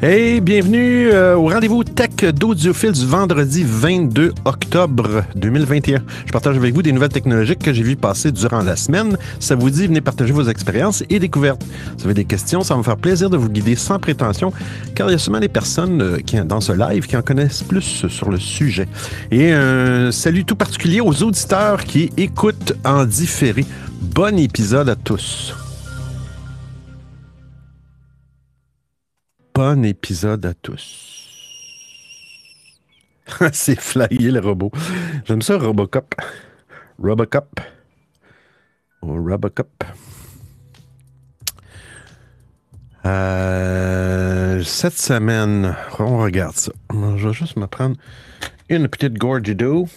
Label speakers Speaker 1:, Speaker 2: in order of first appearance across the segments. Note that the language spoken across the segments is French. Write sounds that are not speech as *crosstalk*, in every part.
Speaker 1: Hey, bienvenue euh, au rendez-vous tech d'Audiophile du vendredi 22 octobre 2021. Je partage avec vous des nouvelles technologiques que j'ai vues passer durant la semaine. Ça vous dit, venez partager vos expériences et découvertes. Si vous avez des questions, ça va me faire plaisir de vous guider sans prétention, car il y a souvent des personnes euh, qui, dans ce live qui en connaissent plus sur le sujet. Et un salut tout particulier aux auditeurs qui écoutent en différé. Bon épisode à tous. Bon épisode à tous. *laughs* C'est flyé le robot. J'aime ça, Robocop. Robocop. Robocop. Euh, cette semaine, on regarde ça. Je vais juste me prendre une petite gorge d'eau.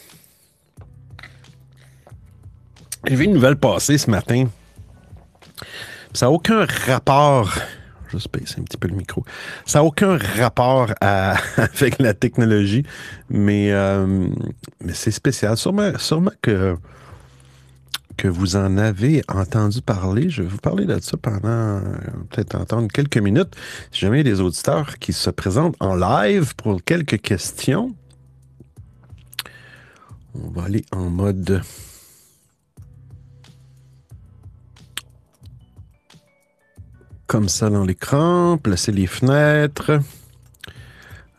Speaker 1: J'ai vu une nouvelle passer ce matin. Ça n'a aucun rapport je baisser un petit peu le micro. Ça n'a aucun rapport *laughs* avec la technologie, mais, euh, mais c'est spécial. Sûrement, sûrement que, que vous en avez entendu parler. Je vais vous parler de ça pendant peut-être entendre quelques minutes. Si jamais il y a des auditeurs qui se présentent en live pour quelques questions, on va aller en mode comme ça dans l'écran, placer les fenêtres.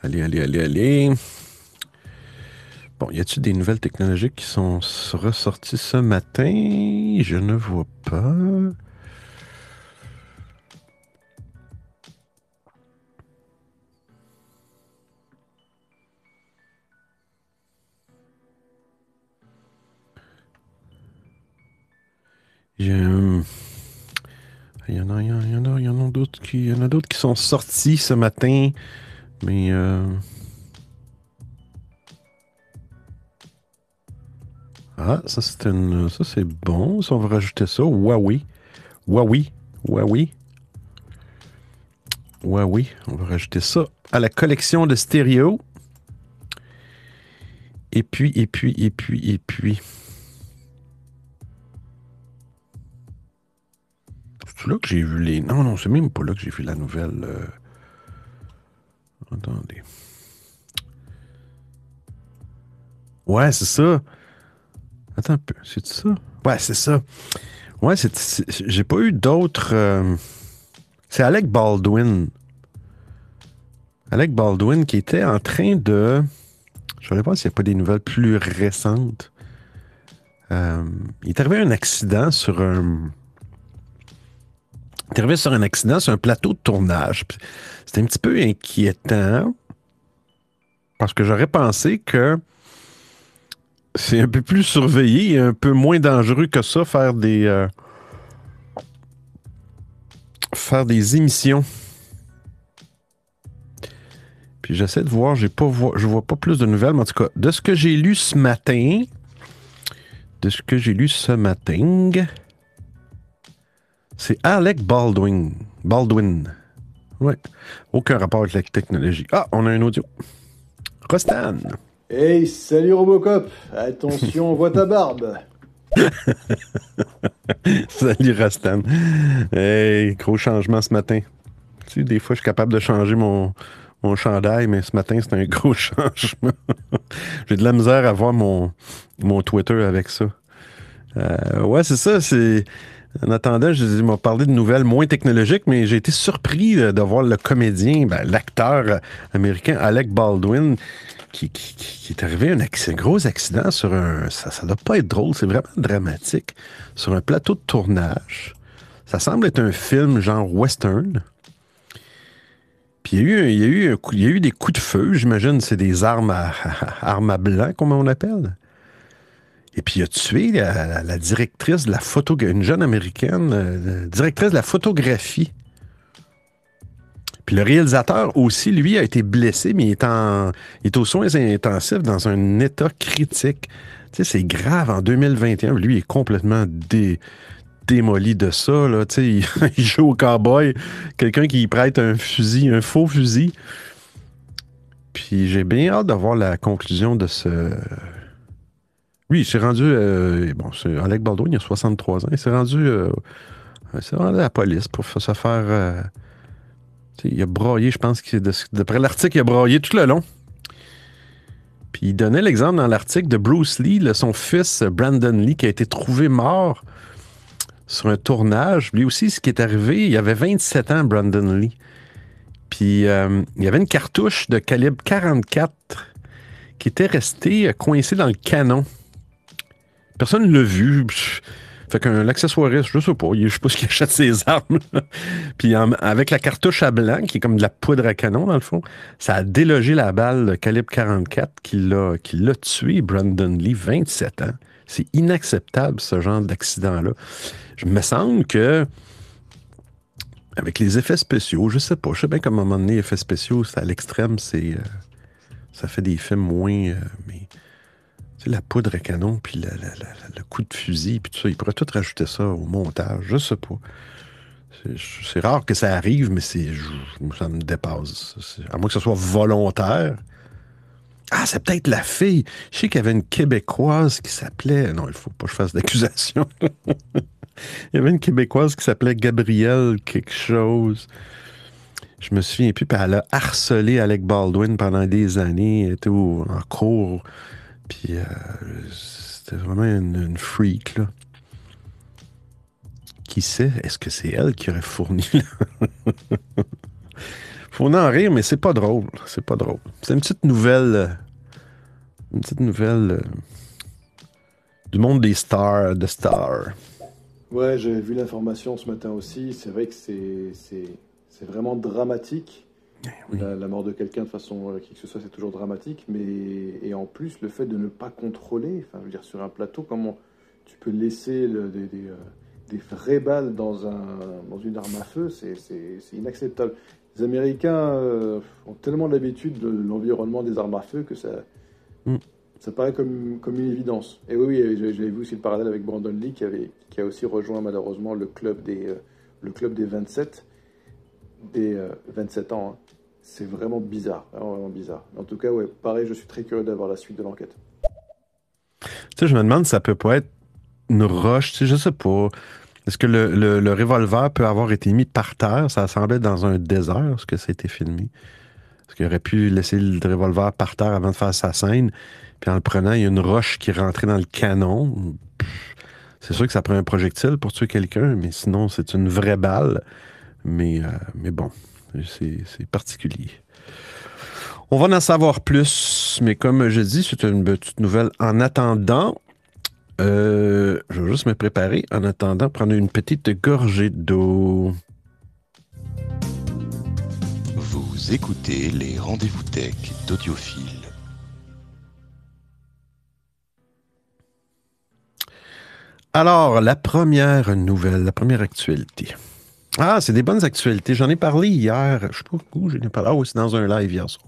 Speaker 1: Allez, allez, allez, allez. Bon, y a-t-il des nouvelles technologies qui sont ressorties ce matin? Je ne vois pas. Il y en a, il y en a, il y en a d'autres qui, sont sortis ce matin, mais euh... ah, ça c'est une, ça c'est bon. Ça on va rajouter ça. Huawei, Huawei, Huawei, Huawei. On va rajouter ça à la collection de stéréo. Et puis, et puis, et puis, et puis. C'est là que j'ai vu les. Non, non, c'est même pas là que j'ai vu la nouvelle. Euh. Attendez. Ouais, c'est ça. Attends un peu. C'est ça? Ouais, c'est ça. Ouais, c'est. J'ai pas eu d'autres. Euh, c'est Alec Baldwin. Alec Baldwin qui était en train de. Je ne pas s'il n'y a pas des nouvelles plus récentes. Euh, il est arrivé un accident sur un est arrivé sur un accident sur un plateau de tournage. C'était un petit peu inquiétant parce que j'aurais pensé que c'est un peu plus surveillé et un peu moins dangereux que ça faire des euh, faire des émissions. Puis j'essaie de voir, j'ai pas je vois pas plus de nouvelles, mais en tout cas, de ce que j'ai lu ce matin, de ce que j'ai lu ce matin, c'est Alec Baldwin. Baldwin. Ouais. Aucun rapport avec la technologie. Ah, on a un audio. Rostan.
Speaker 2: Hey, salut Robocop. Attention, vois ta barbe. *laughs*
Speaker 1: salut Rostan. Hey, gros changement ce matin. Tu sais, des fois, je suis capable de changer mon, mon chandail, mais ce matin, c'est un *laughs* gros changement. *laughs* J'ai de la misère à voir mon, mon Twitter avec ça. Euh, ouais, c'est ça. C'est en attendant, je m'ai parlé de nouvelles moins technologiques, mais j'ai été surpris de, voir le comédien, ben, l'acteur américain Alec Baldwin, qui, est arrivé un, un, gros accident sur un. Ça ne doit pas être drôle, c'est vraiment dramatique. Sur un plateau de tournage. Ça semble être un film genre western. Puis il y a eu, des coups de feu, j'imagine, c'est des armes à, *laughs* armes à blanc, comme on appelle. Et puis, il a tué la, directrice de la photo, une jeune américaine, euh, directrice de la photographie. Puis le réalisateur aussi, lui, a été blessé, mais il est, en, est aux soins intensifs dans un état critique. Tu sais, c'est grave en 2021. Lui, il est complètement démoli de ça. Là. Tu sais, il, *laughs* il joue au cowboy, quelqu'un qui prête un fusil, un faux fusil. Puis j'ai bien hâte de voir la conclusion de ce, oui, il s'est rendu. Euh, bon, c'est Alec Baldwin, il a 63 ans. Il s'est rendu, euh, rendu à la police pour se faire. Euh, il a broyé, je pense que d'après l'article, il a broyé tout le long. Puis il donnait l'exemple dans l'article de Bruce Lee, son fils Brandon Lee, qui a été trouvé mort sur un tournage. Lui aussi, ce qui est arrivé, il avait 27 ans, Brandon Lee. Puis euh, il y avait une cartouche de calibre 44 qui était restée coincée dans le canon. Personne ne l'a vu. Fait qu'un accessoiriste, je sais pas, je sais pas ce qu'il achète ses *laughs* armes. Puis avec la cartouche à blanc, qui est comme de la poudre à canon dans le fond, ça a délogé la balle de calibre 44 qui l'a, qui l'a tué, Brandon Lee, 27 ans. C'est inacceptable, ce genre d'accident-là. Je me semble que avec les effets spéciaux, je sais pas, je sais bien qu'à un moment donné, effets spéciaux, c'est à l'extrême, c'est. Euh, ça fait des films moins. Euh, la poudre à canon, puis le coup de fusil, puis tout ça. Il pourrait tout rajouter ça au montage. Je sais pas. C'est rare que ça arrive, mais ça me dépasse. À moins que ce soit volontaire. Ah, c'est peut-être la fille. Je sais qu'il y avait une Québécoise qui s'appelait. Non, il faut pas que je fasse d'accusation. *laughs* il y avait une Québécoise qui s'appelait Gabrielle quelque chose. Je me souviens plus, puis elle a harcelé Alec Baldwin pendant des années. Elle était en cours puis euh, c'était vraiment une, freak, là. Qui sait, est-ce que c'est elle qui aurait fourni *laughs* Faut en rire, mais c'est pas drôle. C'est pas drôle. C'est une petite nouvelle. Euh, une petite nouvelle euh, du monde des stars, de stars.
Speaker 2: Ouais, j'avais vu l'information ce matin aussi. C'est vrai que c'est vraiment dramatique. Eh la, mort de quelqu'un de façon euh, qui que ce soit, c'est toujours dramatique, mais et en plus le fait de ne pas contrôler, enfin, je veux dire sur un plateau, comment tu peux laisser le, des, des, euh, des, vraies balles dans, un, dans une arme à feu, c'est inacceptable. Les Américains euh, ont tellement l'habitude de l'environnement des armes à feu que ça, mm. ça paraît comme, comme une évidence. Et oui, oui j'avais vu aussi le parallèle avec Brandon Lee qui, avait, qui a aussi rejoint malheureusement le club des, le club des 27 des 27 ans. Hein c'est vraiment bizarre, vraiment, bizarre. En tout cas, ouais, pareil, je suis très curieux d'avoir la suite de l'enquête.
Speaker 1: Tu sais, je me demande si ça peut pas être une roche, tu sais, je sais pas. Est-ce que le, revolver peut avoir été mis par terre? Ça semblait dans un désert, ce que ça a été filmé? Est-ce qu'il aurait pu laisser le revolver par terre avant de faire sa scène? Puis en le prenant, il y a une roche qui est rentrée dans le canon. C'est sûr que ça prend un projectile pour tuer quelqu'un, mais sinon, c'est une vraie balle. Mais, euh, mais bon, c'est particulier. On va en savoir plus, mais comme je dis, c'est une petite nouvelle. En attendant, euh, je vais juste me préparer. En attendant, prendre une petite gorgée d'eau.
Speaker 3: Vous écoutez les rendez-vous tech d'Audiophile.
Speaker 1: Alors, la première nouvelle, la première actualité. Ah, c'est des bonnes actualités. J'en ai parlé hier. Je sais pas où j'en ai parlé. Ah oui, c'est dans un live hier soir.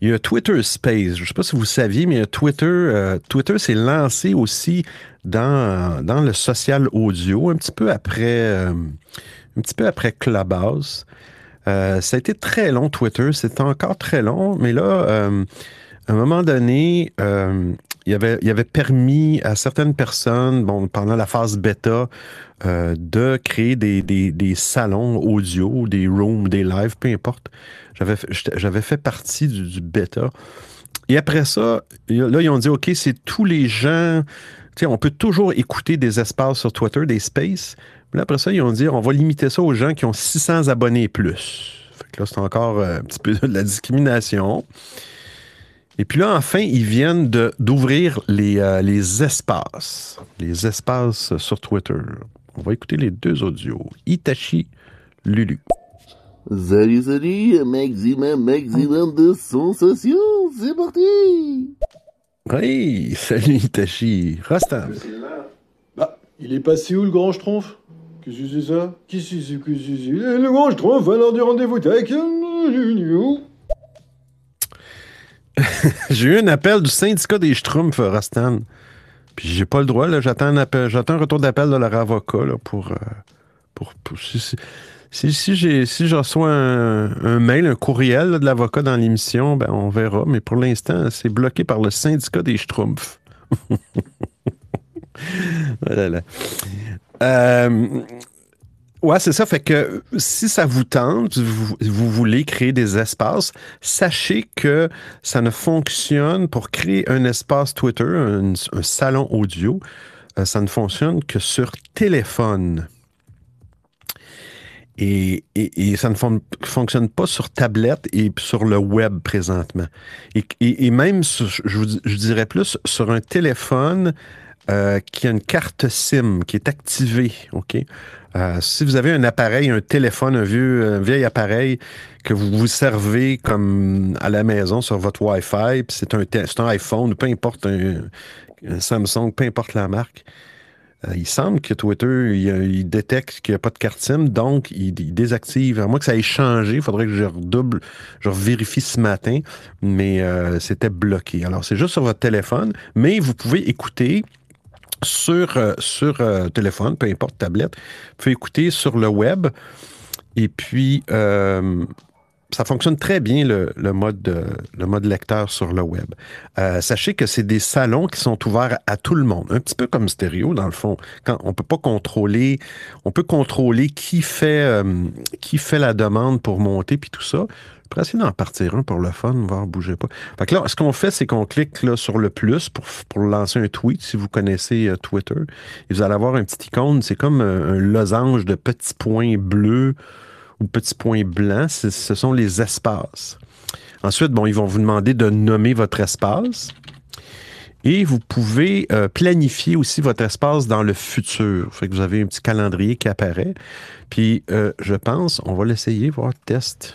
Speaker 1: Il y a Twitter Space. Je ne sais pas si vous saviez, mais Twitter, euh, Twitter s'est lancé aussi dans, dans le social audio un petit peu après, euh, un petit peu après Clubhouse. Euh, ça a été très long, Twitter. C'est encore très long, mais là, à un moment donné, il avait, il avait permis à certaines personnes, bon, pendant la phase bêta, euh, de créer des, des, des, salons audio, des rooms, des lives, peu importe. J'avais, j'avais fait partie du, bêta. Et après ça, là, ils ont dit, OK, c'est tous les gens, tu sais, on peut toujours écouter des espaces sur Twitter, des spaces. Mais après ça, ils ont dit, on va limiter ça aux gens qui ont 600 abonnés et plus. Fait que là, c'est encore euh, un petit peu *laughs* de la discrimination. Et puis là, enfin, ils viennent d'ouvrir les, euh, les espaces. Les espaces sur Twitter. On va écouter les deux audios. Itachi, Lulu.
Speaker 4: Salut, salut, maximum, maximum de sensation, c'est parti!
Speaker 1: Oui, salut Itachi. Rasta.
Speaker 2: Bah, il est passé où le grand schtroumpf? Qu'est-ce que c'est ça? Qu'est-ce que c'est que c'est? Le grand schtroumpf l'heure du rendez-vous tech *laughs*
Speaker 1: j'ai eu un appel du syndicat des Schtroumpfs, Rastan. Puis j'ai pas le droit, là. J'attends un, appel, j'attends un retour d'appel de leur avocat là, pour, euh, pour, si, si, j'ai, si je reçois un, mail, un courriel de l'avocat dans l'émission, ben on verra. Mais pour l'instant, c'est bloqué par le syndicat des Schtroumpfs. voilà. *laughs* Oh euh, Ouais, c'est ça. Fait que si ça vous tente, vous, vous, voulez créer des espaces, sachez que ça ne fonctionne pour créer un espace Twitter, un, salon audio, euh, ça ne fonctionne que sur téléphone. Et, ça ne fonctionne pas sur tablette et sur le web présentement. Et, même, je, je, dirais plus, sur un téléphone euh, qui a une carte SIM qui est activée, OK? Euh, si vous avez un appareil, un téléphone, un vieux, vieil appareil que vous vous servez comme à la maison sur votre Wi-Fi, puis c'est un, iPhone, peu importe un, un Samsung, peu importe la marque, euh, il semble que Twitter, il, détecte qu'il n'y a pas de carte SIM, donc il, désactive. À moins que ça ait changé, il faudrait que je redouble, je vérifie ce matin, mais euh, c'était bloqué. Alors, c'est juste sur votre téléphone, mais vous pouvez écouter sur, euh, sur téléphone, peu importe, tablette, vous pouvez écouter sur le web. Et puis, ça fonctionne très bien le, mode, le mode lecteur sur le web. Euh, sachez que c'est des salons qui sont ouverts à tout le monde, un petit peu comme stéréo dans le fond. Quand on peut pas contrôler, on peut contrôler qui fait euh, qui fait la demande pour monter puis tout ça. Je pourrais essayer d'en partir un pour le fun, voir bouger pas. Fait que là, ce qu'on fait, c'est qu'on clique là sur le plus pour, pour lancer un tweet, si vous connaissez euh, Twitter. Et vous allez avoir un petit icône, c'est comme un losange de petits points bleus ou petits points blancs, ce sont les espaces. Ensuite, bon, ils vont vous demander de nommer votre espace. Et vous pouvez euh, planifier aussi votre espace dans le futur. Fait que vous avez un petit calendrier qui apparaît. Puis, euh, je pense, on va l'essayer, voir test.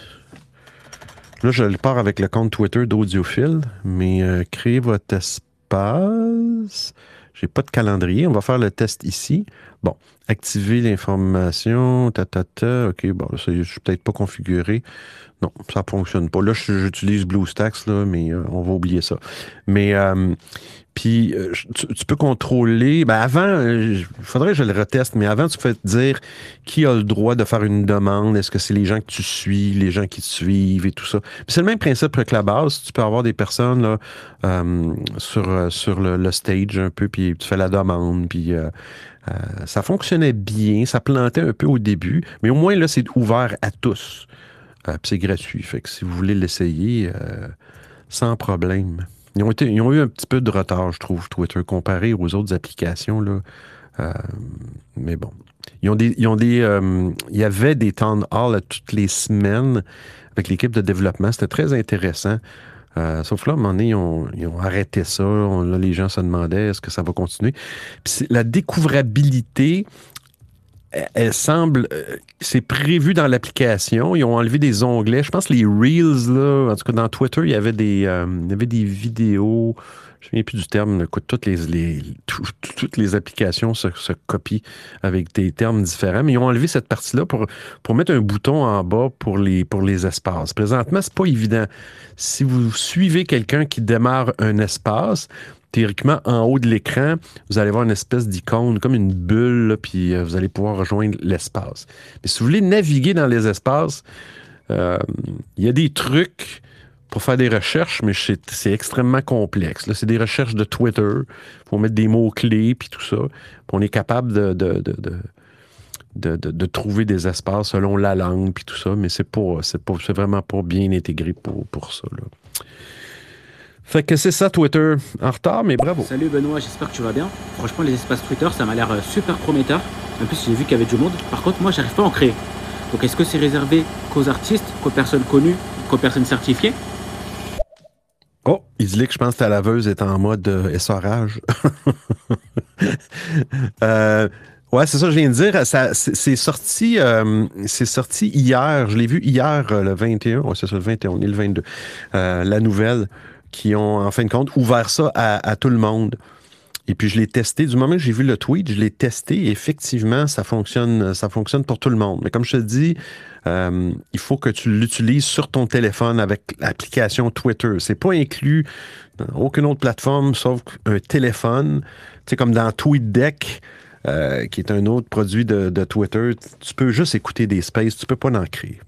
Speaker 1: Là, je le pars avec le compte Twitter d'Audiophile, mais euh, créer votre espace. J'ai pas de calendrier. On va faire le test ici. Bon, activer l'information, ta, ta, ta. OK, bon, ça, je suis peut-être pas configuré. Non, ça fonctionne pas. Là, j'utilise BlueStacks, là, mais euh, on va oublier ça. Mais euh, puis euh, tu, peux contrôler. Ben avant, il faudrait que je le reteste, mais avant, tu peux te dire qui a le droit de faire une demande. Est-ce que c'est les gens que tu suis, les gens qui te suivent et tout ça? c'est le même principe que la base. Tu peux avoir des personnes là, sur, sur le, stage un peu, puis tu fais la demande, puis ça fonctionnait bien. Ça plantait un peu au début, mais au moins là, c'est ouvert à tous. Euh, c'est gratuit. Fait que si vous voulez l'essayer, euh, sans problème. Ils ont, été, ont eu un petit peu de retard, je trouve, Twitter, comparé aux autres applications. Là. Euh, mais bon. Ils ont des, ils ont des, il y avait des town hall toutes les semaines avec l'équipe de développement. C'était très intéressant. sauf là, à un moment donné, ils ont, ils ont arrêté ça. là, les gens se demandaient est-ce que ça va continuer? Puis la découvrabilité, elle semble, euh, c'est prévu dans l'application. Ils ont enlevé des onglets. Je pense les Reels, là, en tout cas dans Twitter, il y avait des, euh, il y avait des vidéos. Je ne me souviens plus du terme. Toutes les, les toutes les applications se, se, copient avec des termes différents. Mais ils ont enlevé cette partie-là pour, pour mettre un bouton en bas pour les, pour les espaces. Présentement, c'est pas évident. Si vous suivez quelqu'un qui démarre un espace, théoriquement, en haut de l'écran, vous allez voir une espèce d'icône, comme une bulle, puis euh, vous allez pouvoir rejoindre l'espace. Mais si vous voulez naviguer dans les espaces, euh, il y a des trucs pour faire des recherches, mais c'est extrêmement complexe. C'est des recherches de Twitter. Il faut mettre des mots-clés, puis tout ça. On est capable de, trouver des espaces selon la langue puis tout ça, mais c'est pas c'est vraiment pas bien intégré pour, pour ça. Fait que c'est ça Twitter. En retard, mais bravo.
Speaker 5: Salut Benoît, j'espère que tu vas bien. Franchement, les espaces Twitter, ça m'a l'air euh, super prometteur. En plus, j'ai vu qu'il y avait du monde. Par contre, moi, j'arrive pas à en créer. Donc, est-ce que c'est réservé qu'aux artistes, qu'aux personnes connues, qu'aux personnes certifiées?
Speaker 1: Oh, il dit que je pense que ta laveuse est en mode euh, essorage. *laughs* euh, ouais, c'est ça que je viens de dire. c'est sorti, euh, c'est sorti hier. Je l'ai vu hier, le 21. Ouais, c'est ça, le 21, on est le 22. la nouvelle qui ont, en fin de compte, ouvert ça à, tout le monde. Et puis je l'ai testé. Du moment que j'ai vu le tweet, je l'ai testé. Et effectivement, ça fonctionne, ça fonctionne pour tout le monde. Mais comme je te dis, euh, il faut que tu l'utilises sur ton téléphone avec l'application Twitter. C'est pas inclus dans aucune autre plateforme sauf un téléphone. Tu sais, comme dans TweetDeck, euh, qui est un autre produit de, Twitter, tu peux juste écouter des spaces, tu peux pas en créer.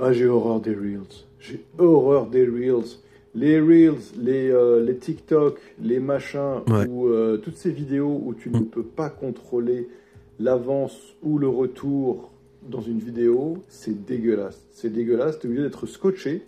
Speaker 2: Ah, j'ai horreur des Reels. J'ai horreur des Reels les Reels, les, euh, les TikTok, les machins, ou euh, toutes ces vidéos où tu ne mm. peux pas contrôler l'avance ou le retour dans une vidéo, c'est dégueulasse. C'est dégueulasse, tu es obligé d'être scotché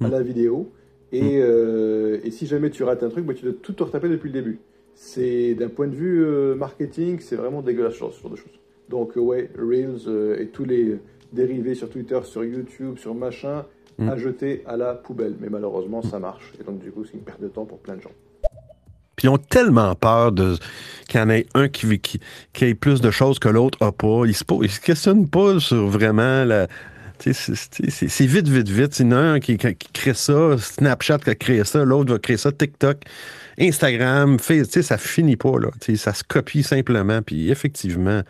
Speaker 2: à
Speaker 1: Mm.
Speaker 2: la vidéo. Et, euh, et si jamais tu rates un truc, bah, tu dois tout te retaper depuis le début. C'est d'un point de vue euh, marketing, c'est vraiment dégueulasse ce genre, ce genre de choses. Donc ouais, Reels et tous les dérivés sur Twitter, sur YouTube, sur machin,
Speaker 1: Mm.
Speaker 2: à jeter à la poubelle. Mais malheureusement, ça marche. Et donc du coup, c'est une perte de temps pour plein de gens.
Speaker 1: Puis ils ont tellement peur de qu'il y en ait un qui, qui, qui ait plus de choses que l'autre n'a pas. Ils se, ils se questionnent pas sur vraiment la. C'est vite, vite, vite. Il y en a un qui, qui crée ça, Snapchat qui a créé ça, l'autre va créer ça, TikTok, Instagram, Facebook, ça finit pas, là. Ça se copie simplement. Puis effectivement,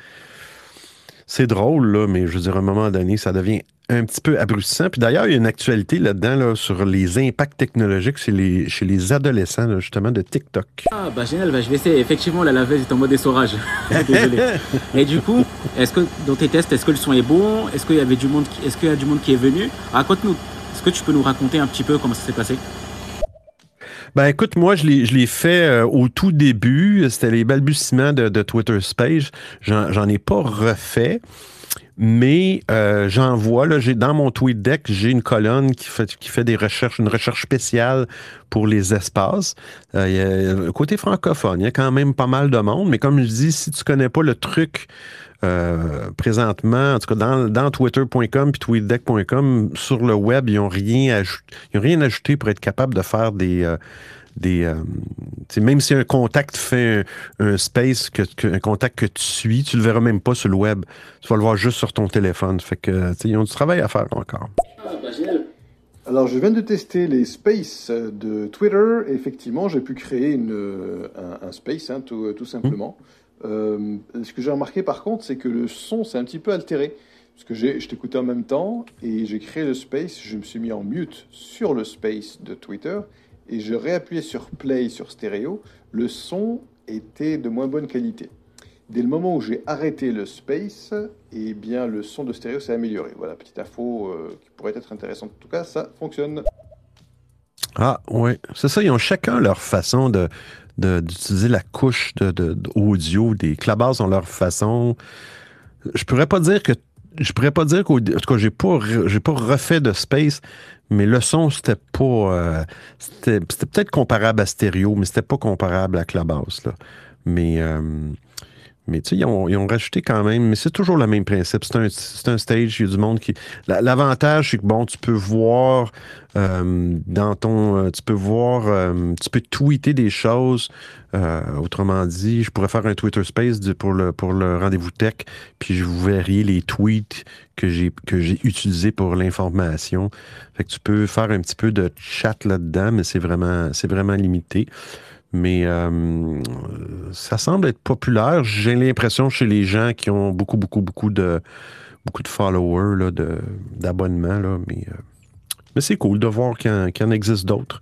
Speaker 1: c'est drôle, là, mais je veux dire, à un moment donné, ça devient un petit peu abrutissant. Puis d'ailleurs, il y a une actualité là-dedans là, sur les impacts technologiques chez les, chez les adolescents, là, justement, de TikTok.
Speaker 5: Ah bah génial, bah, je vais essayer. Effectivement, la laveuse est en mode essorage. *laughs* *laughs* Désolé. Et du coup, est-ce que dans tes tests, est-ce que le son est bon? Est-ce qu'il y avait du monde qui... Est-ce qu'il y a du monde qui est venu? Raconte-nous. Est-ce que tu peux nous raconter un petit peu comment ça s'est passé?
Speaker 1: Ben écoute, moi, je l'ai je l'ai fait euh, au tout début. C'était les balbutiements de, de Twitter Space. J'en j'en ai pas refait. Mais euh, j'en vois, dans mon tweet deck, j'ai une colonne qui fait, des recherches, une recherche spéciale pour les espaces. Euh, côté francophone, il y a quand même pas mal de monde, mais comme je dis, si tu connais pas le truc euh, présentement, en tout cas dans, dans twitter.com puis tweetdeck.com, sur le web, ils n'ont rien, ajou- ils ont rien ajouté pour être capable de faire des... des euh, même si un contact fait un, un space, que, que- un contact que tu suis, tu le verras même pas sur le web. Tu vas le voir juste sur ton téléphone. Fait que, ils ont du travail à faire encore.
Speaker 2: Alors, je viens de tester les spaces de Twitter. Et effectivement, j'ai pu créer une, euh, un, un space, hein, tout, tout simplement. Euh, ce que j'ai remarqué, par contre, c'est que le son s'est un petit peu altéré. Parce que je t'écoutais en même temps et j'ai créé le space. Je me suis mis en mute sur le space de Twitter et je réappuyais sur play sur stéréo. Le son était de moins bonne qualité. Dès le moment où j'ai arrêté le space, eh bien, le son de stéréo s'est amélioré. Voilà, petite info euh, qui pourrait être intéressante. En tout cas, ça fonctionne.
Speaker 1: Ah, oui. C'est ça, ils ont chacun leur façon de d'utiliser la couche de, de- d'audio. Des Clubhouse ont leur façon. Je pourrais pas dire que je pourrais pas dire qu'au en tout cas j'ai pas j'ai pas refait de space mais le son c'était pas euh, c'était, peut-être comparable à stéréo mais c'était pas comparable à Clubhouse là mais euh, mais tu sais, ils ont, ils ont rajouté quand même, mais c'est toujours le même principe. C'est un, un stage, il y a du monde qui. la- L'avantage, c'est que bon, tu peux voir euh, dans ton. euh, tu peux voir. tu peux tweeter des choses. Euh, autrement dit, je pourrais faire un Twitter Space pour le, pour le rendez-vous tech, puis je vous verrai les tweets que j'ai utilisés pour l'information. Fait que tu peux faire un petit peu de chat là-dedans, mais c'est vraiment, vraiment limité. Mais euh, ça semble être populaire. J'ai l'impression chez les gens qui ont beaucoup, beaucoup, beaucoup de beaucoup de followers, d'abonnements. Mais euh, mais c'est cool de voir qu'il y y en existe d'autres.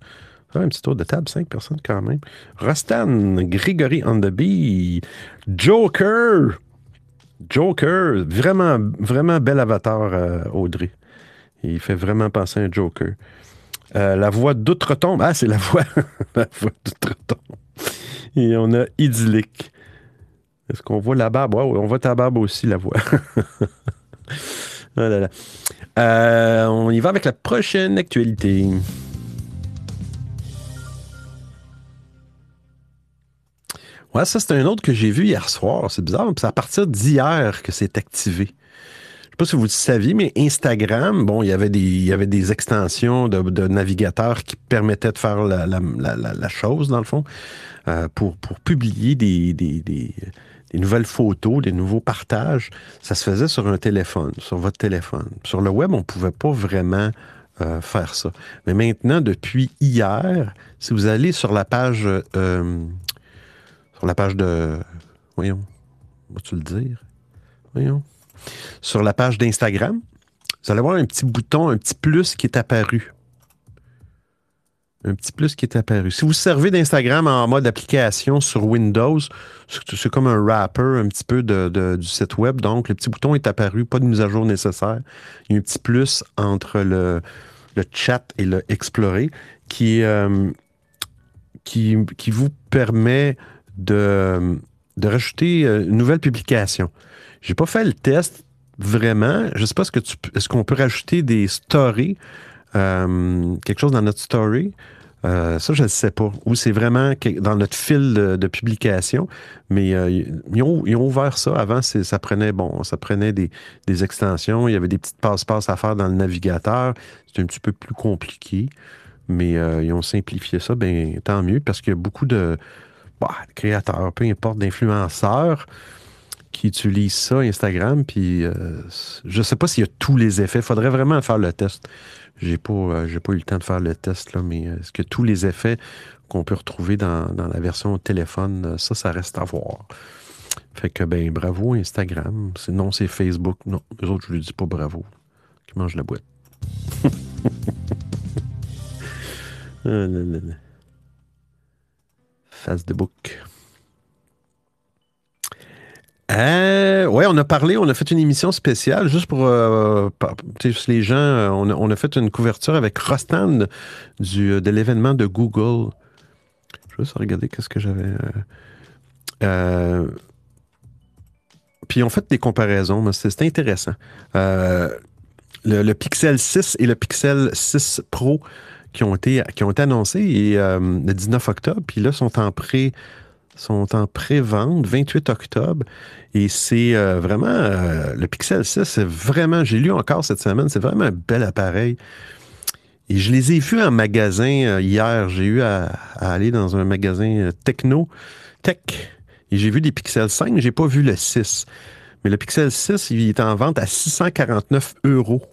Speaker 1: Un petit tour de table, cinq personnes quand même. Rostan, Grégory on the bee, Joker. Joker, vraiment, vraiment bel avatar, euh, Audrey. Il fait vraiment penser à un Joker. Euh, la voix d'outre-tombe. Ah, c'est la voix, *laughs* la voix d'outre-tombe. Et on a idyllique. Est-ce qu'on voit la barbe? Ouais, on voit ta barbe aussi, la voix. *laughs* Oh. Euh, on y va avec la prochaine actualité. Ouais, ça, c'est un autre que j'ai vu hier soir. C'est bizarre. C'est à partir d'hier que c'est activé. Je sais pas si vous le saviez, mais Instagram, bon, il y avait des, il y avait des extensions de, navigateurs qui permettaient de faire la, la- la- chose, dans le fond, euh, pour, pour publier des, des, des- des nouvelles photos, des nouveaux partages. Ça se faisait sur un téléphone, sur votre téléphone. Sur le web, on ne pouvait pas vraiment euh, faire ça. Mais maintenant, depuis hier, si vous allez sur la page, euh, sur la page de, voyons, vas-tu le dire? Voyons sur la page d'Instagram, vous allez voir un petit bouton, un petit plus qui est apparu. Un petit plus qui est apparu. Si vous servez d'Instagram en mode application sur Windows, c'est comme un wrapper un petit peu de, de- du site web. Donc, le petit bouton est apparu, pas de mise à jour nécessaire. Il y a un petit plus entre le, le chat et le explorer qui, euh, qui, qui vous permet de, de rajouter euh, une nouvelle publication J'ai pas fait le test vraiment. Je sais pas, est-ce que tu, est-ce qu'on peut rajouter des stories, euh, quelque chose dans notre story? Euh, ça, je ne sais pas. Ou c'est vraiment dans notre fil de, publication. Mais ils, ont, ouvert ça. Avant, ça prenait, bon, ça prenait des, extensions. Il y avait des petites passe-passe à faire dans le navigateur. C'était un petit peu plus compliqué. Mais ils ont simplifié ça. Ben, tant mieux, parce qu'il y a beaucoup de bah, de créateurs, peu importe, d'influenceurs qui utilisent ça, Instagram. Puis euh, je sais pas s'il y a tous les effets. Il faudrait vraiment faire le test. J'ai pas, euh, pas eu le temps de faire le test, là, mais euh, est-ce que tous les effets qu'on peut retrouver dans, dans la version téléphone, ça, ça reste à voir. Fait que, ben, bravo Instagram. Sinon, c'est Facebook. Non, les autres, je lui dis pas bravo. Qui mange la boîte. *laughs* Ah là là. Face de bouc. Euh, on a parlé, on a fait une émission spéciale juste pour euh, les gens. euh, On a, on a fait une couverture avec Rostand du, de l'événement de Google. Je vais juste regarder qu'est-ce que j'avais. euh, euh, puis on fait des comparaisons, mais c'est intéressant. Euh, le, le Pixel 6 et le Pixel 6 Pro qui ont été, qui annoncés euh, le 19 octobre, puis là, sont en pré sont en pré-vente 28 octobre. Et c'est euh, vraiment euh, le Pixel 6 c'est vraiment j'ai lu encore cette semaine c'est vraiment un bel appareil. Et je les ai vus en magasin hier. J'ai eu à, à aller dans un magasin techno tech et j'ai vu des Pixel 5 j'ai pas vu le 6 mais le Pixel 6 il est en vente à 649 euros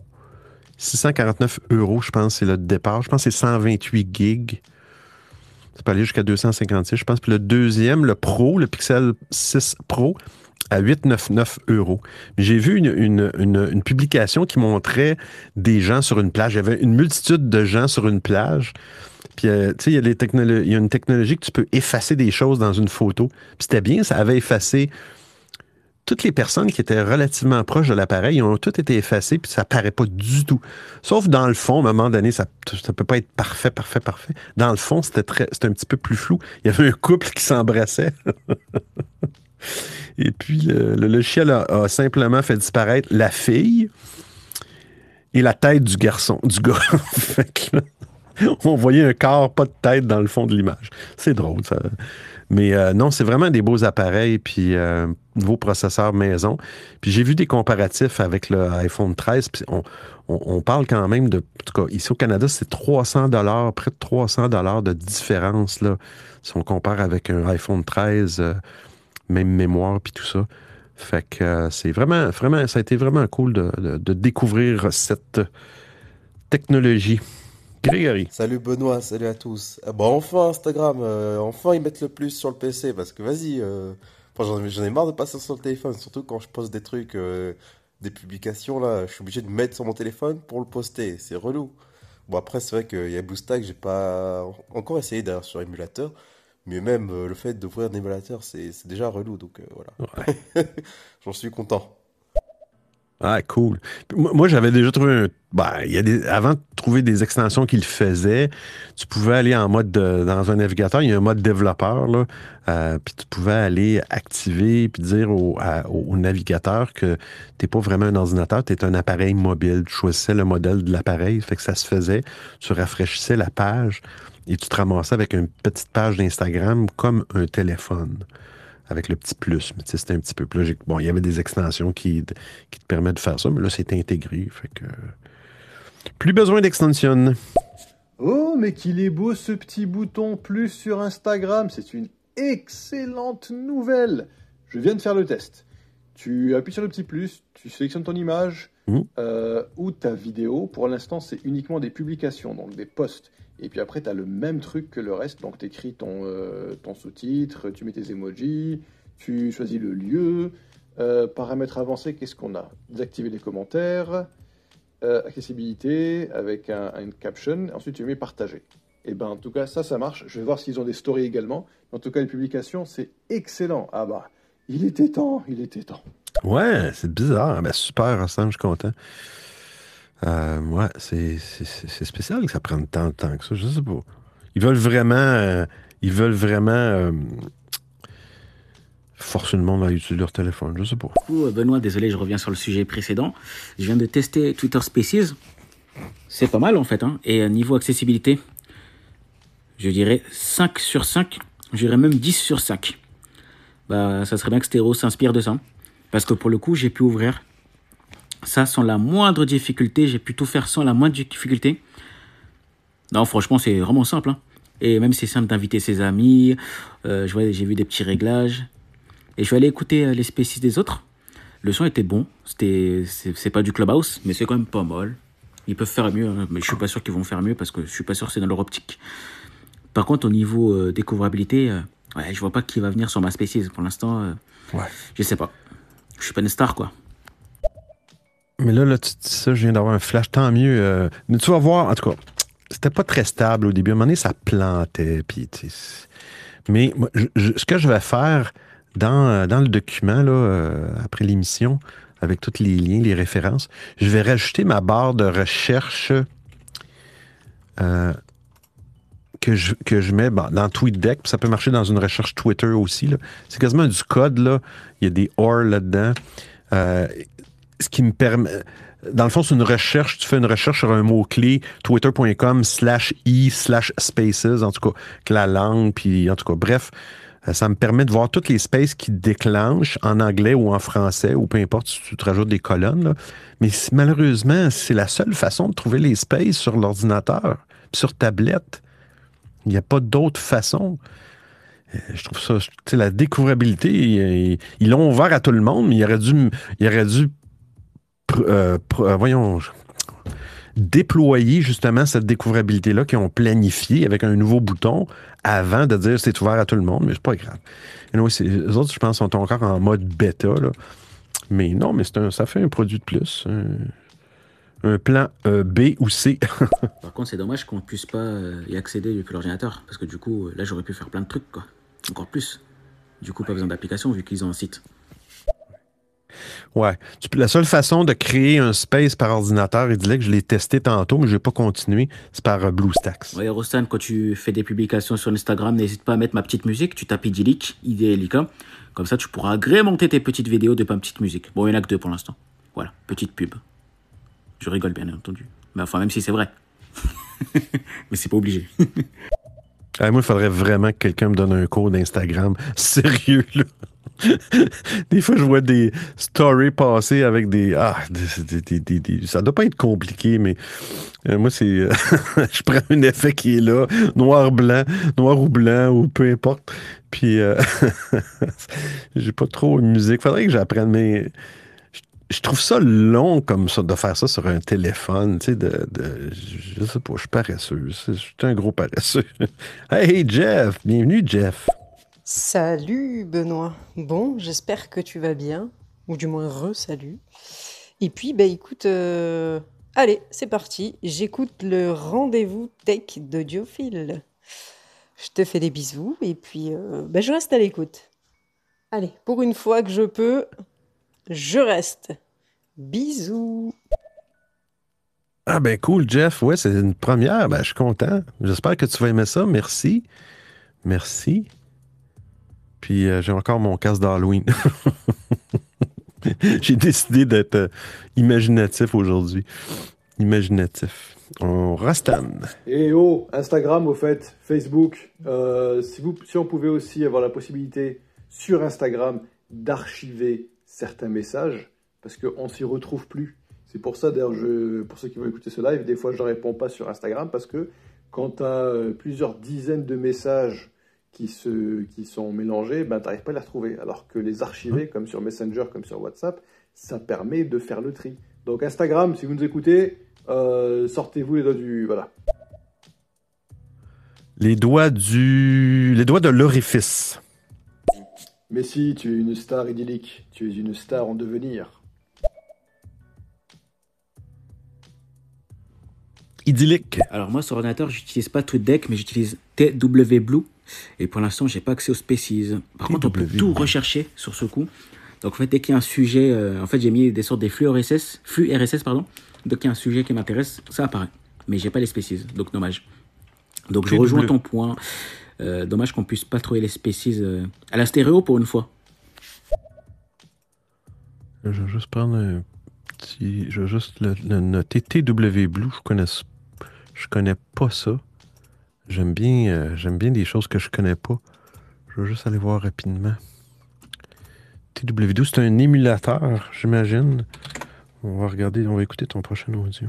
Speaker 1: 649 euros je pense c'est le départ je pense que c'est 128 gigs ça peut aller jusqu'à 256, je pense. Puis le deuxième, le Pro, le Pixel 6 Pro, à 899 euros. J'ai vu une, une- une- publication qui montrait des gens sur une plage. Il y avait une multitude de gens sur une plage. Puis, euh, tu sais, il y, a les technolo- il y a une technologie que tu peux effacer des choses dans une photo. Puis c'était bien, ça avait effacé toutes les personnes qui étaient relativement proches de l'appareil, ont toutes été effacées, puis ça paraît pas du tout. Sauf dans le fond, à un moment donné, ça ne peut pas être parfait, parfait, parfait. Dans le fond, c'était un petit peu plus flou. Il y avait un couple qui s'embrassait. *laughs* Et puis, le, le logiciel a, simplement fait disparaître la fille et la tête du garçon, du gars. *laughs* On voyait un corps, pas de tête dans le fond de l'image. C'est drôle, ça. Mais euh, non, c'est vraiment des beaux appareils, puis euh, nouveau processeur maison. Puis j'ai vu des comparatifs avec le iPhone 13, puis on, on- parle quand même de, en tout cas, ici au Canada, c'est 300 dollars, près de 300 dollars de différence, là, si on compare avec un iPhone 13, euh, même mémoire, puis tout ça. Fait que c'est vraiment, vraiment, ça a été vraiment cool de- de découvrir cette technologie. Grégory.
Speaker 6: Salut Benoît, salut à tous. Ah bah enfin Instagram, euh, enfin ils mettent le plus sur le PC parce que vas-y, euh, enfin, j'en ai, marre de passer sur le téléphone, surtout quand je poste des trucs, euh, des publications là, je suis obligé de mettre sur mon téléphone pour le poster, c'est relou. Bon après c'est vrai qu'il y a BlueStack, j'ai pas encore essayé d'ailleurs sur émulateur, mais même le fait d'ouvrir un émulateur c'est c'est déjà relou donc voilà,
Speaker 1: Ouais. *laughs*
Speaker 6: j'en suis content.
Speaker 1: Ah, cool. Moi, j'avais déjà trouvé un. Ben, avant de trouver des extensions qui le faisaient, tu pouvais aller en mode de- dans un navigateur, il y a un mode développeur, euh, puis tu pouvais aller activer puis dire au- au navigateur que tu n'es pas vraiment un ordinateur, tu es un appareil mobile. Tu choisissais le modèle de l'appareil, fait que ça se faisait. Tu rafraîchissais la page et tu te ramassais avec une petite page d'Instagram comme un téléphone avec le petit plus. Mais c'était un petit peu plus. Bon, il y avait des extensions qui, qui te permettent de faire ça, mais là, c'est intégré. Fait que. Plus besoin d'extension.
Speaker 2: Oh, mais qu'il est beau ce petit bouton plus sur Instagram. C'est une excellente nouvelle. Je viens de faire le test. Tu appuies sur le petit plus, tu sélectionnes ton image
Speaker 1: Mhm.
Speaker 2: euh, ou ta vidéo. Pour l'instant, c'est uniquement des publications, donc des posts. Et puis après, tu as le même truc que le reste. Donc, tu écris ton, euh, ton sous-titre, tu mets tes emojis, tu choisis le lieu. Euh, paramètres avancés, qu'est-ce qu'on a? Désactiver les commentaires. Euh, accessibilité avec un, une caption. Ensuite, tu mets partager. Et ben, en tout cas, ça, ça marche. Je vais voir s'ils ont des stories également. En tout cas, les publications, c'est excellent. Ah bah, il était temps, il était temps.
Speaker 1: Ouais, c'est bizarre. Ben, super, Sam, je suis content. Euh, ouais, c'est, spécial que ça prenne tant de temps que ça. Je sais pas. Ils veulent vraiment. euh, ils veulent vraiment. euh, forcer le monde leur téléphone. Je sais pas.
Speaker 5: Euh, Benoît, désolé, je reviens sur le sujet précédent. Je viens de tester Twitter Spaces. C'est pas mal en fait. Hein. Et euh, niveau accessibilité, je dirais 5 sur 5. Je dirais même 10 sur 5. Bah, ça serait bien que Stéro s'inspire de ça. Parce que pour le coup, j'ai pu ouvrir ça sans la moindre difficulté. J'ai pu tout faire sans la moindre difficulté. Non, franchement, c'est vraiment simple. hein. Et même c'est simple d'inviter ses amis. Euh, j'ai vu des petits réglages. Et je suis allé écouter euh, les spécies des autres. Le son était bon. C'était, c'est pas du clubhouse, mais c'est quand même pas mal. Ils peuvent faire mieux, hein, mais je suis pas sûr qu'ils vont faire mieux parce que je suis pas sûr que c'est dans leur optique. Par contre, au niveau euh, découvrabilité, euh, ouais, je vois pas qui va venir sur ma species. Pour l'instant, euh,
Speaker 1: Ouais.
Speaker 5: je sais pas. Je suis pas une star, quoi.
Speaker 1: Mais là, là, tu dis ça, je viens d'avoir un flash, tant mieux. euh, mais tu vas voir, en tout cas, c'était pas très stable au début. À un moment donné, ça plantait. Puis, mais ce que je vais faire dans, euh, dans le document, là, euh, après l'émission, avec tous les liens, les références, je vais rajouter ma barre de recherche euh, que, je, que je mets dans TweetDeck. Ça peut marcher dans une recherche Twitter aussi. C'est quasiment du code. Là. Il y a des OR là-dedans. Euh, ce qui me permet. Dans le fond, c'est une recherche. Tu fais une recherche sur un mot-clé, twitter.com slash i slash spaces, en tout cas, que la langue, puis en tout cas, bref, euh, ça me permet de voir toutes les spaces qui déclenchent en anglais ou en français, ou peu importe si tu te rajoutes des colonnes. Mais malheureusement, c'est la seule façon de trouver les spaces sur l'ordinateur, sur tablette. Il n'y a pas d'autre façon. Euh, Je trouve ça, la découvrabilité, ils- l'ont ouvert à tout le monde, mais il aurait dû, il aurait dû euh, euh, voyons, déployer justement cette découvrabilité-là qu'ils ont planifié avec un nouveau bouton avant de dire c'est ouvert à tout le monde, mais c'est pas grave. Les autres, je pense, sont encore en mode bêta. Là. Mais non, mais ça fait un produit de plus. Un, plan euh, B ou C. *laughs*
Speaker 5: Par contre, c'est dommage qu'on puisse pas y accéder depuis l'ordinateur. Parce que du coup, là, j'aurais pu faire plein de trucs, quoi. Encore plus. Du coup, pas besoin d'application vu qu'ils ont un site.
Speaker 1: Ouais. La seule façon de créer un space par ordinateur, il disait que je l'ai testé tantôt, mais je n'ai pas continué, c'est par euh, BlueStacks.
Speaker 5: Ouais, Rostan, quand tu fais des publications sur Instagram, n'hésite pas à mettre ma petite musique. Tu tapes Idyllic, IDLIK. Comme ça, tu pourras agrémenter tes petites vidéos de ma petite musique. Bon, il n'y en a que deux pour l'instant. Voilà, petite pub. Je rigole, bien entendu. Mais enfin, même si c'est vrai. *laughs* Mais c'est pas obligé. *laughs*
Speaker 1: Ah, moi, il faudrait vraiment que quelqu'un me donne un cours d'Instagram. *laughs* Sérieux, là. *laughs* des fois, je vois des stories passer avec des. Ah, des- ça doit pas être compliqué, mais euh, moi, c'est. *laughs* je prends un effet qui est là, noir-blanc, noir ou blanc, ou peu importe. Puis, euh, *laughs* j'ai pas trop de musique. Faudrait que j'apprenne, mais. je- trouve ça long comme ça, de faire ça sur un téléphone, tu sais, de- je sais pas, je suis paresseux, je suis un gros paresseux. Hey Jeff, bienvenue Jeff.
Speaker 7: Salut Benoît. Bon, j'espère que tu vas bien, ou du moins re-salut. Et puis, bah écoute, euh, allez, c'est parti. J'écoute le rendez-vous tech d'Audiophile. Je te fais des bisous et puis euh, bah, je reste à l'écoute. Allez, pour une fois que je peux, je reste. Bisous.
Speaker 1: Ah ben cool Jeff, ouais, c'est une première, ben je suis content. J'espère que tu vas aimer ça, merci. Merci. Puis euh, j'ai encore mon casque d'Halloween. *laughs* j'ai décidé d'être euh, imaginatif aujourd'hui. Imaginatif. On rastane.
Speaker 2: Et oh, Instagram au fait, Facebook, euh, si, vous, si on pouvait aussi avoir la possibilité sur Instagram d'archiver certains messages, parce qu'on ne s'y retrouve plus. C'est pour ça, d'ailleurs, pour ceux qui vont écouter ce live, des fois je ne réponds pas sur Instagram, parce que quand tu as plusieurs dizaines de messages qui, se, qui sont mélangés, ben, tu n'arrives pas à les retrouver. Alors que les archiver, comme sur Messenger, comme sur WhatsApp, ça permet de faire le tri. Donc Instagram, si vous nous écoutez, euh, sortez-vous les doigts du... Voilà.
Speaker 1: Les doigts du. Les doigts de l'orifice.
Speaker 2: Mais si, tu es une star idyllique, tu es une star en devenir.
Speaker 1: Idyllique.
Speaker 5: Alors moi sur ordinateur, j'utilise pas TweetDeck, mais j'utilise TW Blue. Et pour l'instant, j'ai pas accès aux species. Par contre, on peut tout rechercher sur ce coup. Donc en fait, dès qu'il y a un sujet, euh, en fait, j'ai mis des sortes des flux RSS, flux RSS pardon. Dès qu'il y a un sujet qui m'intéresse, ça apparaît. Mais j'ai pas les species, donc dommage. Donc je rejoins ton point. Euh, dommage qu'on puisse pas trouver les species euh, à la stéréo pour une fois.
Speaker 1: Je vais juste prendre un petit. Je vais juste le, le noter. TW Blue, je connais, je connais pas ça. J'aime bien, euh, bien des choses que je connais pas. Je vais juste aller voir rapidement. TW12, c'est un émulateur, j'imagine. On va regarder, on va écouter ton prochain audio.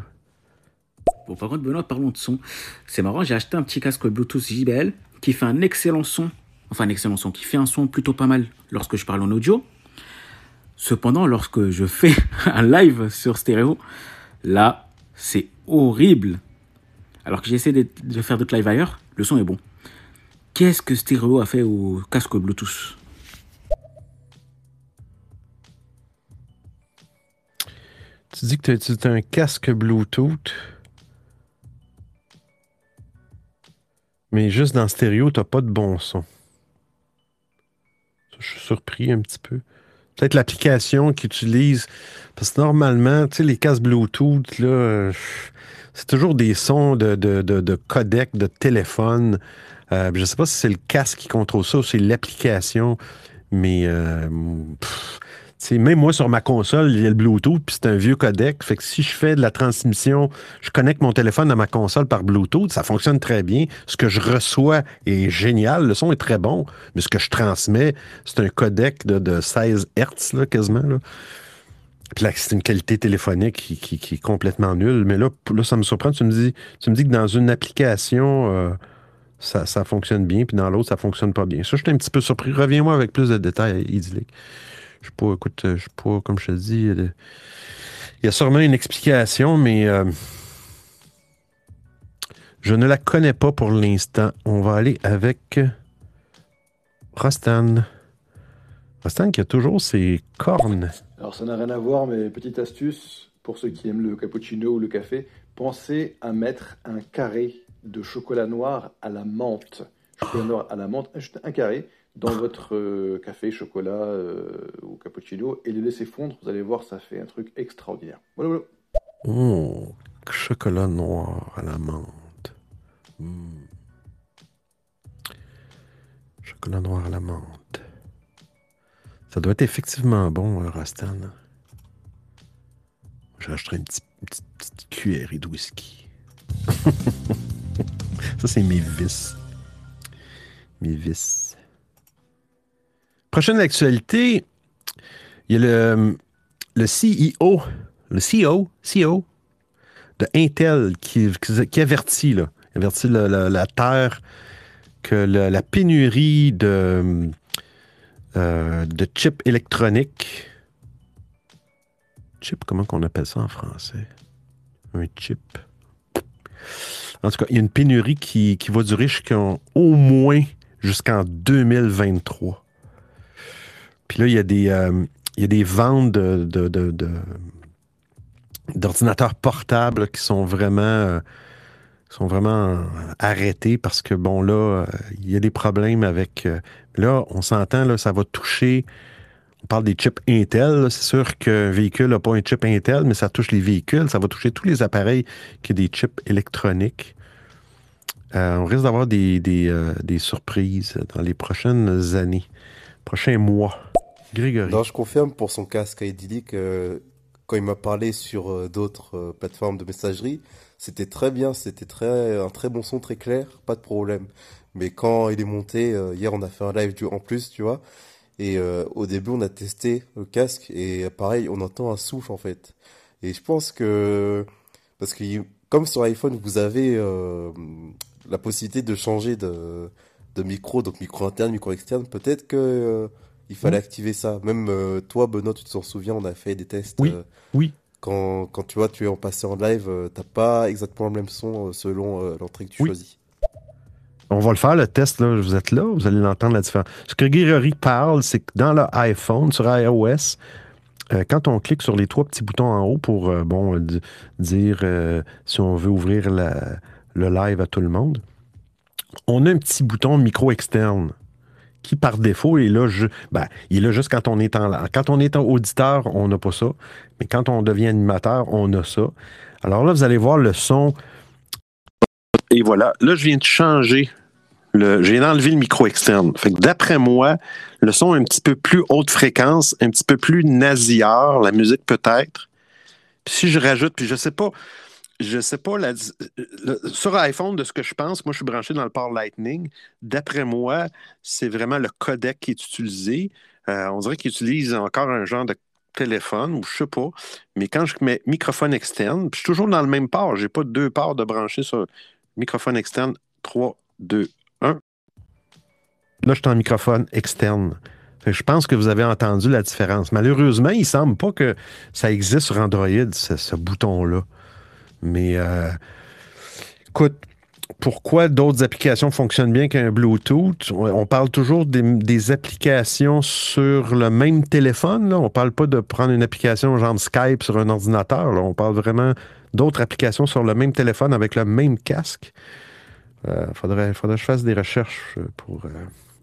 Speaker 5: Bon, par contre, Benoît, parlons de son. C'est marrant, j'ai acheté un petit casque Bluetooth JBL qui fait un excellent son. Enfin, un excellent son, qui fait un son plutôt pas mal lorsque je parle en audio. Cependant, lorsque je fais *laughs* un live sur stéréo, là, c'est horrible. Alors que j'essaie de, de faire d'autres lives ailleurs, le son est bon. Qu'est-ce que stéréo a fait au casque Bluetooth?
Speaker 1: Tu dis que tu as un casque Bluetooth. Mais juste dans stéréo, tu pas de bon son. Je suis surpris un petit peu. Peut-être l'application qu'ils utilisent. Parce que normalement, tu sais, les casques Bluetooth, là, euh, c'est toujours des sons de, de, de, de codec de téléphone. Euh, je ne sais pas si c'est le casque qui contrôle ça ou c'est l'application. Mais euh, même moi sur ma console, il y a le Bluetooth, puis c'est un vieux codec. Fait que si je fais de la transmission, je connecte mon téléphone à ma console par Bluetooth, ça fonctionne très bien. Ce que je reçois est génial, le son est très bon, mais ce que je transmets, c'est un codec de, de 16 Hz là, quasiment. Là. C'est une qualité téléphonique qui, est complètement nulle. Mais là, là, ça me surprend. Tu me dis, tu me dis que dans une application, euh, ça, fonctionne bien, puis dans l'autre, ça fonctionne pas bien. Ça, je suis un petit peu surpris. Reviens-moi avec plus de détails, Idyllic. Je sais pas, écoute, je sais pas, comme je te dis, il y a de- il y a sûrement une explication, mais euh, je ne la connais pas pour l'instant. On va aller avec Rostan. Rostan qui a toujours ses cornes.
Speaker 2: Alors ça n'a rien à voir, mais petite astuce, pour ceux qui aiment le cappuccino ou le café, pensez à mettre un carré de chocolat noir à la menthe. Chocolat noir à la menthe, juste un carré dans votre euh, café, chocolat euh, ou cappuccino et le laissez fondre. Vous allez voir, ça fait un truc extraordinaire. Voilà, voilà.
Speaker 1: Oh, chocolat noir à la menthe. Hmm. Chocolat noir à la menthe. Ça doit être effectivement bon, euh, Rastan. Acheté une petite, petite- petite cuillerée de whisky. *laughs* Ça, c'est mes vices. Mes vices. Prochaine actualité, il y a le, le CEO, le CEO, CEO de Intel qui, avertit, là, avertit la, Terre que la pénurie de, euh, de chips électroniques. Chip, comment qu'on appelle ça en français? Un chip. En tout cas, il y a une pénurie qui, qui va durer jusqu'en au moins jusqu'en 2023. Puis là, il y a des, euh, il y a des ventes de, d'ordinateurs portables qui sont vraiment, euh, sont vraiment euh, arrêtés parce que, bon, là, euh, il y a des problèmes avec... euh, là, on s'entend, là, ça va toucher... On parle des chips Intel. C'est sûr qu'un véhicule n'a pas un chip Intel, mais ça touche les véhicules. Ça va toucher tous les appareils qui ont des chips électroniques. Euh, on risque d'avoir des, des, euh, des surprises dans les prochaines années, prochains mois. Grégory.
Speaker 6: Non, je confirme pour son casque idyllique, euh, quand il m'a parlé sur d'autres plateformes de messagerie, c'était très bien, c'était très, un très bon son, très clair, pas de problème. Mais quand il est monté, euh, hier on a fait un live du, en plus, tu vois, et euh, au début on a testé le casque, et pareil, on entend un souffle en fait. Et je pense que, parce que comme sur iPhone, vous avez euh, la possibilité de changer de, de micro, donc micro interne, micro externe, peut-être que euh, il fallait activer ça. Même euh, toi, Benoît, tu t'en souviens, on a fait des tests.
Speaker 1: Oui,
Speaker 6: euh,
Speaker 1: oui.
Speaker 6: Quand, quand tu vois, tu es en passé en live, euh, t'as pas exactement le même son euh, selon euh, l'entrée que tu
Speaker 1: Oui.
Speaker 6: choisis.
Speaker 1: On va le faire, le test, là. Vous êtes là, vous allez l'entendre la différence. Ce que Grégory parle, c'est que dans le iPhone, sur iOS, euh, quand on clique sur les trois petits boutons en haut pour, euh, bon, di- dire euh, si on veut ouvrir la- le live à tout le monde, on a un petit bouton micro externe qui, par défaut, est là, ju- ben, il est là juste quand on est en Quand on est en auditeur, on n'a pas ça. Mais quand on devient animateur, on a ça. Alors là, vous allez voir le son. Et voilà. Là, je viens de changer le, j'ai enlevé le micro externe. Fait d'après moi, le son est un petit peu plus haute fréquence, un petit peu plus nasillard, la musique peut-être. Puis si je rajoute, puis je sais pas, je sais pas, le- sur iPhone, de ce que je pense, moi je suis branché dans le port Lightning. D'après moi, c'est vraiment le codec qui est utilisé. Euh, on dirait qu'il utilise encore un genre de téléphone ou je sais pas. Mais quand je mets microphone externe, puis je suis toujours dans le même port, j'ai pas deux ports de brancher sur microphone externe 3, 2, 1. Là, je suis en microphone externe. Je pense que vous avez entendu la différence. Malheureusement, il semble pas que ça existe sur Android, ce bouton-là. Mais euh, écoute, pourquoi d'autres applications fonctionnent bien qu'un Bluetooth? On parle toujours des, applications sur le même téléphone. On parle pas de prendre une application genre Skype sur un ordinateur. On parle vraiment d'autres applications sur le même téléphone avec le même casque. Euh, faudrait, faudrait que je fasse des recherches pour euh.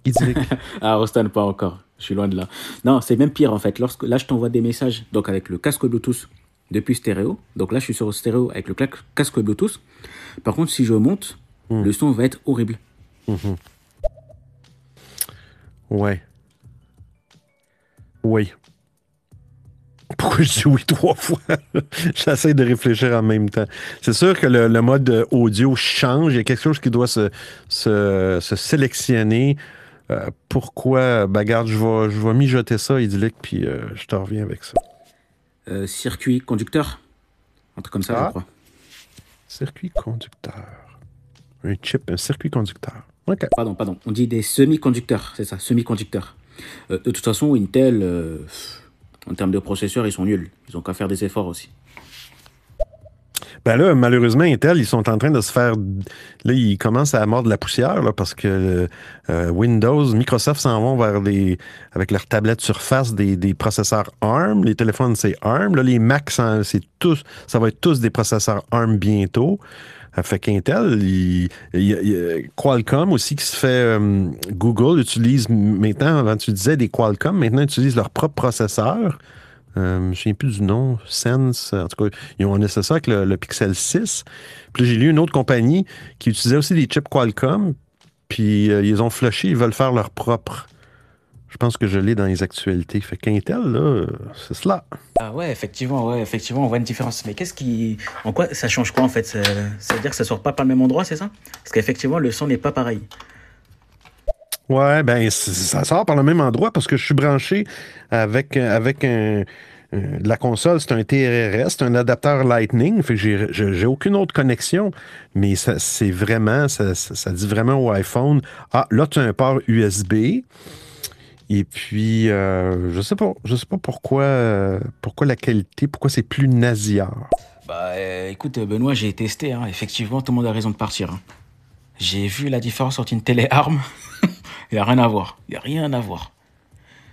Speaker 1: *laughs*
Speaker 5: Ah, Rostan, pas encore. Je suis loin de là. Non, c'est même pire en fait. Lorsque, là, je t'envoie des messages donc avec le casque Bluetooth depuis stéréo. Donc là, je suis sur stéréo avec le casque Bluetooth. Par contre, si je monte,
Speaker 1: Hmm.
Speaker 5: le son va être horrible.
Speaker 1: Mhm. Ouais. Oui. Pourquoi je dis oui trois fois? *laughs* J'essaie de réfléchir en même temps. C'est sûr que le, le mode audio change. Il y a quelque chose qui doit se, se, se sélectionner. Euh, pourquoi? Ben, garde, je vais, je vais mijoter ça, idyllique, puis euh, je te reviens avec ça.
Speaker 5: Euh, circuit conducteur. Un truc comme ça,
Speaker 1: Ah.
Speaker 5: je crois.
Speaker 1: Circuit conducteur. Un chip, un circuit conducteur. OK.
Speaker 5: Pardon, pardon. On dit des semi-conducteurs, c'est ça, semi-conducteurs. Euh, de toute façon, Intel, euh, en termes de processeurs, ils sont nuls. Ils ont qu'à faire des efforts aussi.
Speaker 1: Ben là, malheureusement, Intel, ils sont en train de se faire. Là, ils commencent à mordre la poussière là, parce que euh, Windows, Microsoft s'en vont vers les. avec leurs tablettes surface des, des processeurs ARM. Les téléphones, c'est ARM. Là, les Macs, c'est tous. Ça va être tous des processeurs ARM bientôt. Euh, Fait qu'Intel, il, il il Qualcomm aussi qui se fait. euh, Google utilise maintenant, avant tu disais des Qualcomm, maintenant ils utilisent leur propre processeur. Euh, je ne me souviens plus du nom, Sense. En tout cas, ils ont laissé ça avec le, Pixel 6. Puis j'ai lu une autre compagnie qui utilisait aussi des chips Qualcomm. Puis euh, ils ont flushé, ils veulent faire leur propre. Je pense que je l'ai dans les actualités. Fait qu'Intel, là, c'est cela.
Speaker 5: Ah ouais, effectivement, ouais, effectivement, on voit une différence. Mais qu'est-ce qui. En quoi ça change quoi en fait? Ça veut dire que ça sort pas par le même endroit, c'est ça? Parce qu'effectivement, le son n'est pas pareil.
Speaker 1: Ouais, ben, ça sort par le même endroit parce que je suis branché avec, avec un. La console, c'est un TRRS, c'est un adapteur Lightning, fait que j'ai- aucune autre connexion, mais ça- c'est vraiment, ça, dit vraiment au iPhone, ah, là, tu as un port USB, et puis, euh, je sais pas, je sais pas pourquoi, pourquoi la qualité, pourquoi c'est plus nasillard.
Speaker 5: Bah euh, écoute, Benoît, j'ai testé. hein. Effectivement, tout le monde a raison de partir. hein. J'ai vu la différence entre une télé ARM. Il n'y a rien à voir. Il n'y a rien à voir.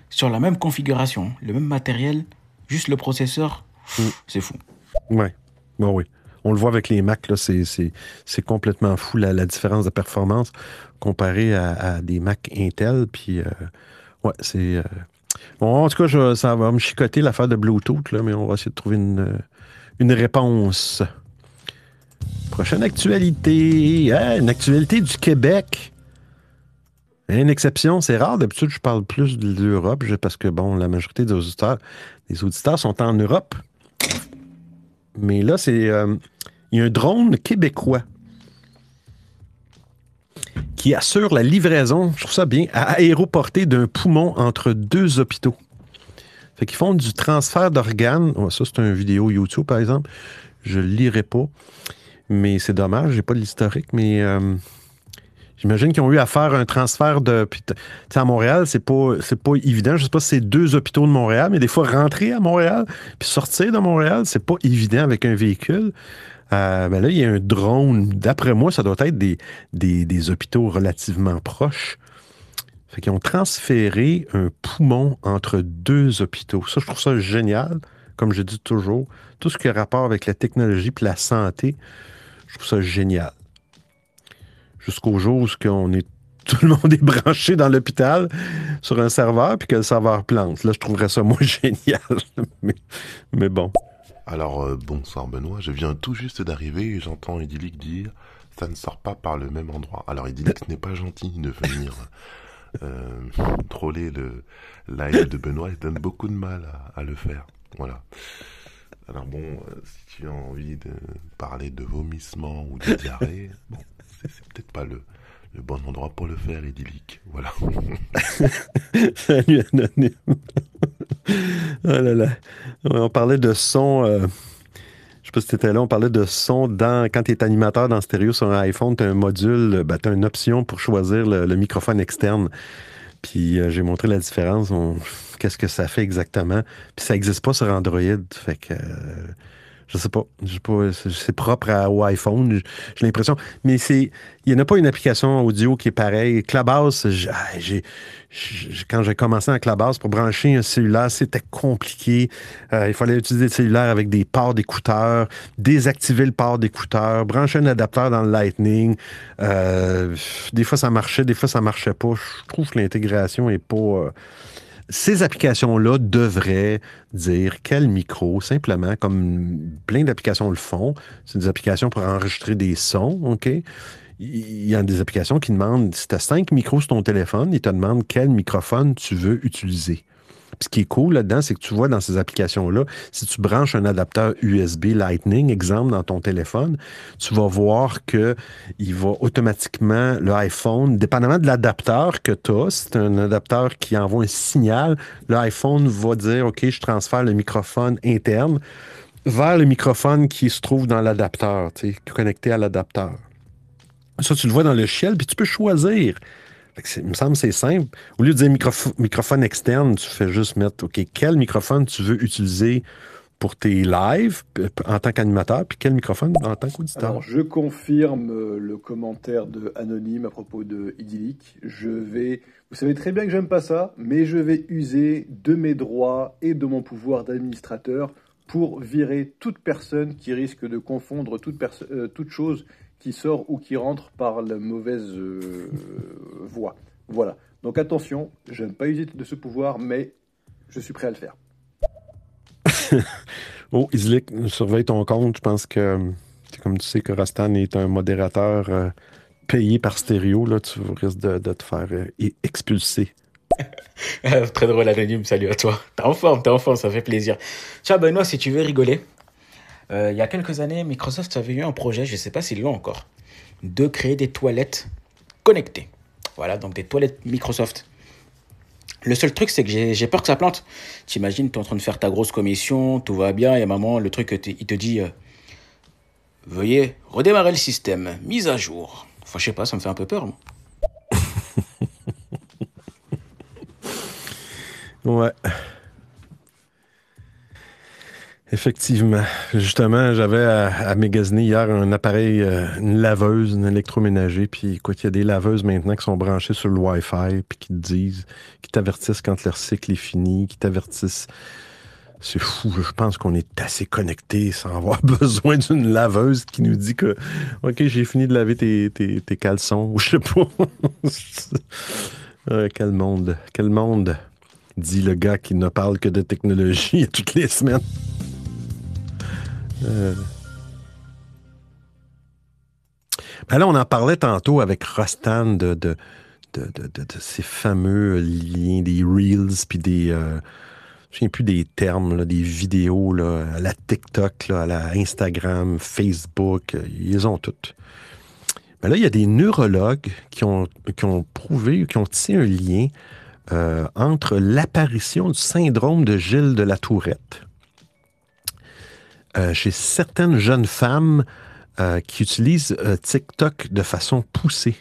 Speaker 5: Sur la même configuration, le même matériel, juste le processeur, pff, c'est fou.
Speaker 1: Ouais, oui. On le voit avec les Macs, là, c'est, c'est, c'est complètement fou la, la différence de performance comparée à, à des Mac Intel. Puis, euh, ouais, c'est. euh, Bon, en tout cas, je- ça va me chicoter l'affaire de Bluetooth, là, mais on va essayer de trouver une, euh, une réponse. Prochaine actualité. Ah, une actualité du Québec. Une exception, c'est rare. D'habitude, je parle plus de l'Europe parce que, bon, la majorité des auditeurs, des auditeurs sont en Europe. Mais là, c'est. euh, il y a un drone québécois qui assure la livraison, je trouve ça bien, à aéroportée d'un poumon entre deux hôpitaux. Fait qu'ils font du transfert d'organes. Ça, c'est une vidéo YouTube, par exemple. Je ne lirai pas. Mais c'est dommage, j'ai pas de l'historique, mais. euh, J'imagine qu'ils ont eu à faire un transfert de. puis t- tu sais, à Montréal, c'est pas, c'est pas évident. Je sais pas si c'est deux hôpitaux de Montréal, mais des fois, rentrer à Montréal puis sortir de Montréal, c'est pas évident avec un véhicule. Euh, ben là, il y a un drone. D'après moi, ça doit être des, des, des hôpitaux relativement proches. Fait qu'ils ont transféré un poumon entre deux hôpitaux. Ça, je trouve ça génial. Comme je dis toujours, tout ce qui a rapport avec la technologie et la santé, je trouve ça génial jusqu'au jour où qu'on est, *laughs* tout le monde est branché dans l'hôpital sur un serveur puis que le serveur plante. Là, je trouverais ça moins *laughs* génial. mais, mais bon.
Speaker 8: Alors, euh, bonsoir Benoît, je viens tout juste d'arriver et j'entends Idyllic dire ça ne sort pas par le même endroit. Alors, que *laughs* ce n'est pas gentil de venir euh, troller le live de Benoît. Il donne beaucoup de mal à, à le faire. Voilà. Alors bon, euh, si tu as envie de parler de vomissement ou de diarrhée, bon, c'est *laughs* peut-être pas le, le bon endroit pour le faire, idyllique. Voilà. *laughs*
Speaker 1: Salut Anonyme. *laughs* oh là là. On parlait de son. euh, je sais pas si tu étais là, on parlait de son dans, quand tu es animateur dans stéréo sur un iPhone, tu as un module, ben, tu une option pour choisir le, microphone externe. Puis euh, j'ai montré la différence, qu'est-ce que ça fait exactement. Puis ça n'existe pas sur Android. Fait que. euh, je sais pas. Sais pas, c'est- propre à, au iPhone, j'ai l'impression. Mais c'est. Il n'y en a pas une application audio qui est pareille. Clubhouse, ah, quand j'ai commencé en Clubhouse pour brancher un cellulaire, c'était compliqué. Euh, il fallait utiliser le cellulaire avec des ports d'écouteurs, désactiver le port d'écouteurs, brancher un adapteur dans le Lightning. Euh, des fois, ça marchait, des fois, ça marchait pas. Je trouve que l'intégration est pas. euh, ces applications-là devraient dire quel micro, simplement, comme plein d'applications le font. C'est des applications pour enregistrer des sons, OK? Il y a des applications qui demandent, si tu as cinq micros sur ton téléphone, ils te demandent quel microphone tu veux utiliser. Ce qui est cool là-dedans, c'est que tu vois dans ces applications-là, si tu branches un adapteur USB Lightning, exemple, dans ton téléphone, tu vas voir que il va automatiquement, le iPhone, dépendamment de l'adapteur que tu as, c'est un adapteur qui envoie un signal, le iPhone va dire, OK, je transfère le microphone interne vers le microphone qui se trouve dans l'adapteur, connecté à l'adapteur. Ça, tu le vois dans le shell, puis tu peux choisir. Il me semble que c'est simple. Au lieu de dire microph- microphone externe, tu fais juste mettre, OK, quel microphone tu veux utiliser pour tes lives en tant qu'animateur, puis quel microphone en tant qu'auditeur?
Speaker 2: Je confirme euh, le commentaire de Anonyme à propos de Idyllique. Je vais, vous savez très bien que j'aime pas ça, mais je vais user de mes droits et de mon pouvoir d'administrateur pour virer toute personne qui risque de confondre toute, euh, toute chose qui sort ou qui rentre par la mauvaise euh, voie. Voilà. Donc attention, j'aime pas user de ce pouvoir, mais je suis prêt à le faire. *laughs*
Speaker 1: Oh, Islik, surveille ton compte. Je pense que, c'est comme tu sais que Rastan est un modérateur euh, payé par stéréo, là, tu risques de, de te faire euh, expulser. *laughs*
Speaker 5: Très drôle, anonyme. Salut à toi. T'es en forme, t'es en forme, ça fait plaisir. Tiens, Benoît, si tu veux rigoler, euh, il y a quelques années, Microsoft avait eu un projet, je sais pas s'ils l'ont encore, de créer des toilettes connectées. Voilà, donc des toilettes Microsoft. Le seul truc, c'est que j'ai peur que ça plante. T'imagines, t'es en train de faire ta grosse commission, tout va bien, et à moment, le truc, il te dit euh, Veuillez redémarrer le système, mise à jour. Enfin, je sais pas, ça me fait un peu peur. moi. *laughs*
Speaker 1: Ouais. Effectivement. Justement, j'avais à, à hier un appareil, euh, une laveuse, une électroménager. Puis écoute, il y a des laveuses maintenant qui sont branchées sur le Wi-Fi, puis qui te disent, qui t'avertissent quand leur cycle est fini, qui t'avertissent. C'est fou. Je pense qu'on est assez connectés sans avoir *laughs* besoin d'une laveuse qui nous dit que, OK, j'ai fini de laver tes, tes, caleçons. Ou je sais pas. *laughs* Quel monde. Quel monde dit le gars qui ne parle que de technologie *laughs* toutes les semaines. Euh. Ben là, on en parlait tantôt avec Rostan de, ces fameux liens, des Reels, puis des... euh, je ne souviens plus des termes, des vidéos, à la TikTok, à la Instagram, Facebook, euh, ils ont toutes. Mais là, il y a des neurologues qui ont, qui ont prouvé, qui ont tissé un lien entre l'apparition du syndrome de Gilles de la Tourette euh, chez certaines jeunes femmes euh, qui utilisent euh, TikTok de façon poussée.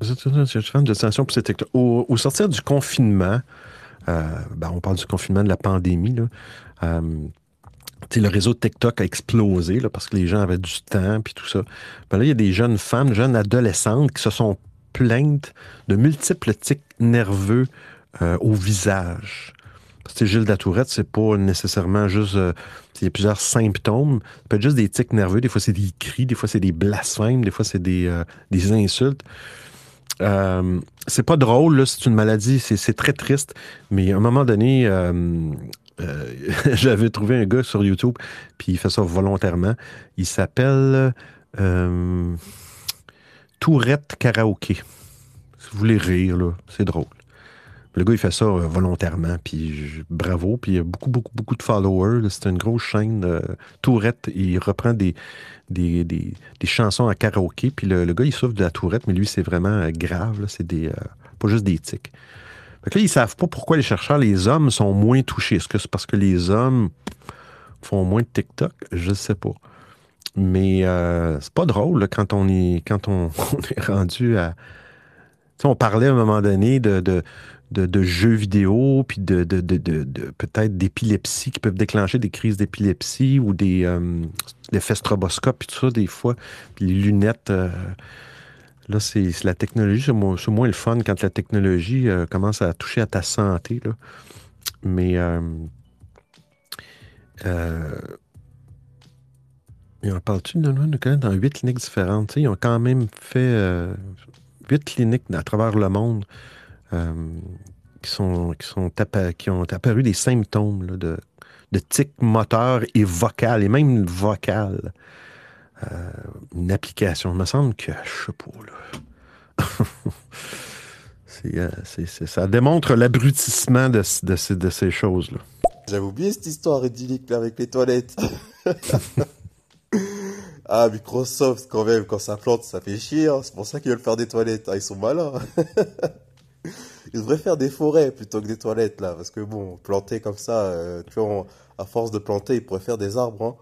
Speaker 1: De TikTok. Au, sortir du confinement, ben, on parle du confinement de la pandémie, le réseau TikTok a explosé parce que les gens avaient du temps puis tout ça. Ben là, il y a des jeunes femmes, jeunes adolescentes qui se sont plaintes de multiples tics nerveux euh, au visage. Que Gilles de la Tourette, c'est pas nécessairement juste. euh, il y a plusieurs symptômes. Ça peut être juste des tics nerveux. Des fois, c'est des cris, des fois, c'est des blasphèmes, des fois, c'est des, euh, des insultes. C'est pas drôle, c'est une maladie, c'est c'est très triste, mais à un moment donné, *laughs* j'avais trouvé un gars sur YouTube, puis il fait ça volontairement. Il s'appelle Tourette Karaoké. Si vous voulez rire, là, c'est drôle. Le gars, il fait ça euh, volontairement, puis bravo. Puis il y a beaucoup, beaucoup, beaucoup de followers. C'est une grosse chaîne. euh, Tourette, il reprend des, des, des- chansons à karaoké. Puis le, le gars, il souffre de la tourette, mais lui, c'est vraiment euh, grave. C'est des, pas juste des tics. Fait que là, ils savent pas pourquoi les chercheurs, les hommes, sont moins touchés. Est-ce que c'est parce que les hommes font moins de TikTok? Je sais pas. Mais euh, c'est pas drôle quand on est quand on, *laughs* est rendu à. On parlait à un moment donné de, de, de- jeux vidéo, puis de, de, peut-être d'épilepsie qui peuvent déclencher des crises d'épilepsie ou des euh, l'effet stroboscope, puis tout ça, des fois. Puis les lunettes. euh, là, c'est la technologie. C'est moins, moins le fun quand la technologie euh, commence à toucher à ta santé. Là. Mais. euh, ils en parlent-tu de même dans huit cliniques différentes? Ils ont quand même fait euh, huit cliniques à travers le monde euh, qui, sont, qui, sont qui ont apparu des symptômes là, de, de tics moteurs et vocales, et même vocales. Euh, une application. Il me semble que, je sais pas, là. *laughs* Ça démontre l'abrutissement de, de ces, de ces choses-là.
Speaker 6: J'avais oublié cette histoire idyllique là avec les toilettes. *laughs* ah, Microsoft, quand même, quand ça plante, ça fait chier. hein. C'est pour ça qu'ils veulent faire des toilettes. Ah, ils sont malins. *laughs* ils devraient faire des forêts plutôt que des toilettes, là. Parce que bon, planter comme ça, euh, tu vois, à force de planter, ils pourraient faire des arbres. Hein.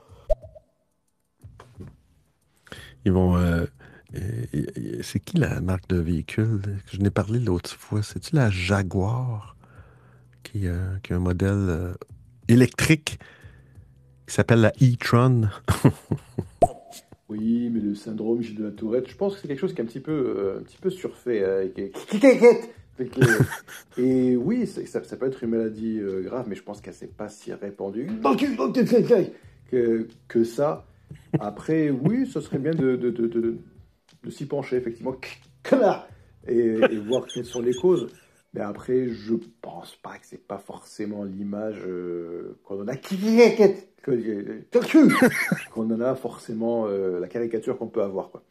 Speaker 1: Ils vont. euh, c'est qui la marque de véhicule? Que je n'ai parlé l'autre fois? C'est-tu la Jaguar qui, euh, qui a un modèle électrique? Qui s'appelle la e-tron?
Speaker 2: Oui, mais le syndrome Gilles de la Tourette, je pense que c'est quelque chose qui est un petit peu, euh, un petit peu surfait. euh, Et oui, ça, peut être une maladie euh, grave, mais je pense qu'elle s'est pas si répandue que, que ça. Après, oui, ce serait bien de, de, de, de, s'y pencher, effectivement, et, voir quelles sont les causes. Mais après, je pense pas que c'est pas forcément l'image euh, qu'on en *laughs* qu'on en a forcément euh, la caricature qu'on peut avoir. Quoi.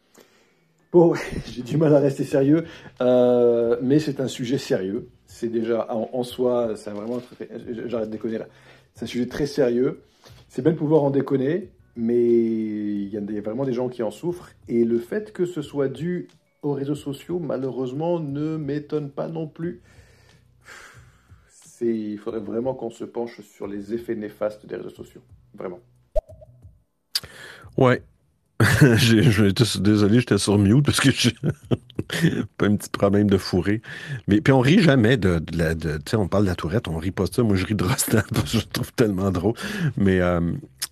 Speaker 2: Bon, *laughs* j'ai du mal à rester sérieux, euh, mais c'est un sujet sérieux. C'est déjà en, en soi, c'est vraiment j'arrête de déconner là. C'est un sujet très sérieux. C'est bien de pouvoir en déconner, mais il y a vraiment des gens qui en souffrent. Et le fait que ce soit dû aux réseaux sociaux, malheureusement, ne m'étonne pas non plus. Il faudrait vraiment qu'on se penche sur les effets néfastes des réseaux sociaux. Vraiment.
Speaker 1: Ouais. *laughs* Je- désolé, j'étais sur mute parce que j'ai *laughs* pas un petit problème de fourré. Mais puis on rit jamais de, la. tu sais, on parle de la tourette, on rit pas ça. Moi, je ris de Rostand parce *laughs* que je le trouve tellement drôle. Mais, euh,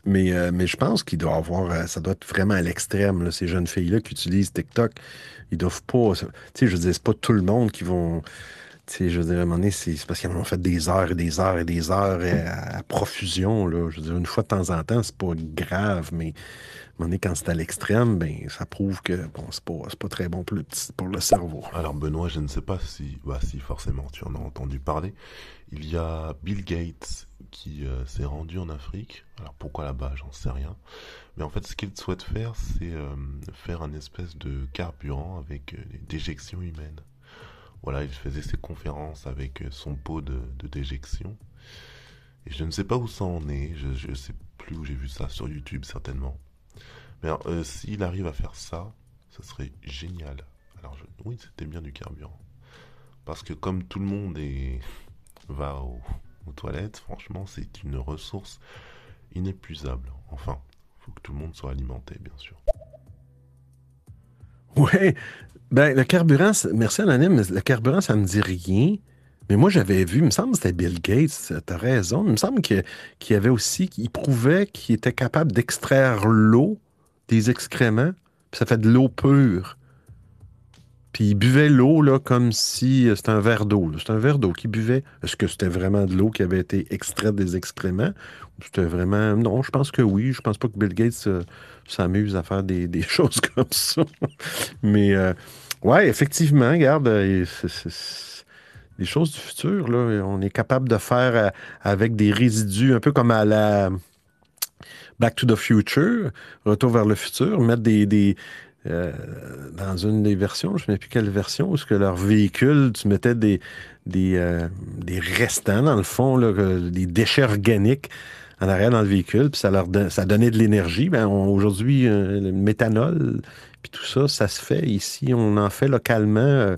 Speaker 1: mais, euh, mais je pense qu'il doit avoir. euh, Ça doit être vraiment à l'extrême, là, ces jeunes filles-là qui utilisent TikTok. Ils doivent pas. Tu sais, je dire, c'est pas tout le monde qui vont. Tu sais, je veux dire, à un moment donné, c'est parce qu'ils en ont fait des heures et des heures et des heures et à, profusion. Là. Je veux dire, une fois de temps en temps, c'est pas grave, mais à un moment donné, quand c'est à l'extrême, ben, ça prouve que bon, c'est pas, pas très bon pour le, pour le cerveau.
Speaker 8: Alors Benoît, je ne sais pas si, bah si forcément tu en as entendu parler. Il y a Bill Gates qui euh, s'est rendu en Afrique. Alors pourquoi là-bas, j'en sais rien. Mais en fait, ce qu'il souhaite faire, c'est euh, faire un espèce de carburant avec euh, des déjections humaines. Voilà, il faisait ses conférences avec euh, son pot de, déjection. Et je ne sais pas où ça en est. Je ne sais plus où j'ai vu ça sur YouTube certainement. Mais euh, s'il arrive à faire ça, ça serait génial. Alors oui, c'était bien du carburant. Parce que comme tout le monde *laughs* va au- aux toilettes, franchement, c'est une ressource inépuisable. Enfin, faut que tout le monde soit alimenté, bien sûr.
Speaker 1: Ouais. Ben, le carburant, merci Anonyme, le carburant, ça me dit rien. Mais moi, j'avais vu, il me semble que c'était Bill Gates, t'as raison. Il me semble qu'il avait aussi, qu'il prouvait qu'il était capable d'extraire l'eau des excréments, puis ça fait de l'eau pure. Puis il buvait l'eau là, comme si euh, c'était un verre d'eau. C'était un verre d'eau qu'il buvait. Est-ce que c'était vraiment de l'eau qui avait été extraite des excréments? C'était vraiment. Non, je pense que oui. Je pense pas que Bill Gates euh, s'amuse à faire des, *laughs* choses comme ça. Mais euh, Oui, effectivement, regarde, euh, c'est- des choses du futur, là. On est capable de faire avec des résidus, un peu comme à la Back to the Future, Retour vers le futur, mettre des, euh, dans une des versions, je ne sais plus quelle version, où ce que leur véhicule, tu mettais des, des, euh, restants, dans le fond, là, des déchets organiques en arrière dans le véhicule, puis ça leur ça donnait de l'énergie. Ben, Aujourd'hui, euh, le méthanol, puis tout ça, ça se fait ici. On en fait localement. euh,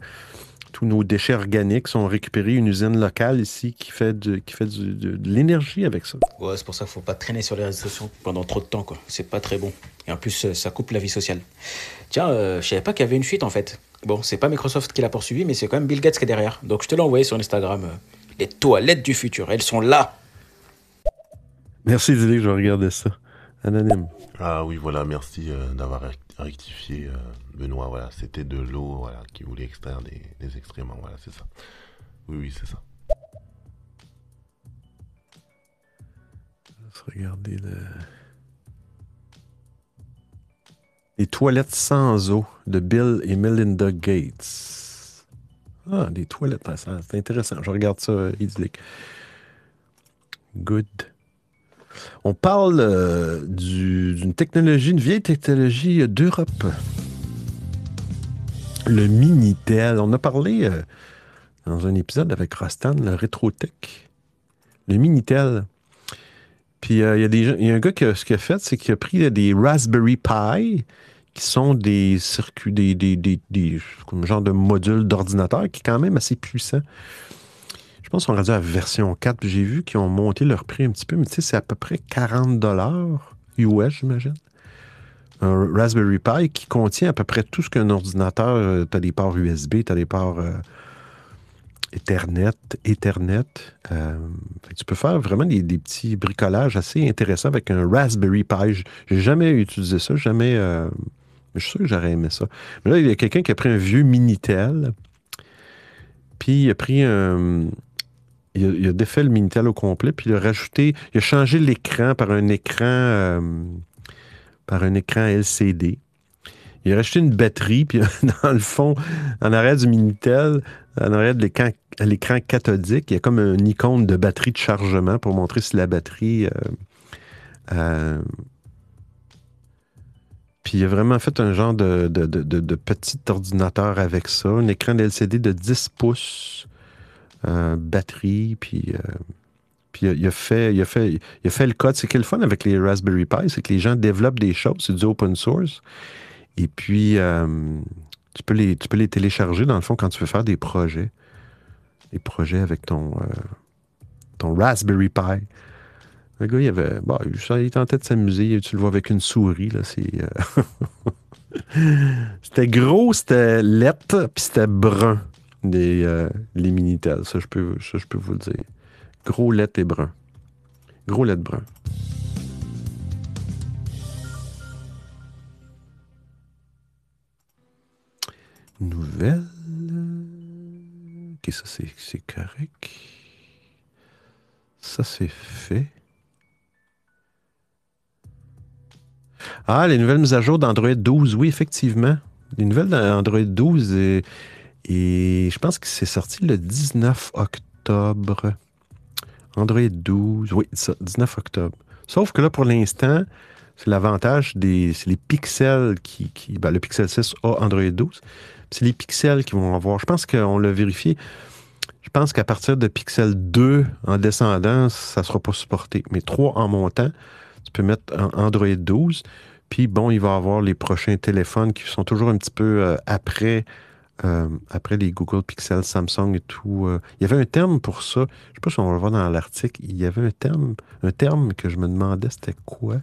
Speaker 1: tous nos déchets organiques sont récupérés. Une usine locale ici qui fait, de, qui fait de, l'énergie avec ça.
Speaker 5: Ouais, c'est pour ça qu'il faut pas traîner sur les réseaux sociaux pendant trop de temps. C'est pas très bon. Et en plus, ça coupe la vie sociale. Tiens, euh, je savais pas qu'il y avait une fuite, en fait. Bon, c'est pas Microsoft qui l'a poursuivi, mais c'est quand même Bill Gates qui est derrière. Donc je te l'ai envoyé sur Instagram. euh, Les toilettes du futur, elles sont là.
Speaker 1: Merci, Dilly, je vais regarder ça. Anonyme.
Speaker 8: Ah oui, voilà, merci euh, d'avoir rec- rectifié, euh, Benoît. Voilà, c'était de l'eau voilà, qui voulait extraire des, des excréments. Voilà, c'est ça. Oui, oui, c'est ça.
Speaker 1: Let's regarder le... Les toilettes sans eau de Bill et Melinda Gates. Ah, des toilettes, c'est intéressant. Je regarde ça, euh, idyllique. Good. On parle euh, du- d'une technologie, une vieille technologie euh, d'Europe. Le Minitel. On a parlé dans un épisode avec Rostan, le Rétrotech. Le Minitel. Puis euh, il y, a des y a un gars qui a, ce qu'il a fait, c'est qu'il a pris des Raspberry Pi, qui sont des circuits, des, des, des, des- genre de modules d'ordinateur qui est quand même assez puissant. Je pense qu'on est rendu à version 4, puis j'ai vu qu'ils ont monté leur prix un petit peu, mais tu sais, c'est à peu près 40 dollars US, j'imagine. Un Raspberry Pi qui contient à peu près tout ce qu'un ordinateur. tu as des ports USB, tu as des ports euh, Ethernet, Ethernet. Euh, tu peux faire vraiment des, petits bricolages assez intéressants avec un Raspberry Pi. J'ai jamais utilisé ça, jamais. euh, je suis sûr que j'aurais aimé ça. Mais là, il y a quelqu'un qui a pris un vieux Minitel, puis il a pris un. Il a, défait le Minitel au complet, puis il a rajouté. Il a changé l'écran par un écran. euh, par un écran LCD. Il a rajouté une batterie, puis *laughs* dans le fond, en arrière du Minitel, en arrière de l'écran, cathodique, il y a comme une icône de batterie de chargement pour montrer si la batterie. euh, euh, puis il a vraiment fait un genre de, petit ordinateur avec ça, un écran LCD de 10 pouces, euh, batterie, puis. il a, fait, il, a fait, il a le code. C'est fun avec les Raspberry Pi, c'est que les gens développent des choses, c'est du open source. Et puis, tu, peux les, tu peux les télécharger, dans le fond, quand tu veux faire des projets. Des projets avec ton, euh, ton Raspberry Pi. Le gars, il avait. Bon, il tentait de s'amuser. Tu le vois avec une souris, là. C'est. euh, *laughs* c'était gros, c'était lettre, puis c'était brun, des, euh, les Minitel. Ça, je peux, peux vous le dire. Gros lettre et brun. Gros lettre brun. Nouvelle. Ok, ça c'est correct. Ça c'est fait. Ah, les nouvelles mises à jour d'Android 12, oui, effectivement. Les nouvelles d'Android 12, et, je pense que c'est sorti le 19 octobre. Android 12, oui, ça, 19 octobre. Sauf que là, pour l'instant, c'est l'avantage des les pixels qui. qui ben, le Pixel 6 a Android 12. C'est les pixels qui vont avoir. Je pense qu'on l'a vérifié. Je pense qu'à partir de Pixel 2 en descendant, ça ne sera pas supporté. Mais 3 en montant, tu peux mettre Android 12. Puis bon, il va avoir les prochains téléphones qui sont toujours un petit peu euh, après, euh, après les Google Pixel, Samsung et tout. euh. Il y avait un terme pour ça. Je ne sais pas si on va le voir dans l'article. Il y avait un terme, un terme que je me demandais c'était quoi?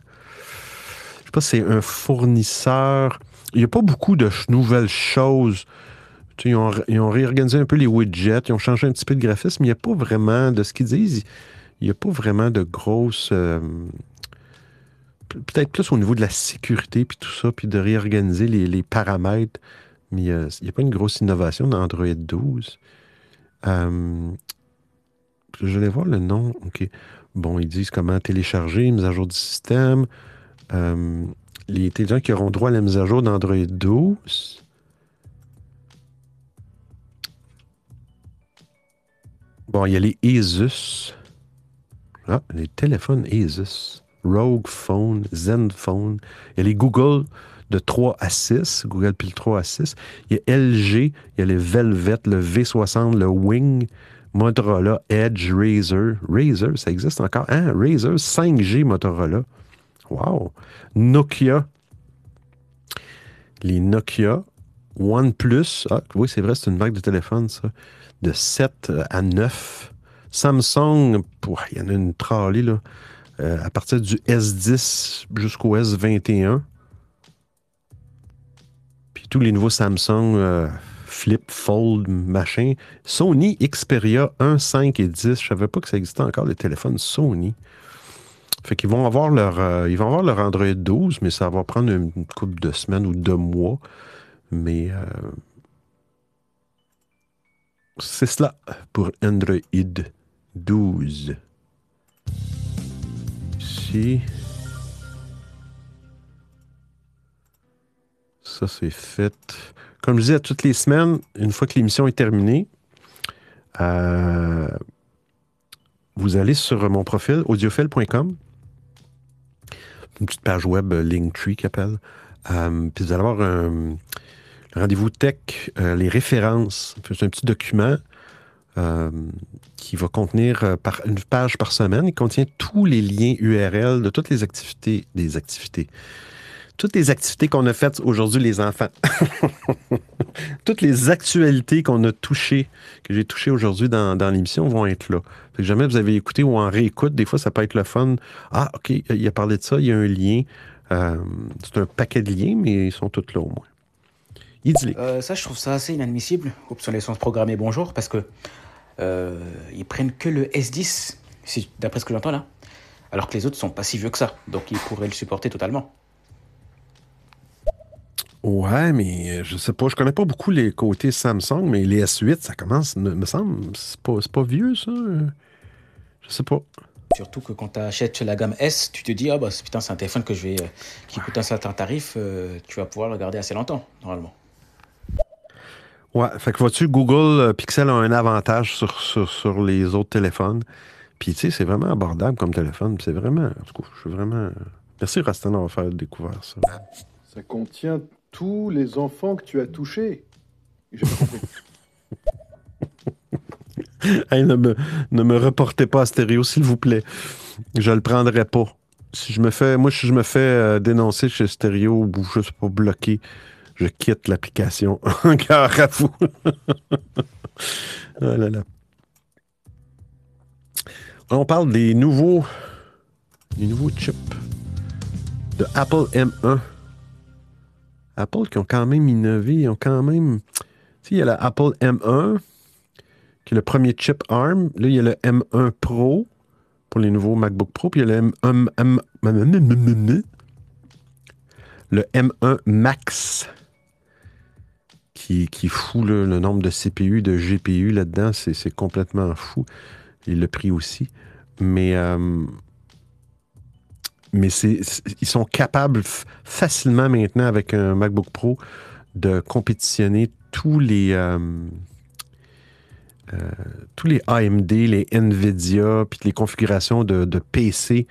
Speaker 1: Je sais pas si c'est un fournisseur. Il n'y a pas beaucoup de nouvelles choses. Ils, ont, réorganisé un peu les widgets, ils ont changé un petit peu de graphisme, mais il n'y a pas vraiment, de ce qu'ils disent, il n'y a pas vraiment de grosses. euh, pe- Peut-être plus au niveau de la sécurité, puis tout ça, puis de réorganiser les, les paramètres. Mais euh, il n'y a pas une grosse innovation dans Android 12. Euh, je vais voir le nom. OK. Bon, ils disent comment télécharger, mise à jour du système les gens qui auront droit à la mise à jour d'Android 12. Bon, il y a les Asus. Ah, les téléphones Asus. Rogue Phone, Zenphone. Il y a les Google de 3 à 6, Google Pixel 3 à 6. Il y a LG, il y a les Velvet, le V60, le Wing, Motorola, Edge, Razer. Razer, ça existe encore. Hein? Razer, 5G Motorola. Wow. Nokia. Les Nokia. OnePlus. Ah, oui, c'est vrai, c'est une marque de téléphone, ça. De 7 à 9. Samsung, il y en a une trolley, là. Euh, à partir du S10 jusqu'au S21. Puis tous les nouveaux Samsung euh, Flip, Fold, machin. Sony Xperia 1, 5 et 10. Je savais pas que ça existait encore, les téléphones Sony. Fait qu'ils vont avoir leur, euh, ils vont avoir leur Android 12, mais ça va prendre une couple de semaines ou de mois. Mais euh, c'est cela pour Android 12. Ici. Ça, c'est fait. Comme je disais, toutes les semaines, une fois que l'émission est terminée, euh, vous allez sur mon profil audiophile.com, une petite page web euh, Linktree qui appelle. Euh, puis vous allez avoir un rendez-vous tech, euh, les références. C'est un petit document euh, qui va contenir par, une page par semaine. Il contient tous les liens URL de toutes les activités, des activités. Toutes les activités qu'on a faites aujourd'hui, les enfants. *laughs* Toutes les actualités qu'on a touchées, que j'ai touchées aujourd'hui dans, l'émission, vont être là. Que jamais vous avez écouté ou en réécoute, des fois, ça peut être le fun. Ah, OK, il a parlé de ça, il y a un lien. Euh, c'est un paquet de liens, mais ils sont tous là au moins.
Speaker 5: Euh, ça, je trouve ça assez inadmissible. Obsolescence programmée, bonjour, parce que euh, ils prennent que le S10, si- d'après ce que j'entends là, alors que les autres sont pas si vieux que ça, donc ils pourraient le supporter totalement.
Speaker 1: Ouais, mais euh, je sais pas, je connais pas beaucoup les côtés Samsung, mais les S8, ça commence, me, semble, c'est pas, c'est pas vieux, ça. euh, Je sais pas.
Speaker 5: Surtout que quand tu achètes la gamme S, tu te dis, ah bah putain, c'est un téléphone que je vais, euh, qui coûte un certain tarif, euh, tu vas pouvoir le garder assez longtemps, normalement.
Speaker 1: Ouais, fait que vois-tu, Google Pixel a un avantage sur, sur, sur les autres téléphones. Puis, tu sais, c'est vraiment abordable comme téléphone. C'est vraiment, en tout cas, je suis vraiment. Merci, Rastan, d'avoir fait découvert ça.
Speaker 2: Ça contient tous les enfants que tu as touchés. *laughs*
Speaker 1: Ne, me, reportez pas à stéréo, s'il vous plaît. Je le prendrai pas. Si je me fais, moi, si je me fais euh, dénoncer chez stéréo ou sais pas bloqué, je quitte l'application. *laughs* Encore à vous. *laughs* Là. On parle des nouveaux, des nouveaux chips de Apple M1. Apple qui ont quand même innové, ils ont quand même. Tu sais, il y a la Apple M1 qui est le premier chip ARM. Là, il y a le M1 Pro pour les nouveaux MacBook Pro. Puis il y a le M1, M- le M1 Max qui, qui fout là, le nombre de CPU, de GPU là-dedans. C'est complètement fou. Et le prix aussi. Mais, euh, mais c'est- ils sont capables facilement maintenant avec un MacBook Pro de compétitionner tous les. euh, tous les AMD, les NVIDIA, puis les configurations de, PC,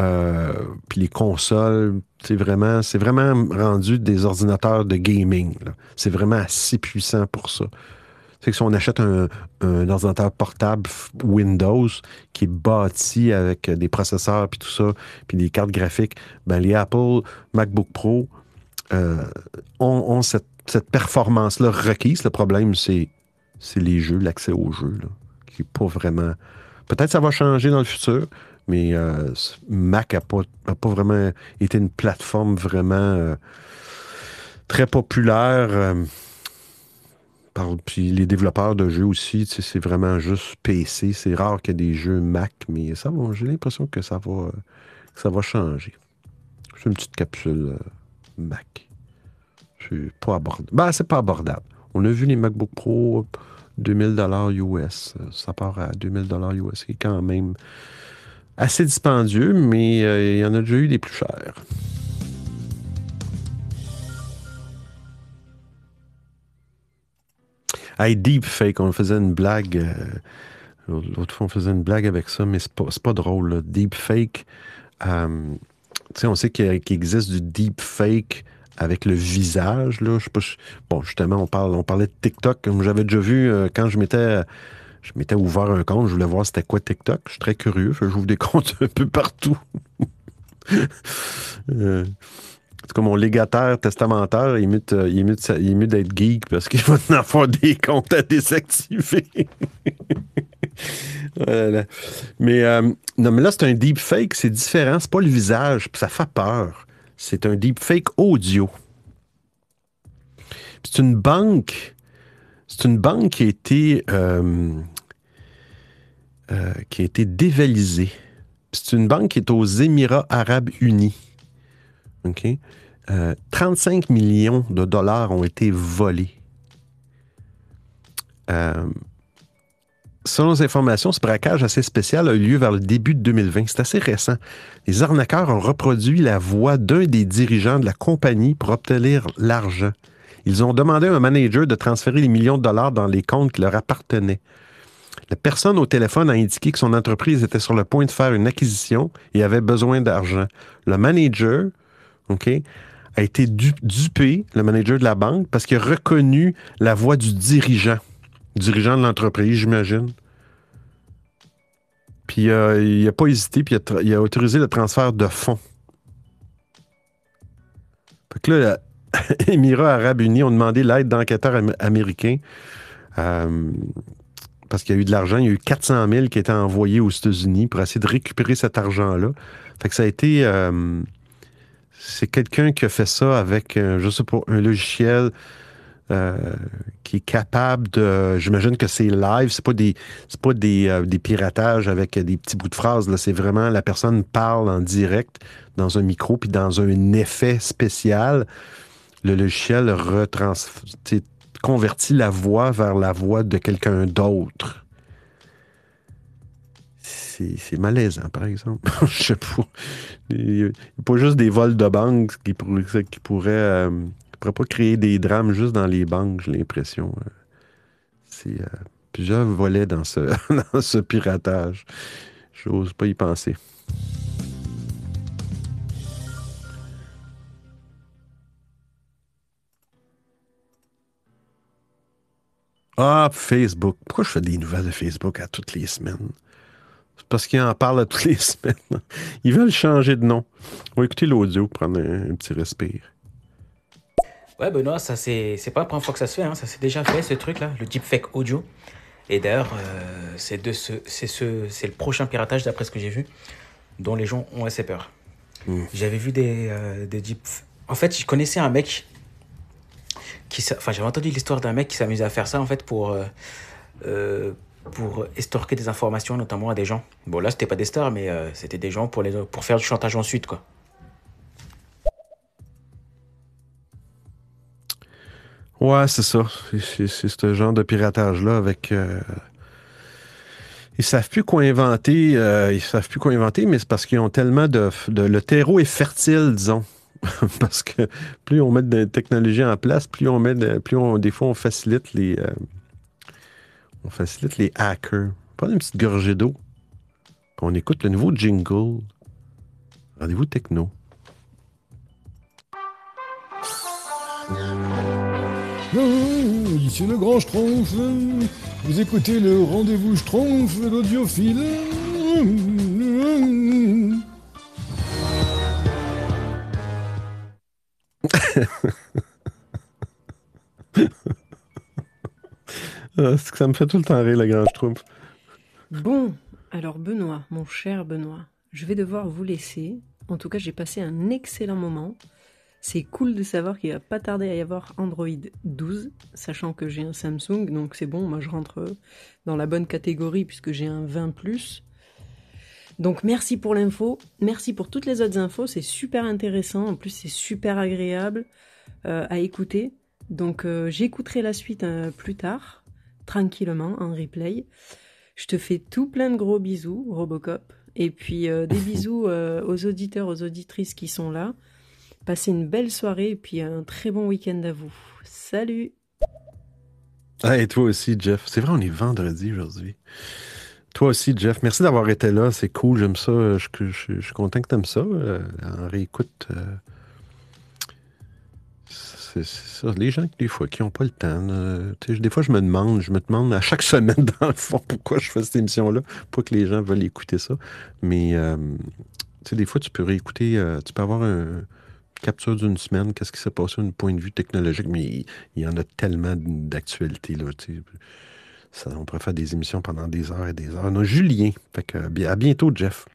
Speaker 1: euh, puis les consoles, c'est vraiment, c'est vraiment rendu des ordinateurs de gaming. C'est vraiment assez puissant pour ça. C'est que si on achète un, ordinateur portable Windows qui est bâti avec des processeurs puis tout ça, puis des cartes graphiques, ben les Apple MacBook Pro euh, ont, cette, performance-là requise. Le problème, c'est les jeux, l'accès aux jeux, là, qui n'est pas vraiment. Peut-être ça va changer dans le futur, mais euh, Mac n'a pas, pas vraiment été une plateforme vraiment euh, très populaire. Puis les développeurs de jeux aussi, c'est vraiment juste PC. C'est rare qu'il y ait des jeux Mac, mais ça va, j'ai l'impression que ça va, euh, ça va changer. C'est une petite capsule euh, Mac. C'est pas abordable. Ben, c'est pas abordable. On a vu les MacBook Pro euh, 2000 dollars US. Ça part à 2000 dollars US, qui est quand même assez dispendieux, mais euh, il y en a déjà eu des plus chers. Hey, Deepfake, on faisait une blague. euh, L'autre fois, on faisait une blague avec ça, mais c'est pas, pas drôle. là. Deepfake. euh, tu sais, on sait qu'il existe du deepfake avec le visage. Là. Je sais pas, bon, justement, on, parle, on parlait de TikTok. Comme j'avais déjà vu euh, quand je m'étais. Je ouvert un compte, je voulais voir c'était quoi TikTok. Je suis très curieux. J'ouvre des *laughs* comptes un peu partout. *laughs* Euh, c'est comme mon légataire testamentaire, il mieux de- il est il d'être geek parce qu'il *laughs* va en avoir des comptes à désactiver. *laughs* Voilà. Mais euh, non, mais là, c'est un deepfake, c'est différent. C'est pas le visage, ça fait peur. C'est un deepfake audio. Puis C'est une banque. C'est une banque qui a été euh, euh, qui a été dévalisée. C'est une banque qui est aux Émirats Arabes Unis. OK? Euh, 35 millions de dollars ont été volés. Euh, Selon les informations, ce braquage assez spécial a eu lieu vers le début de 2020. C'est assez récent. Les arnaqueurs ont reproduit la voix d'un des dirigeants de la compagnie pour obtenir l'argent. Ils ont demandé à un manager de transférer les millions de dollars dans les comptes qui leur appartenaient. La personne au téléphone a indiqué que son entreprise était sur le point de faire une acquisition et avait besoin d'argent. Le manager, A été du- dupé, le manager de la banque, parce qu'il a reconnu la voix du dirigeant dirigeant de l'entreprise, j'imagine. Puis euh, il n'a pas hésité, puis il a, autorisé le transfert de fonds. Fait que là, *laughs* Émirats arabes unis ont demandé l'aide d'enquêteurs am- américains euh, parce qu'il y a eu de l'argent. Il y a eu 400 000 qui étaient envoyés aux États-Unis pour essayer de récupérer cet argent-là. Fait que ça a été... euh, c'est quelqu'un qui a fait ça avec, euh, je sais un logiciel euh, qui est capable de. J'imagine que c'est live, c'est pas des, pas des, euh, des piratages avec des petits bouts de phrases. C'est vraiment la personne parle en direct dans un micro puis dans un effet spécial. Le logiciel retrans, convertit la voix vers la voix de quelqu'un d'autre. C'est c'est malaisant, par exemple. *laughs* Je sais pas. Il y a pas juste des vols de banque qui, pourraient- qui pourraient. euh, pourraient pas créer des drames juste dans les banques, j'ai l'impression. Euh, C'est euh, plusieurs volets dans ce, *laughs* dans ce piratage. J'ose pas y penser. Ah, Facebook. Pourquoi je fais des nouvelles de Facebook à toutes les semaines? Parce qu'ils en parlent à toutes les *laughs* semaines. Ils veulent changer de nom. On va écouter l'audio pour prendre un, un petit respire.
Speaker 5: Ouais, Benoît, ça c'est pas la première fois que ça se fait, hein. ça s'est déjà fait ce truc-là, le deepfake audio. Et d'ailleurs, euh, c'est de ce, c'est ce, c'est le prochain piratage d'après ce que j'ai vu, dont les gens ont assez peur.
Speaker 1: Mm.
Speaker 5: J'avais vu des, euh, des deep. En fait, je connaissais un mec qui, enfin, j'avais entendu l'histoire d'un mec qui s'amusait à faire ça en fait pour euh, euh, pour estorquer des informations, notamment à des gens. Bon, là, c'était pas des stars, mais euh, c'était des gens pour les pour faire du chantage ensuite, quoi.
Speaker 1: Ouais, c'est ça. C'est- ce genre de piratage-là avec. euh, Ils savent plus quoi inventer. euh, ils savent plus quoi inventer, mais c'est parce qu'ils ont tellement de, Le terreau est fertile, disons. *laughs* parce que plus on met de technologies en place, plus on met de, plus on, des fois on facilite les. On facilite les hackers. Prends une petite gorgée d'eau. On écoute le nouveau jingle. Rendez-vous techno.
Speaker 9: Ici le grand Schtroumpf. Vous écoutez le rendez-vous Schtroumpf, l'audiophile. *laughs*
Speaker 1: Que ça me fait tout le temps rire, le grand Schtroumpf.
Speaker 7: Bon, alors Benoît, mon cher Benoît, je vais devoir vous laisser. En tout cas, j'ai passé un excellent moment. C'est cool de savoir qu'il va pas tarder à y avoir Android 12, sachant que j'ai un Samsung, donc c'est bon, moi je rentre dans la bonne catégorie puisque j'ai un 20 +. Donc merci pour l'info, merci pour toutes les autres infos, c'est super intéressant, en plus c'est super agréable euh, à écouter. Donc euh, j'écouterai la suite euh, plus tard, tranquillement, en replay. Je te fais tout plein de gros bisous, Robocop. Et puis euh, des *laughs* bisous euh, aux auditeurs, aux auditrices qui sont là. Passez une belle soirée et puis un très bon week-end à vous. Salut
Speaker 1: Ah, et toi aussi, Jeff. C'est vrai, on est vendredi aujourd'hui. Toi aussi, Jeff. Merci d'avoir été là. C'est cool. J'aime ça. Je, je- je- je suis content que tu aimes ça. Euh, en réécoute. C'est ça. Les gens, des fois, qui n'ont pas le temps. des fois, je me demande, je me demande à chaque *laughs* semaine, dans le fond, pourquoi je fais cette émission-là. Pas que les gens veulent écouter ça. Mais, euh, tu sais, des fois, tu peux réécouter, euh, tu peux avoir un- une capture d'une semaine, qu'est-ce qui s'est passé d'un point de vue technologique, mais il, y en a tellement d'actualités, là, on pourrait faire des émissions pendant des heures et des heures. On a Julien. Fait que, à bientôt, Jeff.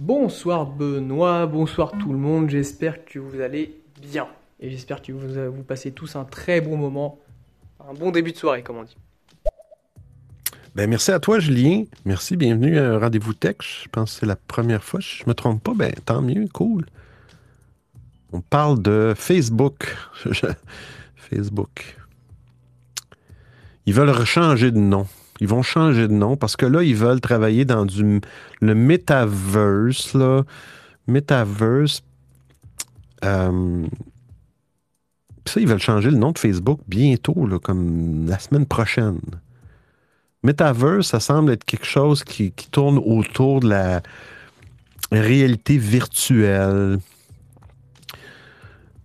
Speaker 10: Bonsoir Benoît, bonsoir tout le monde, j'espère que vous allez bien. Et j'espère que vous, vous passez tous un très bon moment, un bon début de soirée comme on dit.
Speaker 1: Ben, merci à toi, Julien. Merci, bienvenue à Rendez-vous Tech. Je pense que c'est la première fois. Je me trompe pas, ben, tant mieux, cool. On parle de Facebook. *laughs* Facebook. Ils veulent changer de nom. Ils vont changer de nom parce que là, ils veulent travailler dans du, le metaverse. Là. Metaverse. Euh, puis ça, ils veulent changer le nom de Facebook bientôt, là, comme la semaine prochaine. Metaverse, ça semble être quelque chose qui, tourne autour de la réalité virtuelle.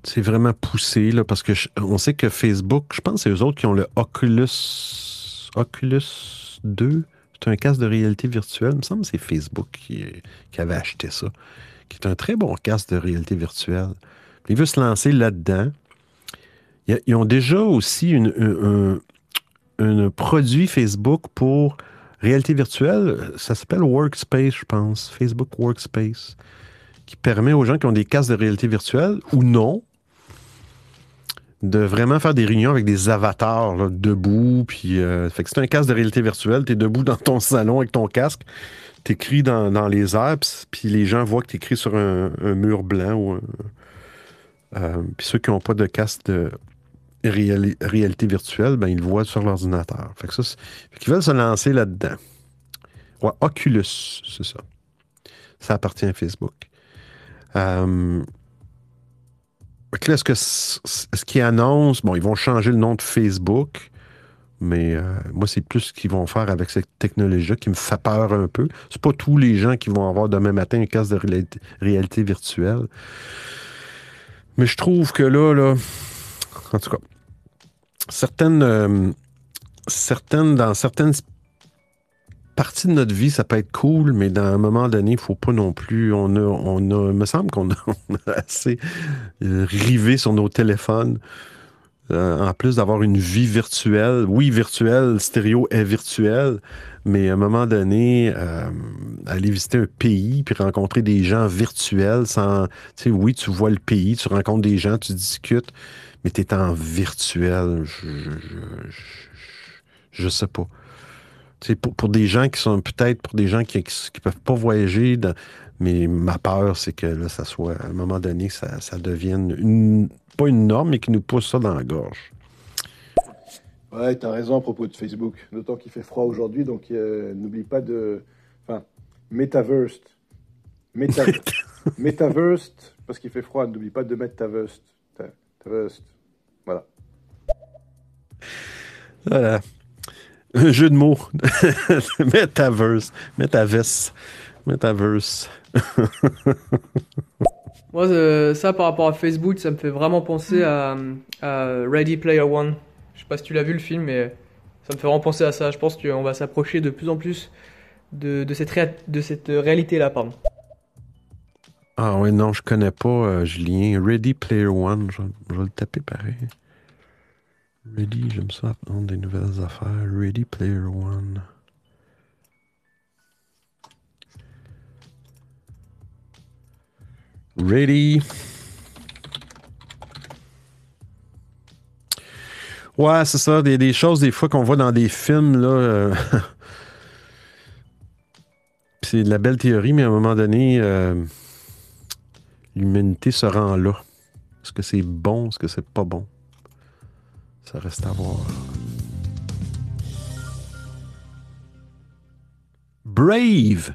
Speaker 1: C'est vraiment poussé, là, parce que je- on sait que Facebook, je pense que c'est eux autres qui ont le Oculus, Oculus 2. C'est un casque de réalité virtuelle. Il me semble que c'est Facebook qui, qui avait acheté ça, qui est un très bon casque de réalité virtuelle. Il veut se lancer là-dedans. Ils ont déjà aussi une- un, un- un produit Facebook pour réalité virtuelle. Ça s'appelle Workspace, je pense. Facebook Workspace. Qui permet aux gens qui ont des casques de réalité virtuelle ou non de vraiment faire des réunions avec des avatars debout. Puis, euh, fait que c'est un casque de réalité virtuelle. Tu es debout dans ton salon avec ton casque. Tu écris dans, dans les airs. Puis, les gens voient que tu écris sur un, mur blanc. ou euh, puis ceux qui n'ont pas de casque de réali- réalité virtuelle, ben, ils le voient sur l'ordinateur. Qu'ils veulent se lancer là-dedans. Ouais, Oculus, c'est ça. Ça appartient à Facebook. Euh, est-ce que ce qu'ils annoncent, bon, ils vont changer le nom de Facebook, mais euh, moi, c'est plus ce qu'ils vont faire avec cette technologie-là qui me fait peur un peu. C'est pas tous les gens qui vont avoir demain matin un casque de réalité virtuelle. Mais je trouve que là, là, en tout cas, certaines, euh, dans certaines parties de notre vie, ça peut être cool, mais dans un moment donné, il faut pas non plus. On a, on a, il me semble qu'on *laughs* a, assez euh, rivé sur nos téléphones. Euh, en plus d'avoir une vie virtuelle, oui, virtuelle, stéréo est virtuel, mais à un moment donné, aller visiter un pays puis rencontrer des gens virtuels sans. Tu sais, oui, tu vois le pays, tu rencontres des gens, tu discutes, mais tu es en virtuel. Je, je, je, sais pas. Pour, pour des gens qui sont peut-être pour des gens qui ne peuvent pas voyager, dans- mais ma peur, c'est que là, ça soit à un moment donné, ça, ça devienne une, pas une norme, mais qui nous pousse ça dans la gorge.
Speaker 2: Ouais, t'as raison à propos de Facebook. D'autant qu'il fait froid aujourd'hui, donc euh, n'oublie pas de. Enfin, Metaverse. Meta... *laughs* Metaverse, parce qu'il fait froid, n'oublie pas de mettre ta veste. Ta, ta veste. Voilà.
Speaker 1: Un jeu de mots. *laughs* Metaverse. Metaverse. Metaverse. *laughs*
Speaker 10: Moi, euh, ça par rapport à Facebook, ça me fait vraiment penser à, à Ready Player One. Je sais pas si tu l'as vu le film, mais ça me fait vraiment penser à ça. Je pense qu'on va s'approcher de plus en plus de, de cette, réa- de cette réalité-là, pardon.
Speaker 1: Ah oui, non, je connais pas euh, Julien. Ready Player One, je, je vais le taper pareil. Ready, j'aime ça apprendre des nouvelles affaires. Ready Player One. Ready. Ouais, c'est ça, des, des choses des fois qu'on voit dans des films, là. euh, *laughs* c'est de la belle théorie, mais à un moment donné, euh, l'humanité se rend là. Est-ce que c'est bon? Est-ce que c'est pas bon? Ça reste à voir. Brave!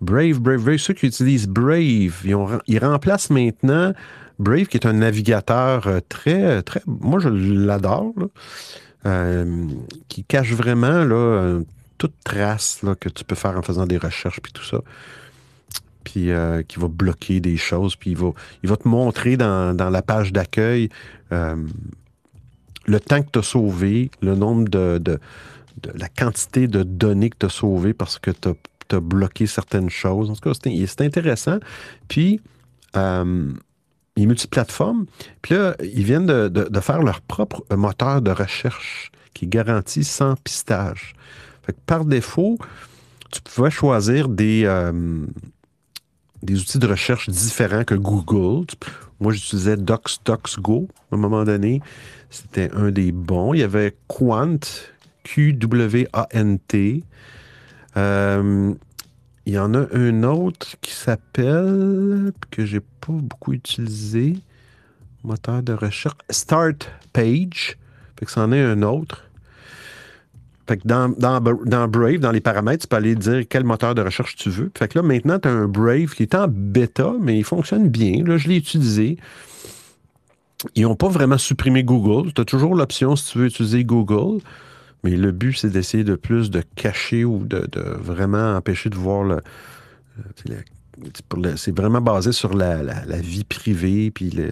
Speaker 1: Brave, Brave, Brave. Ceux qui utilisent Brave, ils, remplacent maintenant Brave, qui est un navigateur euh, très, très. Moi, je l'adore. Euh, qui cache vraiment euh, toute trace que tu peux faire en faisant des recherches puis tout ça. Puis qui va bloquer des choses. Puis il va, il va te montrer dans, la page d'accueil le temps que tu as sauvé, le nombre de, la quantité de données que tu as sauvées parce que tu as, bloqué certaines choses. En tout cas, c'est intéressant. Puis, euh, il est multiplateforme. Puis là, ils viennent de, faire leur propre moteur de recherche qui garantit sans pistage. Par défaut, tu pouvais choisir des, euh, des outils de recherche différents que Google. Moi, j'utilisais DuckDuckGo à un moment donné. C'était un des bons. Il y avait Quant, Q-W-A-N-T. Euh, il y en a un autre qui s'appelle, que j'ai pas beaucoup utilisé, moteur de recherche, Start Page. Fait que c'en est un autre. Fait que dans, dans, dans Brave, dans les paramètres, tu peux aller dire quel moteur de recherche tu veux. Fait que là, maintenant, tu as un Brave qui est en bêta, mais il fonctionne bien. Là, je l'ai utilisé. Ils n'ont pas vraiment supprimé Google. Tu as toujours l'option si tu veux utiliser Google. Mais le but, c'est d'essayer de plus de cacher ou de, vraiment empêcher de voir le. c'est vraiment basé sur la vie privée, puis le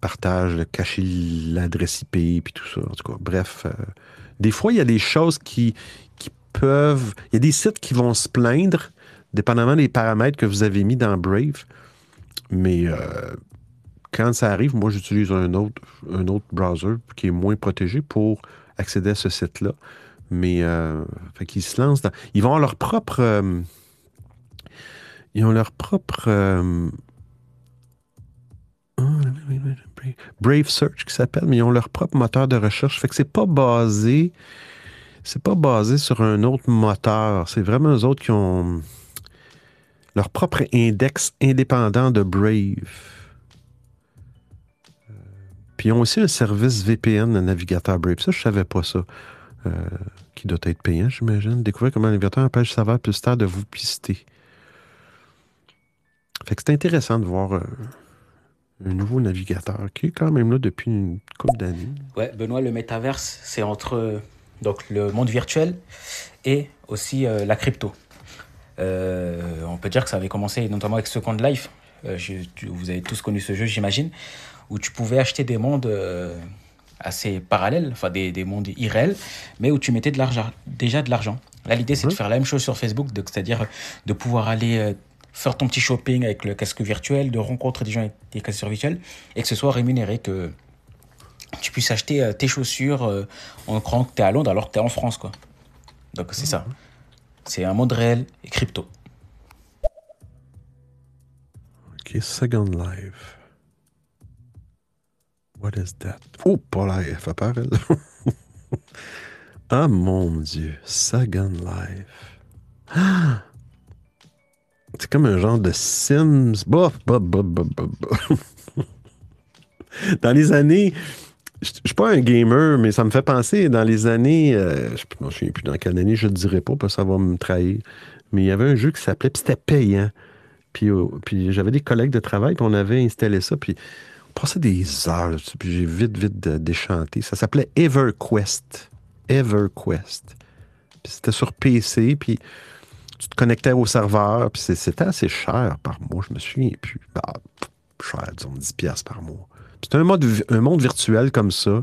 Speaker 1: partage, le cacher l'adresse IP, puis tout ça. En tout cas, bref. euh, des fois, il y a des choses qui, qui peuvent. Il y a des sites qui vont se plaindre, dépendamment des paramètres que vous avez mis dans Brave. Mais euh, quand ça arrive, moi, j'utilise un autre, un autre browser qui est moins protégé pour accéder à ce site-là. Mais euh, fait qu'ils se lancent dans. Ils vont avoir leur propre. euh, ils ont leur propre. euh, Brave Search qui s'appelle, mais ils ont leur propre moteur de recherche. Fait que c'est pas basé. C'est pas basé sur un autre moteur. C'est vraiment eux autres qui ont leur propre index indépendant de Brave. Puis ils ont aussi un service VPN, le navigateur Brave. Ça, je savais pas ça. Euh, qui doit être payant, j'imagine. Découvrir comment un navigateur empêche le serveur publicitaire de vous pister. Fait que c'est intéressant de voir euh, un nouveau navigateur qui est quand même là depuis une couple d'années.
Speaker 5: Ouais, Benoît, le métaverse, c'est entre donc, le monde virtuel et aussi euh, la crypto. On peut dire que ça avait commencé notamment avec Second Life. Vous avez tous connu ce jeu, j'imagine, où tu pouvais acheter des mondes euh, assez parallèles, enfin des, des mondes irréels, mais où tu mettais de l'argent, déjà de l'argent. Là, l'idée, c'est de faire la même chose sur Facebook, c'est-à-dire de pouvoir aller euh, faire ton petit shopping avec le casque virtuel, de rencontrer des gens avec des casques virtuels, et que ce soit rémunéré, que tu puisses acheter euh, tes chaussures euh, en croyant que tu es à Londres alors que tu es en France. Quoi. Donc c'est ça. C'est un monde réel et crypto.
Speaker 1: OK, Second Life. What is that? Oh, pas là, elle fait peur, ah, mon Dieu. Second Life. Ah! *gasps* C'est comme un genre de Sims. *laughs* Dans les années... Je je suis pas un gamer, mais ça me fait penser dans les années... euh, je ne souviens plus dans quelle année, je ne dirais pas, parce ça va me trahir. Mais il y avait un jeu qui s'appelait... Puis c'était payant. Puis, euh, puis j'avais des collègues de travail, puis on avait installé ça, puis passait des heures puis j'ai vite, vite déchanté. Ça s'appelait EverQuest. EverQuest. Puis c'était sur PC, puis tu te connectais au serveur, puis c'était assez cher par mois, je me souviens plus. Bah, cher, disons 10 piastres par mois. C'était un, un monde virtuel comme ça.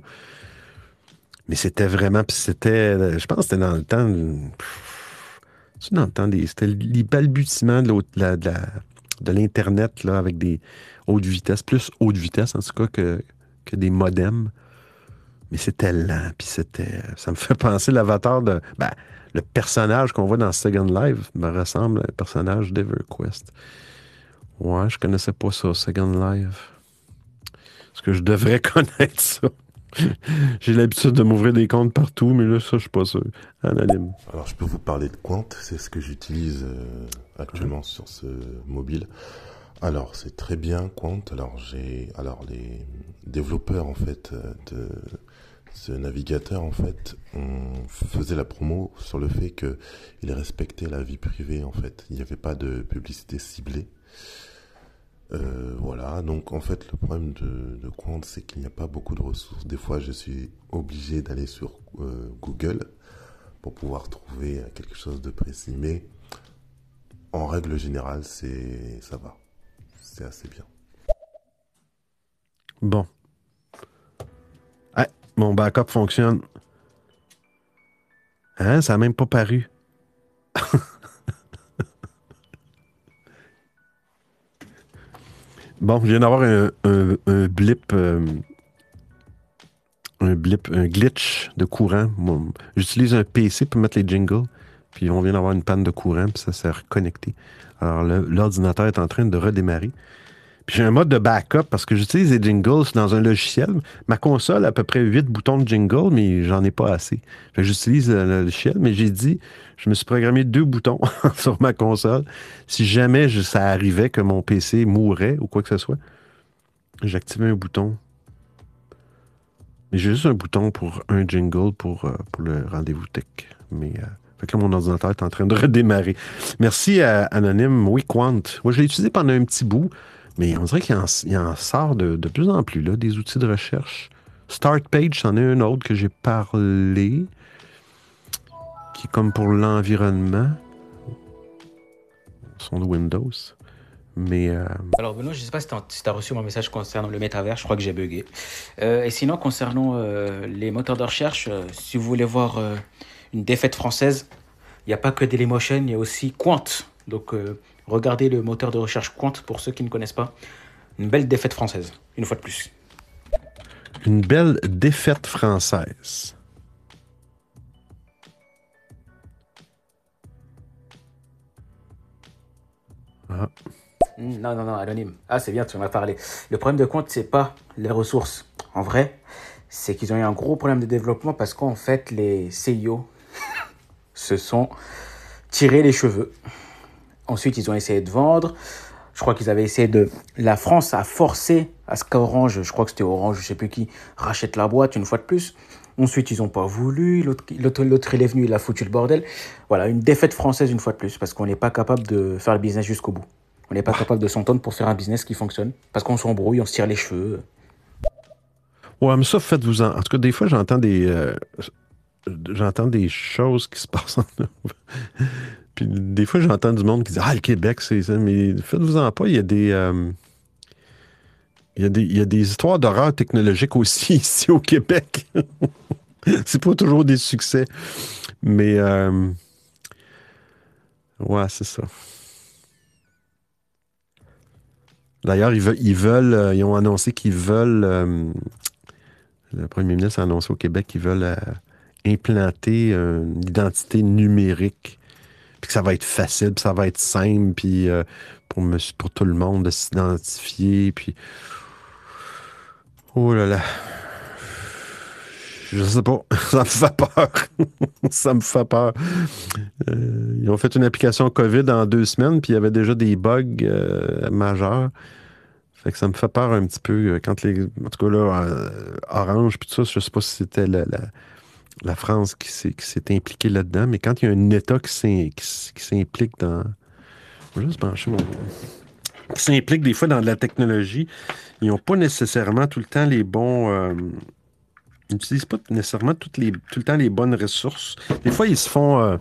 Speaker 1: Mais c'était vraiment, puis c'était, je pense que c'était dans le temps, c'est dans le temps des, c'était les balbutiements de l'Internet, là, avec des hautes vitesses, plus haute vitesse, en tout cas, que, que des modems. Mais c'était lent, puis c'était, ça me fait *laughs* penser l'avatar de, ben, le personnage qu'on voit dans Second Life me ressemble à un personnage d'EverQuest. Ouais, je connaissais pas ça, Second Life. Est-ce que je devrais *laughs* connaître ça? J'ai l'habitude de m'ouvrir des comptes partout, mais là, ça, je suis pas sûr. Anonyme.
Speaker 8: Alors, je peux vous parler de Quant, c'est ce que j'utilise euh, actuellement sur ce mobile. Alors, c'est très bien Quant. Alors, j'ai, alors les développeurs en fait euh, de ce navigateur en fait, on faisait la promo sur le fait que il respectait la vie privée en fait. Il n'y avait pas de publicité ciblée. Euh, voilà, donc en fait le problème de, Quant c'est qu'il n'y a pas beaucoup de ressources. Des fois je suis obligé d'aller sur euh, Google pour pouvoir trouver quelque chose de précis. Mais en règle générale, c'est ça va. C'est assez bien.
Speaker 1: Bon. Ah, mon backup fonctionne. Hein, ça n'a même pas paru. *laughs* bon, je viens d'avoir un, blip. euh, un blip, un glitch de courant. J'utilise un PC pour mettre les jingles. Puis on vient d'avoir une panne de courant, puis ça s'est reconnecté. Alors l'ordinateur est en train de redémarrer. Puis j'ai un mode de backup parce que j'utilise les jingles dans un logiciel. Ma console a à peu près 8 boutons de jingle, mais j'en ai pas assez. J'utilise le logiciel, mais j'ai dit, je me suis programmé deux boutons *laughs* sur ma console. Si jamais ça arrivait que mon PC mourait ou quoi que ce soit, j'activais un bouton. Mais j'ai juste un bouton pour un jingle pour, euh, pour le rendez-vous tech. Mais euh, fait mon ordinateur est en train de redémarrer. Merci à Anonyme. Oui, Quant. Moi, je l'ai utilisé pendant un petit bout, mais on dirait qu'il en, en sort de, plus en plus, là, des outils de recherche. Start Page, c'en est un autre que j'ai parlé, qui est comme pour l'environnement. Son Windows. Mais euh,
Speaker 5: Alors Benoît, je ne sais pas si tu as reçu mon message concernant le métavers, je crois que j'ai bugué. Euh, et sinon, concernant euh, les moteurs de recherche, si vous voulez voir une défaite française, il n'y a pas que Dailymotion, il y a aussi Quant. Donc euh, regardez le moteur de recherche Quant pour ceux qui ne connaissent pas. Une belle défaite française, une fois de plus.
Speaker 1: une belle défaite française. Ah.
Speaker 5: Non, non, non, anonyme. Ah, c'est bien, tu en as parlé. Le problème de compte, c'est pas les ressources. En vrai, c'est qu'ils ont eu un gros problème de développement parce qu'en fait, les CIO se sont tirés les cheveux. Ensuite, ils ont essayé de vendre. Je crois qu'ils avaient essayé de. La France a forcé à ce qu'Orange, je crois que c'était Orange, je sais plus qui, rachète la boîte une fois de plus. Ensuite, ils n'ont pas voulu. L'autre, il est venu, il a foutu le bordel. Voilà, une défaite française une fois de plus parce qu'on n'est pas capable de faire le business jusqu'au bout. On n'est pas capable de s'entendre pour faire un business qui fonctionne parce qu'on s'embrouille, on se tire les cheveux.
Speaker 1: Ouais, mais ça, faites-vous en. En tout cas, des fois, j'entends des. euh, j'entends des choses qui se *laughs* passent en Puis des fois, j'entends du monde qui dit Ah, le Québec, c'est ça. Mais faites-vous-en pas, il y a des. euh, il y, a des, il y a des histoires d'horreur technologique aussi *laughs* ici au Québec. *laughs* c'est pas toujours des succès. Mais. euh, ouais, c'est ça. D'ailleurs, ils veulent, ils veulent, euh, ils ont annoncé qu'ils veulent, euh, le premier ministre a annoncé au Québec qu'ils veulent euh, implanter euh, une identité numérique, puis que ça va être facile, puis ça va être simple, puis euh, pour, monsieur- pour tout le monde de s'identifier, puis oh là là, je sais pas, *laughs* ça me fait peur, *laughs* ça me fait peur. Euh, ils ont fait une application COVID en deux semaines, puis il y avait déjà des bugs majeurs. Fait que ça me fait peur un petit peu quand les. En tout cas, là, Orange, puis tout ça, je sais pas si c'était la- la France qui s'est, impliquée là-dedans, mais quand il y a un État qui, s'implique dans. Je vais juste pencher mon. qui s'implique des fois dans de la technologie, ils n'ont pas nécessairement tout le temps les bons. euh, ils n'utilisent pas nécessairement tout le temps les bonnes ressources. Des fois, ils se font. euh,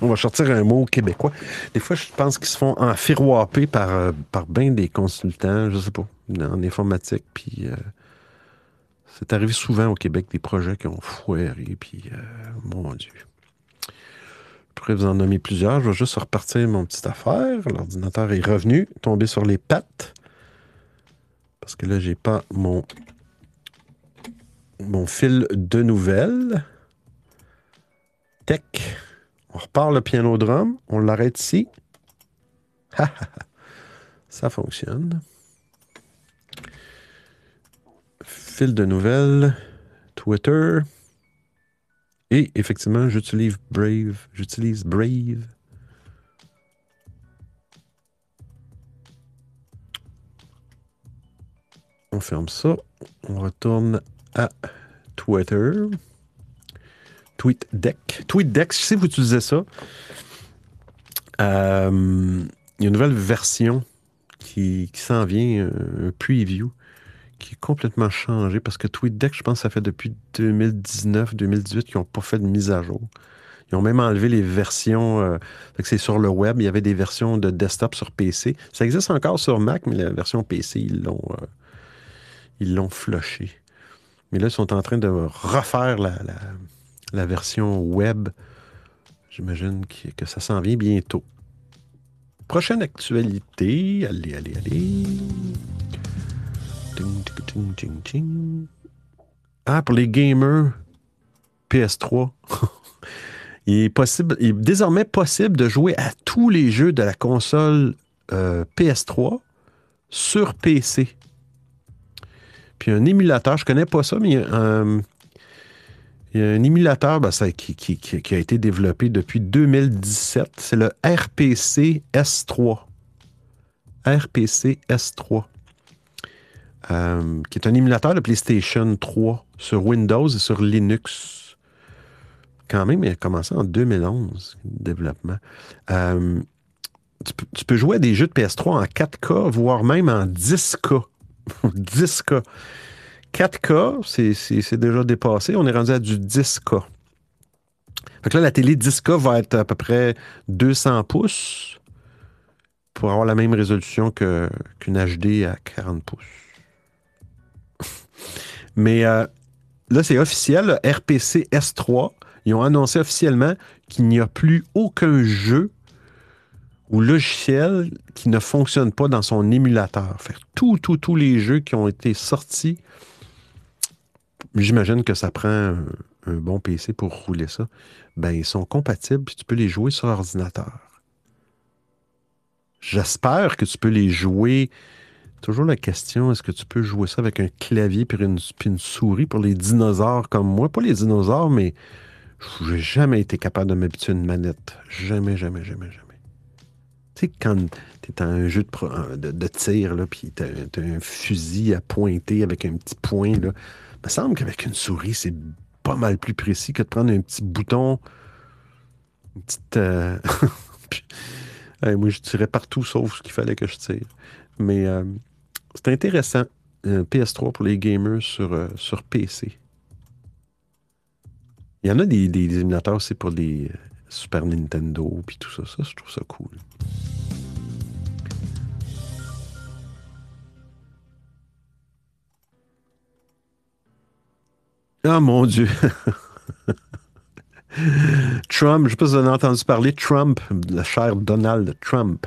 Speaker 1: on va sortir un mot québécois. Des fois, je pense qu'ils se font enfiroiper par, euh, par bien des consultants, je sais pas, en informatique. Puis euh, c'est arrivé souvent au Québec des projets qui ont foiré. Puis, euh, mon Dieu. Je pourrais vous en nommer plusieurs. Je vais juste repartir mon petite affaire. L'ordinateur est revenu, tombé sur les pattes. Parce que là, j'ai pas mon, mon fil de nouvelles. Tech. On repart le piano drum. On l'arrête ici. Ça fonctionne. Fil de nouvelles. Twitter. Et effectivement, j'utilise Brave. J'utilise Brave. On ferme ça. On retourne à Twitter. TweetDeck. TweetDeck, si vous utilisez ça, euh, il y a une nouvelle version qui, qui s'en vient, un preview, qui est complètement changé parce que TweetDeck, je pense ça fait depuis 2019-2018 qu'ils n'ont pas fait de mise à jour. Ils ont même enlevé les versions. euh, c'est sur le web. Il y avait des versions de desktop sur PC. Ça existe encore sur Mac, mais la version PC, ils l'ont. euh, ils l'ont. Mais là, ils sont en train de refaire la, version web. J'imagine que ça s'en vient bientôt. Prochaine actualité. Allez, allez, allez. Ah, pour les gamers PS3. *laughs* il, est désormais possible de jouer à tous les jeux de la console euh, PS3 sur PC. Puis un émulateur, je connais pas ça, mais il y a un, émulateur ben, qui- qui a été développé depuis 2017. C'est le RPC S3. RPC S3. Euh, qui est un émulateur de PlayStation 3 sur Windows et sur Linux. Quand même, il a commencé en 2011, le développement. Euh, tu, peux, jouer à des jeux de PS3 en 4K, voire même en 10K. 10K. 4K, c'est- déjà dépassé. On est rendu à du 10K. Fait que là, la télé 10K va être à peu près 200 pouces pour avoir la même résolution qu'une HD à 40 pouces. Mais euh, là, c'est officiel, RPC S3. Ils ont annoncé officiellement qu'il n'y a plus aucun jeu ou logiciel qui ne fonctionne pas dans son émulateur. Tous, tous, tous les jeux qui ont été sortis, j'imagine que ça prend un, un bon PC pour rouler ça. Ben, ils sont compatibles, puis tu peux les jouer sur ordinateur. J'espère que tu peux les jouer. Toujours la question, est-ce que tu peux jouer ça avec un clavier puis une, une souris pour les dinosaures comme moi? Pas les dinosaures, mais j'ai jamais été capable de m'habituer à une manette. Jamais, jamais, jamais, jamais. Tu sais, quand tu es dans un jeu de, pro- de, de tir, là, puis tu as, un fusil à pointer avec un petit point, là, il me semble qu'avec une souris, c'est pas mal plus précis que de prendre un petit bouton, une petite. euh, *laughs* moi, je tirais partout sauf ce qu'il fallait que je tire. Mais euh, c'est intéressant. euh, PS3 pour les gamers sur, euh, sur PC. Il y en a des, des, des émulateurs aussi pour les euh, Super Nintendo puis tout ça. Ça, je trouve ça cool. Ah mon Dieu! *laughs* Trump, je ne sais pas si vous en avez entendu parler, Trump, le cher Donald Trump.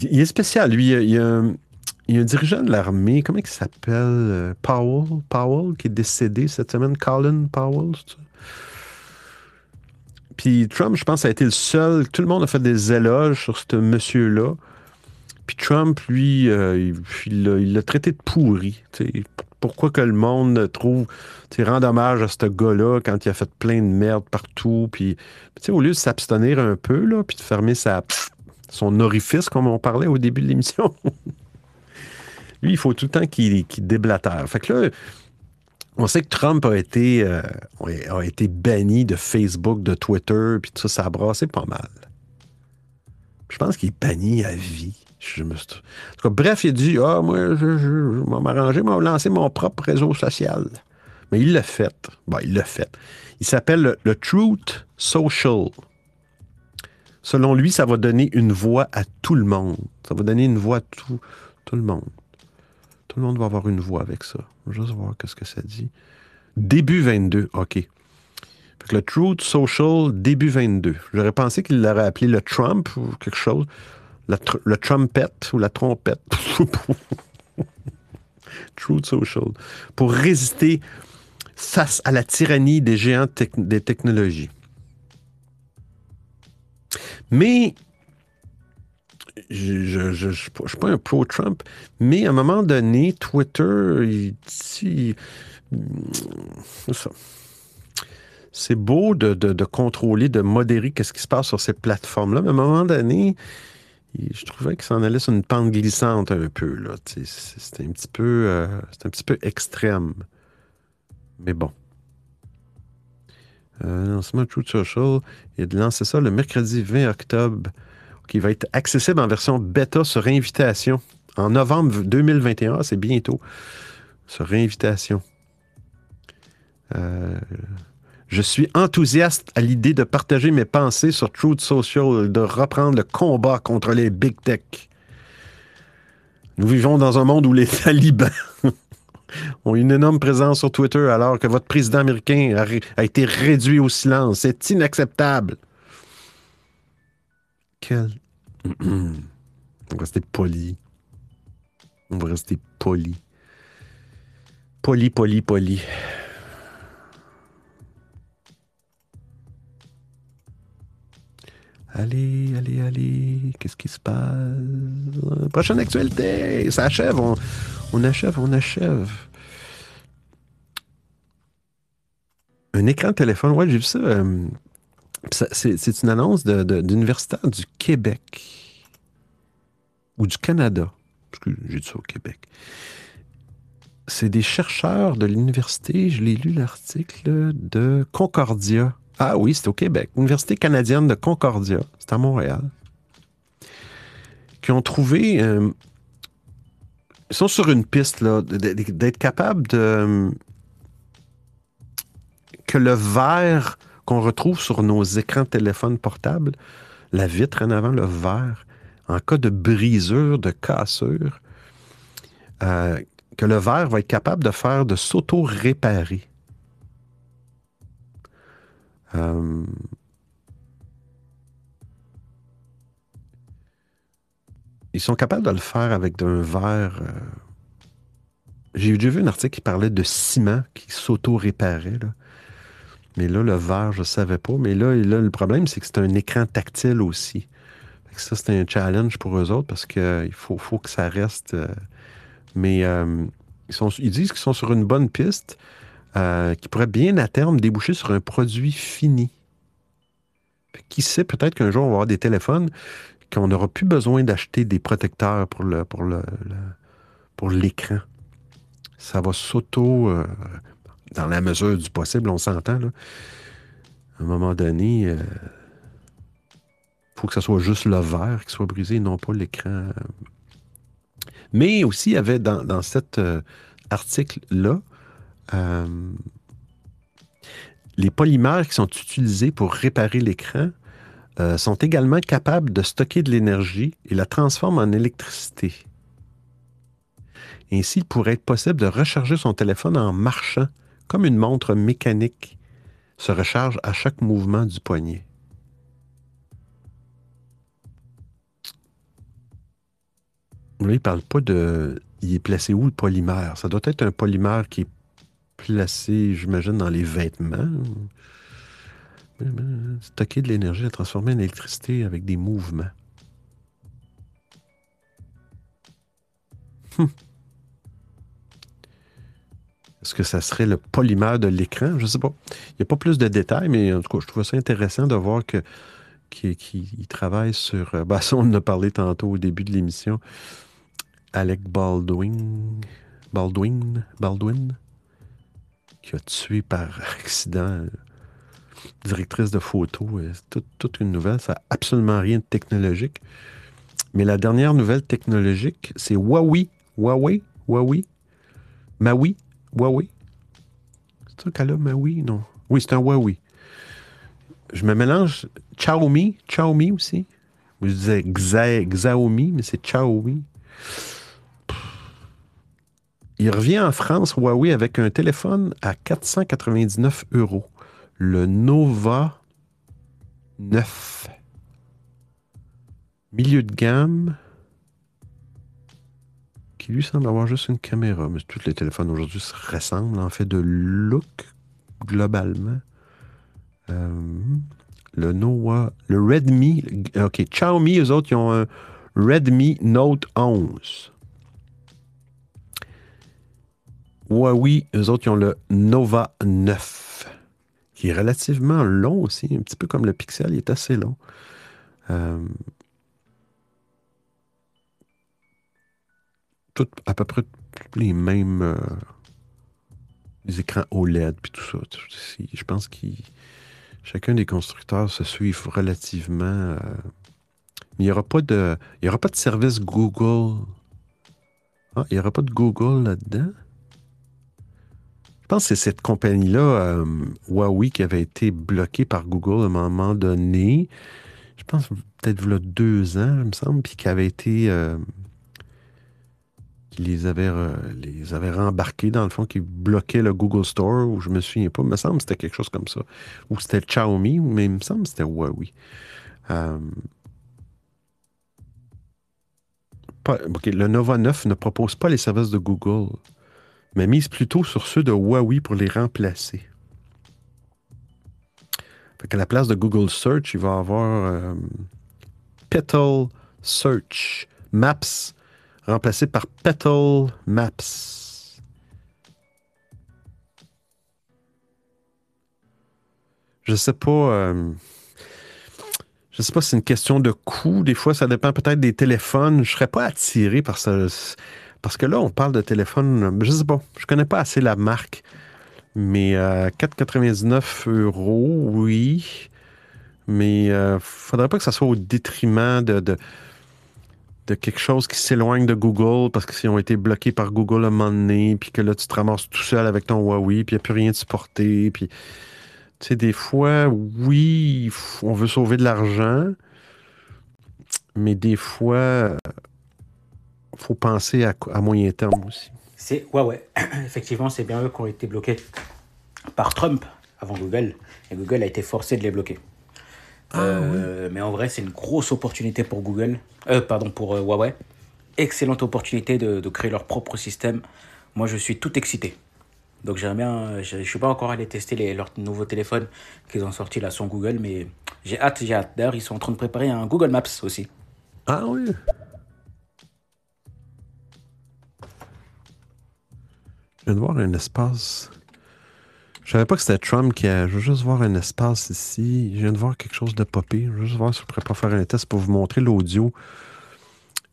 Speaker 1: Il est spécial, lui. Il y a un, dirigeant de l'armée, comment il s'appelle? Euh, Powell, Powell, qui est décédé cette semaine, Colin Powell. Puis Trump, je pense, a été le seul. Tout le monde a fait des éloges sur ce monsieur-là. Puis Trump, lui, euh, il- l'a traité de pourri. Pourquoi que le monde trouve, rend hommage à ce gars-là quand il a fait plein de merde partout. Puis, au lieu de s'abstenir un peu, là, puis de fermer sa, son orifice, comme on parlait au début de l'émission, *laughs* lui, il faut tout le temps qu'il déblatère. Fait que là, on sait que Trump a été, euh, a été banni de Facebook, de Twitter, puis tout ça, ça a brassé pas mal. Je pense qu'il est banni à vie. Je me En tout cas, bref, il a dit Ah, moi, je, vais m'arranger, je vais lancer mon propre réseau social. Mais il l'a fait. Bon, il l'a fait. Il s'appelle le, le Truth Social. Selon lui, ça va donner une voix à tout le monde. Ça va donner une voix à tout, tout le monde. Tout le monde va avoir une voix avec ça. Juste voir qu'est-ce que ça dit. Début 22, OK. Fait que le Truth Social, début 22. J'aurais pensé qu'il l'aurait appelé le Trump ou quelque chose. Tr- le Trumpet ou la trompette. *laughs* Truth Social. Pour résister face à la tyrannie des géants des technologies. Mais je je suis pas un pro-Trump, mais à un moment donné, Twitter. C'est beau de, contrôler, de modérer qu'est-ce qui se passe sur ces plateformes-là, mais à un moment donné, je trouvais que ça en allait sur une pente glissante un peu. C'était euh, un petit peu extrême. Mais bon. Euh, lancement Truth Social, a de lancer ça le mercredi 20 octobre, qui va être accessible en version bêta sur invitation. En novembre 2021, c'est bientôt, sur invitation. Euh, Je suis enthousiaste à l'idée de partager mes pensées sur Truth Social, de reprendre le combat contre les big tech. Nous vivons dans un monde où les *laughs* talibans ont une énorme présence sur Twitter alors que votre président américain a, été réduit au silence. C'est inacceptable. Quel... *clears throat* On va rester poli. On va rester poli. Poli, poli, poli. Allez, allez, allez. Qu'est-ce qui se passe? Prochaine actualité. Ça achève. On, on achève, on achève. Un écran de téléphone. Ouais, j'ai vu ça. euh, c'est une annonce d'universitaire du Québec. Ou du Canada. Parce que j'ai dit ça au Québec. C'est des chercheurs de l'université, je l'ai lu l'article, de Concordia. Ah oui, c'est au Québec. Université canadienne de Concordia. C'est à Montréal. Qui ont trouvé. euh, ils sont sur une piste, d'être capables de. que le verre qu'on retrouve sur nos écrans de téléphone portables, la vitre en avant, le verre, en cas de brisure, de cassure, euh, que le verre va être capable de faire de s'auto-réparer. Euh, ils sont capables de le faire avec un verre. euh, J'ai déjà vu un article qui parlait de ciment qui s'auto-réparait. Mais là, le verre, je ne savais pas. Mais là, le problème, c'est que c'est un écran tactile aussi. Ça, c'est un challenge pour eux autres parce qu'il faut, faut que ça reste. euh, mais euh, ils, disent qu'ils sont sur une bonne piste euh, qui pourrait bien à terme déboucher sur un produit fini. Qui sait, peut-être qu'un jour, on va avoir des téléphones qu'on n'aura plus besoin d'acheter des protecteurs pour le pour le, pour l'écran. Ça va s'auto, euh, dans la mesure du possible, on s'entend. là. À un moment donné, il faut que ce soit juste le verre qui soit brisé, non pas l'écran. Mais aussi, il y avait dans, dans cet euh, article-là, euh, les polymères qui sont utilisés pour réparer l'écran euh, sont également capables de stocker de l'énergie et la transforment en électricité. Ainsi, il pourrait être possible de recharger son téléphone en marchant, comme une montre mécanique se recharge à chaque mouvement du poignet. Là, il ne parle pas de. Il est placé où le polymère? Ça doit être un polymère qui est placé, j'imagine, dans les vêtements. Stocker de l'énergie, la transformer en électricité avec des mouvements. Hum. Est-ce que ça serait le polymère de l'écran? Je ne sais pas. Il n'y a pas plus de détails, mais en tout cas, je trouve ça intéressant de voir que travaille sur. euh, ben, *laughs* ça, on en a parlé tantôt au début de l'émission. Alec Baldwin. Baldwin. Baldwin. Qui a tué par accident euh, directrice de photo. euh, c'est tout- toute une nouvelle. Ça n'a absolument rien de technologique. Mais la dernière nouvelle technologique, c'est Huawei. Huawei? Huawei? Maui? Huawei? C'est ça qu'elle a, Maui? Non. Oui, c'est un Huawei. Je me mélange. Xiaomi? Xiaomi aussi? Je disais Xiaomi, mais c'est Xiaomi. Il revient en France, Huawei, avec un téléphone à 499 euros. Le Nova 9. Milieu de gamme. Qui lui semble avoir juste une caméra. Mais tous les téléphones aujourd'hui se ressemblent en fait de look globalement. Euh, le Nova, le Redmi, ok, Xiaomi, eux autres, ils ont un Redmi Note 11. Huawei, eux autres, ils ont le Nova 9, est relativement long aussi, un petit peu comme le Pixel, il est assez long. Euh, tout, à peu près les mêmes euh, les écrans OLED puis tout ça. Je pense que chacun des constructeurs se suivent relativement. euh, il n'y aura pas de. Il y aura pas de service Google. Ah, il n'y aura pas de Google là-dedans? Pense c'est cette compagnie-là, euh, Huawei, qui avait été bloquée par Google à un moment donné. Je pense peut-être il deux ans, il me semble, puis qui avait été. euh, qui les avait, euh, rembarqués, dans le fond, qui bloquait le Google Store, ou je me souviens pas, il me semble que c'était quelque chose comme ça. Ou c'était Xiaomi, mais il me semble que c'était Huawei. Euh, le Nova 9 ne propose pas les services de Google, mais mise plutôt sur ceux de Huawei pour les remplacer. Fait qu'à la place de Google Search, il va avoir euh, Petal Search Maps remplacé par Petal Maps. Je sais pas. euh, je sais pas si c'est une question de coût. Des fois, ça dépend peut-être des téléphones. Je serais pas attiré par ça. Parce que là, on parle de téléphone. Je sais pas. Je connais pas assez la marque. Mais euh, 4,99 euros, oui. Mais euh, faudrait pas que ça soit au détriment de, de, quelque chose qui s'éloigne de Google parce qu'ils ont été bloqués par Google à un moment donné, puis que là, tu te ramasses tout seul avec ton Huawei, puis il n'y a plus rien de supporté. Puis, tu sais, des fois, oui, on veut sauver de l'argent, mais des fois, faut penser à, à moyen terme aussi.
Speaker 5: C'est Huawei. *clears throat* Effectivement, c'est bien eux qui ont été bloqués par Trump avant Google. Et Google a été forcé de les bloquer. Euh, Mais en vrai, c'est une grosse opportunité pour Google. Euh, pardon, pour euh, Huawei. Excellente opportunité de, de créer leur propre système. Moi, je suis tout excité. Donc, j'aimerais bien. Je ne suis pas encore allé tester les, leurs nouveaux téléphones qu'ils ont sortis là sans Google, mais j'ai hâte, j'ai hâte. D'ailleurs, ils sont en train de préparer un Google Maps aussi.
Speaker 1: Ah oui. Je viens de voir un espace. Je savais pas que c'était Trump qui a. Je veux juste voir un espace ici. Je viens de voir quelque chose de popé. Je veux juste voir si je pourrais pas faire un test pour vous montrer l'audio.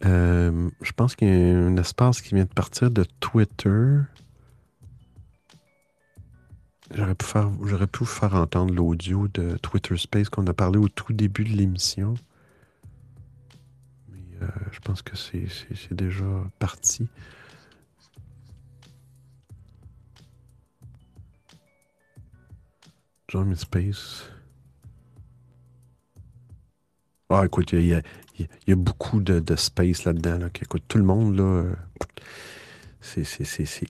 Speaker 1: Euh, je pense qu'il y a un espace qui vient de partir de Twitter. J'aurais pu, faire, j'aurais pu vous faire entendre l'audio de Twitter Space qu'on a parlé au tout début de l'émission. Mais euh, je pense que c'est, c'est- c'est déjà parti. Space. Ah, écoute, il y a, beaucoup de, de space là-dedans. Écoute, tout le monde, là, c'est,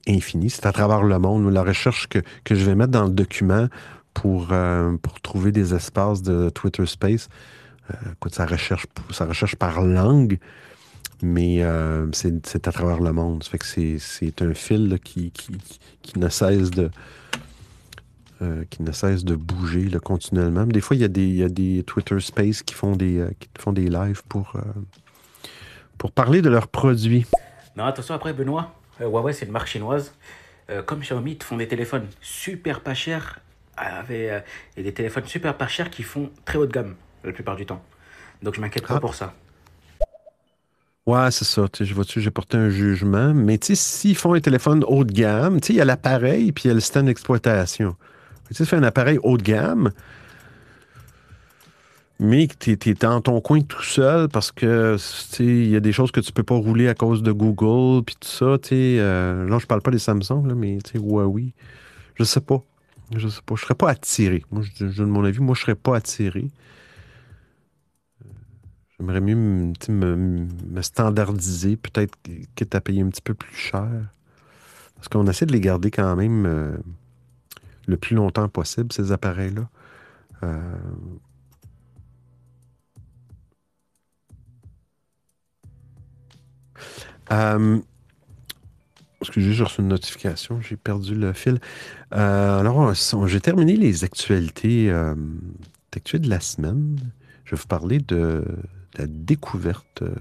Speaker 1: infini. C'est à travers le monde. La recherche que, que je vais mettre dans le document pour, euh, pour trouver des espaces de Twitter Space, euh, écoute, ça recherche, ça recherche par langue, mais euh, c'est, à travers le monde. Ça fait que c'est, un fil qui, qui, qui ne cesse de, euh, qui ne cesse de bouger là, continuellement. Des fois, il y, a des, il y a des Twitter Space qui font des, euh, qui font des lives pour, euh, pour parler de leurs produits.
Speaker 5: Non, attention, après, Benoît, Huawei, c'est une marque chinoise. Comme Xiaomi, ils te font des téléphones super pas chers, avec, et des téléphones super pas chers qui font très haut de gamme, la plupart du temps. Donc, je m'inquiète pas
Speaker 1: Ah.
Speaker 5: pour ça.
Speaker 1: Ouais, c'est ça. Je vois-tu, j'ai porté un jugement. Mais s'ils font un téléphone haut de gamme, il y a l'appareil puis il y a le système d'exploitation. Tu fais un appareil haut de gamme, mais que tu es, dans ton coin tout seul parce que, il y a des choses que tu peux pas rouler à cause de Google puis tout ça, euh, là, je parle pas des Samsung, là, mais Huawei. Je sais pas. Je sais pas. Je serais pas attiré. Moi, je, je donne mon avis. Moi, je serais pas attiré. J'aimerais mieux me standardiser, peut-être quitte à payer un petit peu plus cher. Parce qu'on essaie de les garder quand même euh, le plus longtemps possible, ces appareils-là. Euh, euh, excusez, j'ai reçu une notification, j'ai perdu le fil. Euh, alors, j'ai terminé les actualités, euh, actualités de la semaine. Je vais vous parler de, la découverte euh,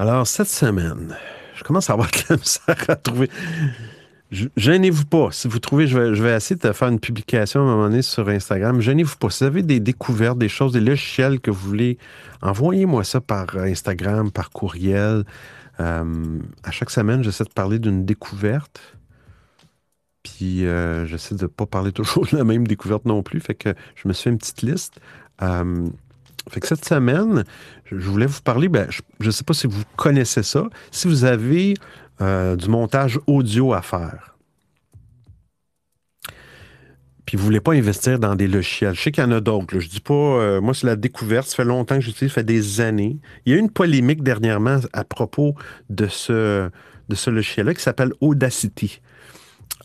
Speaker 1: Alors, cette semaine, je commence à avoir de la *laughs* misère à trouver. Gênez-vous pas. Si vous trouvez, je vais, essayer de faire une publication à un moment donné sur Instagram. Gênez-vous pas. Si vous avez des découvertes, des choses, des logiciels que vous voulez, envoyez-moi ça par Instagram, par courriel. Euh, à chaque semaine, j'essaie de parler d'une découverte. Puis Puis euh, j'essaie de ne pas parler *laughs* toujours de la même découverte non plus. Fait que je me suis fait une petite liste. Euh, fait que cette semaine, je voulais vous parler, ben, je ne sais pas si vous connaissez ça, si vous avez euh, du montage audio à faire. Puis vous ne voulez pas investir dans des logiciels. Je sais qu'il y en a d'autres. Je dis pas, euh, moi c'est la découverte, ça fait longtemps que j'utilise, ça fait des années. Il y a eu une polémique dernièrement à propos de ce, de ce logiciel-là qui s'appelle Audacity.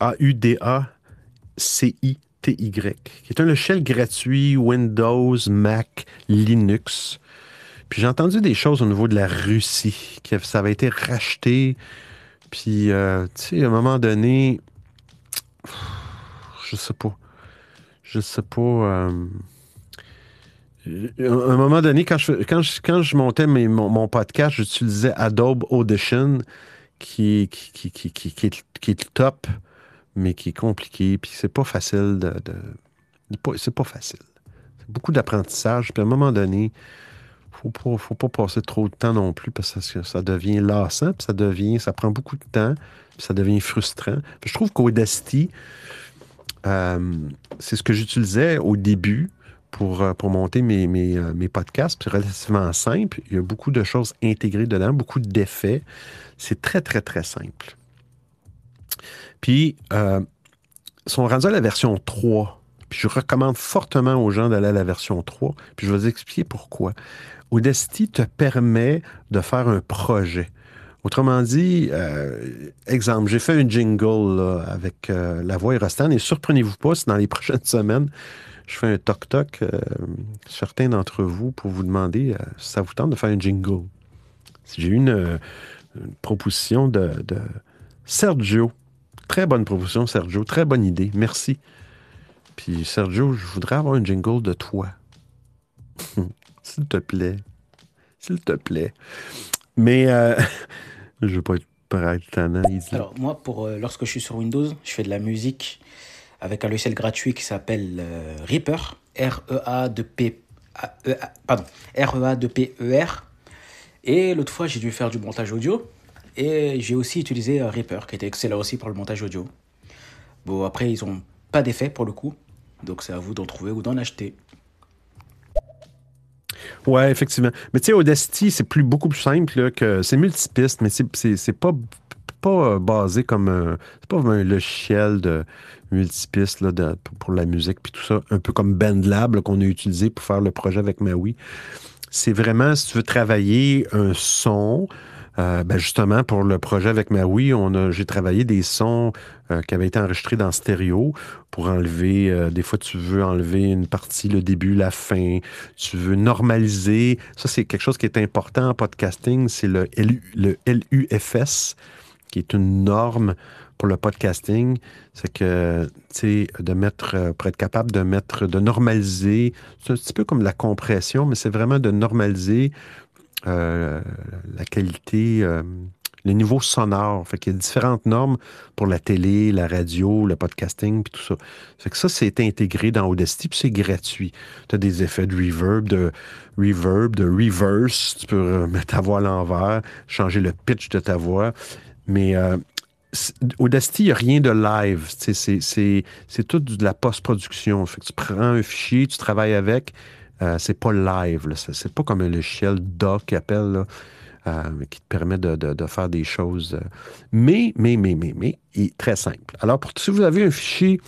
Speaker 1: A-U-D-A-C-I-T-Y, qui est un logiciel gratuit Windows, Mac, Linux. Puis j'ai entendu des choses au niveau de la Russie, que ça avait été racheté. Puis, euh, tu sais, à un moment donné, je sais pas. Je sais pas. euh, à un moment donné, quand je, quand je, quand je montais mes- mon, podcast, j'utilisais Adobe Audition, qui, qui, qui, qui, est, qui est le top, mais qui est compliqué. Puis c'est pas facile de. de- c'est pas facile. C'est beaucoup d'apprentissage. Puis à un moment donné, faut pas, faut pas passer trop de temps non plus parce que ça devient lassant, puis ça devient, ça prend beaucoup de temps, puis ça devient frustrant. Je trouve qu'Audacity, euh, c'est ce que j'utilisais au début pour, euh, monter mes, mes, euh, mes podcasts. C'est relativement simple. Il y a beaucoup de choses intégrées dedans, beaucoup d'effets. C'est très, très, très simple. Puis, euh, sont rendus à la version 3. Puis je recommande fortement aux gens d'aller à la version 3. Puis je vais vous expliquer pourquoi. Audacity te permet de faire un projet. Autrement dit, euh, exemple, j'ai fait un jingle avec euh, la voix Erostan et surprenez-vous pas si dans les *laughs* prochaines semaines, je fais un toc-toc, euh, certains d'entre vous, pour vous demander si ça vous tente de faire un jingle. J'ai eu une, une proposition de, de Sergio. Très bonne proposition, Sergio. Très bonne idée. Merci. Puis, Sergio, je voudrais avoir un jingle de toi. *laughs* S'il te plaît. S'il te plaît. Mais euh, *laughs* je veux pas être easy.
Speaker 5: Alors, moi, pour, euh, lorsque je suis sur Windows, je fais de la musique avec un logiciel gratuit qui s'appelle euh, Reaper. R-E-A-2-P. A- E- A- Pardon. R-E-A-2-P-E-R. Et l'autre fois, j'ai dû faire du montage audio. Et j'ai aussi utilisé euh, Reaper, qui était excellent aussi pour le montage audio. Bon, après, ils ont pas d'effet pour le coup. Donc, c'est à vous d'en trouver ou d'en acheter.
Speaker 1: Ouais, effectivement. Mais tu sais, Audacity, c'est plus, beaucoup plus simple là, que. C'est multipiste, mais c'est- pas, pas euh, basé comme un. C'est pas un logiciel de multipiste là, pour, la musique puis tout ça. Un peu comme BandLab qu'on a utilisé pour faire le projet avec Maui. C'est vraiment, si tu veux travailler un son. Euh, ben justement, pour le projet avec Maui, j'ai travaillé des sons euh, qui avaient été enregistrés dans stéréo pour enlever, euh, des fois tu veux enlever une partie, le début, la fin, tu veux normaliser. Ça, c'est quelque chose qui est important en podcasting, c'est le, le LUFS, qui est une norme pour le podcasting. C'est que, tu sais, de mettre, euh, pour être capable de mettre, de normaliser, c'est un petit peu comme la compression, mais c'est vraiment de normaliser euh, la qualité, euh, le niveau sonore. Fait qu'il y a différentes normes pour la télé, la radio, le podcasting, puis tout ça. Fait que ça, c'est intégré dans Audacity, puis c'est gratuit. Tu as des effets de reverb, de reverb, de reverse. Tu peux mettre ta voix à l'envers, changer le pitch de ta voix. Mais euh, Audacity, il n'y a rien de live. C'est tout de la post-production. Tu prends un fichier, tu travailles avec. Euh, c'est pas live. C'est pas comme un logiciel DOC qui appelle, euh, qui te permet de, faire des choses. Mais, mais, mais, mais, mais, il est très simple. Alors, pour, si vous avez un fichier,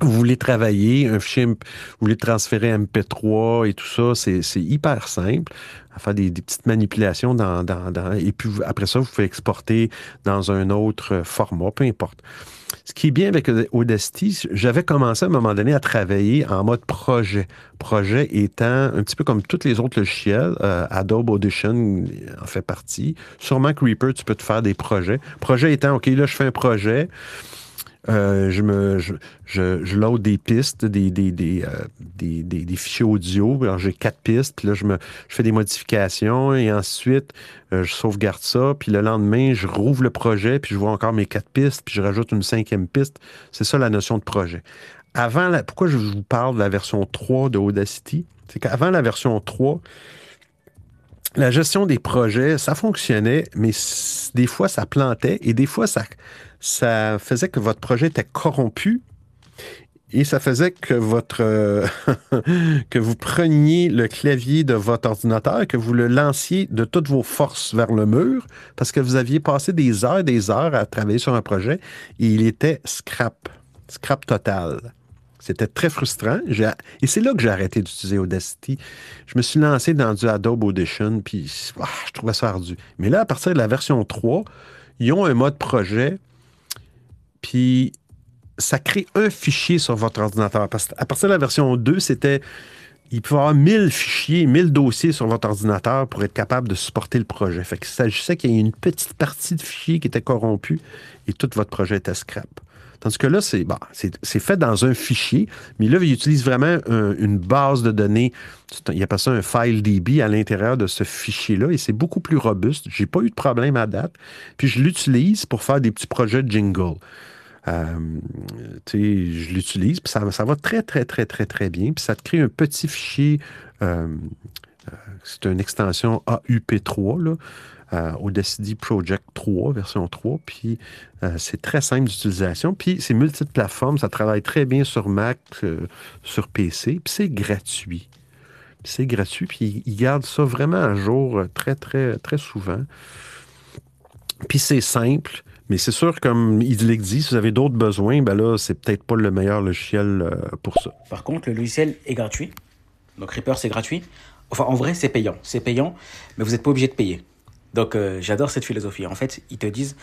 Speaker 1: vous voulez travailler, un fichier, vous voulez transférer MP3 et tout ça, c'est hyper simple. À faire des, petites manipulations dans, dans- dans- et puis après ça, vous pouvez exporter dans un autre euh, format, peu importe. Ce qui est bien avec Audacity, j'avais commencé à un moment donné à travailler en mode projet. Projet étant un petit peu comme tous les autres logiciels, euh, Adobe Audition en fait partie. Sûrement que Reaper, tu peux te faire des projets. Projet étant, OK, là, je fais un projet. Euh, je me load des pistes, euh, des, fichiers audio. Alors j'ai quatre pistes, puis là je me fais des modifications et ensuite euh, je sauvegarde ça, puis le lendemain je rouvre le projet, puis je vois encore mes quatre pistes, puis je rajoute une cinquième piste. C'est ça la notion de projet. Avant la, pourquoi je vous parle de la version 3 de Audacity, c'est qu'avant la version 3, la gestion des projets, ça fonctionnait, mais des fois, ça plantait et des fois, ça, ça faisait que votre projet était corrompu et ça faisait que votre euh, *laughs* que vous preniez le clavier de votre ordinateur, que vous le lanciez de toutes vos forces vers le mur, parce que vous aviez passé des heures et des heures à travailler sur un projet et il était scrap, scrap total. C'était très frustrant. Et c'est là que j'ai arrêté d'utiliser Audacity. Je me suis lancé dans du Adobe Audition, puis ah, je trouvais ça ardu. Mais là, à partir de la version 3, ils ont un mode projet, puis ça crée un fichier sur votre ordinateur. Parce qu'à partir de la version 2, c'était. Il pouvait y avoir 1000 fichiers, 1000 dossiers sur votre ordinateur pour être capable de supporter le projet. Fait qu'il s'agissait qu'il y ait une petite partie de fichiers qui était corrompue et tout votre projet était scrap. Tandis que là, c'est c'est fait dans un fichier, mais là, il utilise vraiment un- une base de données. Il appelle ça un file DB à l'intérieur de ce fichier-là et c'est beaucoup plus robuste. J'ai pas eu de problème à date. Puis je l'utilise pour faire des petits projets de jingle. Euh, je l'utilise, puis ça, ça va très, très, très, très, très bien. Puis ça te crée un petit fichier. euh, euh, c'est une extension AUP3, là, euh, Audacity Project 3, version 3. Puis euh, c'est très simple d'utilisation. Puis c'est multiples plateformes. Ça travaille très bien sur Mac, sur PC. Puis c'est gratuit. C'est gratuit. Puis ils gardent ça vraiment à jour très, très, très souvent. Puis c'est simple. Mais c'est sûr, comme il le dit, si vous avez d'autres besoins, ben là, c'est peut-être pas le meilleur logiciel euh, pour ça.
Speaker 5: Par contre, le logiciel est gratuit. Donc Reaper, c'est gratuit. Enfin, en vrai, c'est payant. C'est payant, mais vous n'êtes pas obligé de payer. Donc, euh, j'adore cette philosophie. En fait, ils te disent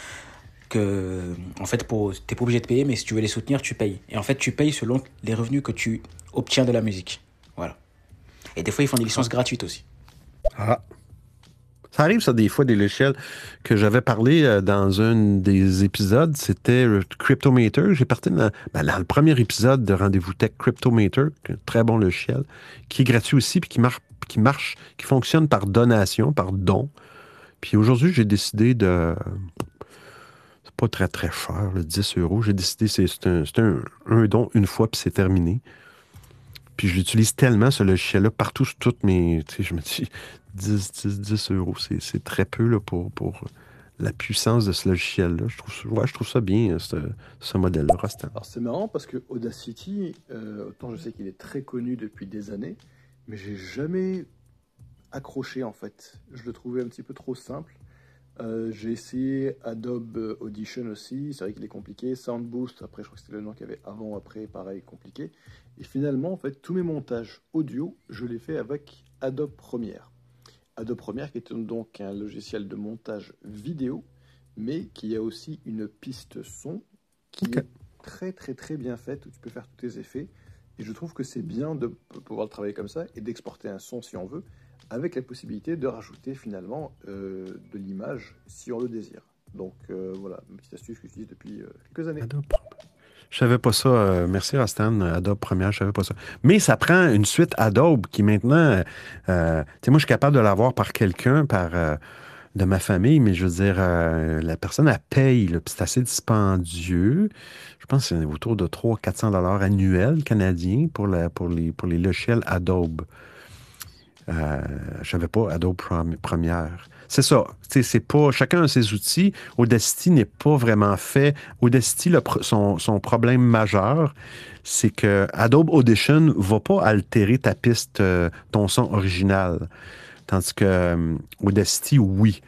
Speaker 5: que, en fait, pour, t'es pas obligé de payer, mais si tu veux les soutenir, tu payes. Et en fait, tu payes selon les revenus que tu obtiens de la musique. Voilà. Et des fois, ils font des licences gratuites aussi.
Speaker 1: Ah. Ça arrive, ça, des fois, des logiciels que j'avais parlé euh, dans un des épisodes. C'était euh, Cryptomator. J'ai parti dans, ben, dans le premier épisode de Rendez-vous Tech est un très bon logiciel, qui est gratuit aussi, puis qui, mar- qui marche, qui fonctionne par donation, par don. Puis aujourd'hui, j'ai décidé de. C'est pas très, très cher, le 10 euros. J'ai décidé, c'est un, un, un don une fois, puis c'est terminé. Puis je l'utilise tellement, ce logiciel-là, partout sur toutes mes. Tu sais, je me dis, 10, 10, 10 euros, c'est très peu là, pour, pour la puissance de ce logiciel-là. Je trouve, ouais, je trouve ça bien, ce, ce modèle-là.
Speaker 2: Alors c'est marrant parce que Audacity, euh, autant je sais qu'il est très connu depuis des années, mais j'ai jamais accroché en fait. Je le trouvais un petit peu trop simple. Euh, j'ai essayé Adobe Audition aussi, c'est vrai qu'il est compliqué. Soundboost, après je crois que c'était le nom qu'il y avait avant après, pareil, compliqué. Et finalement, en fait, tous mes montages audio, je les fais avec Adobe Premiere. Adobe Premiere qui est donc un logiciel de montage vidéo, mais qui a aussi une piste son qui est très très très bien faite, où tu peux faire tous tes effets. Et je trouve que c'est bien de pouvoir le travailler comme ça et d'exporter un son si on veut, avec la possibilité de rajouter finalement euh, de l'image si on le désire. Donc euh, voilà, une petite astuce que j'utilise depuis euh, quelques années.
Speaker 1: Je savais pas ça. merci, Rostan. Adobe Premiere, je savais pas ça. Mais ça prend une suite Adobe qui maintenant. tu sais, moi, je suis capable de l'avoir par quelqu'un, par. de ma famille, mais je veux dire, la personne, elle paye, c'est assez dispendieux. Je pense que c'est autour de 300-400 dollars annuels canadiens pour, les, pour les logiciels Adobe. Euh, je savais pas Adobe Premiere. C'est ça. C'est pas chacun a ses outils. Audacity n'est pas vraiment fait. Audacity, son, problème majeur, c'est que Adobe Audition va pas altérer ta piste, euh, ton son original. Tandis que euh, Audacity, oui.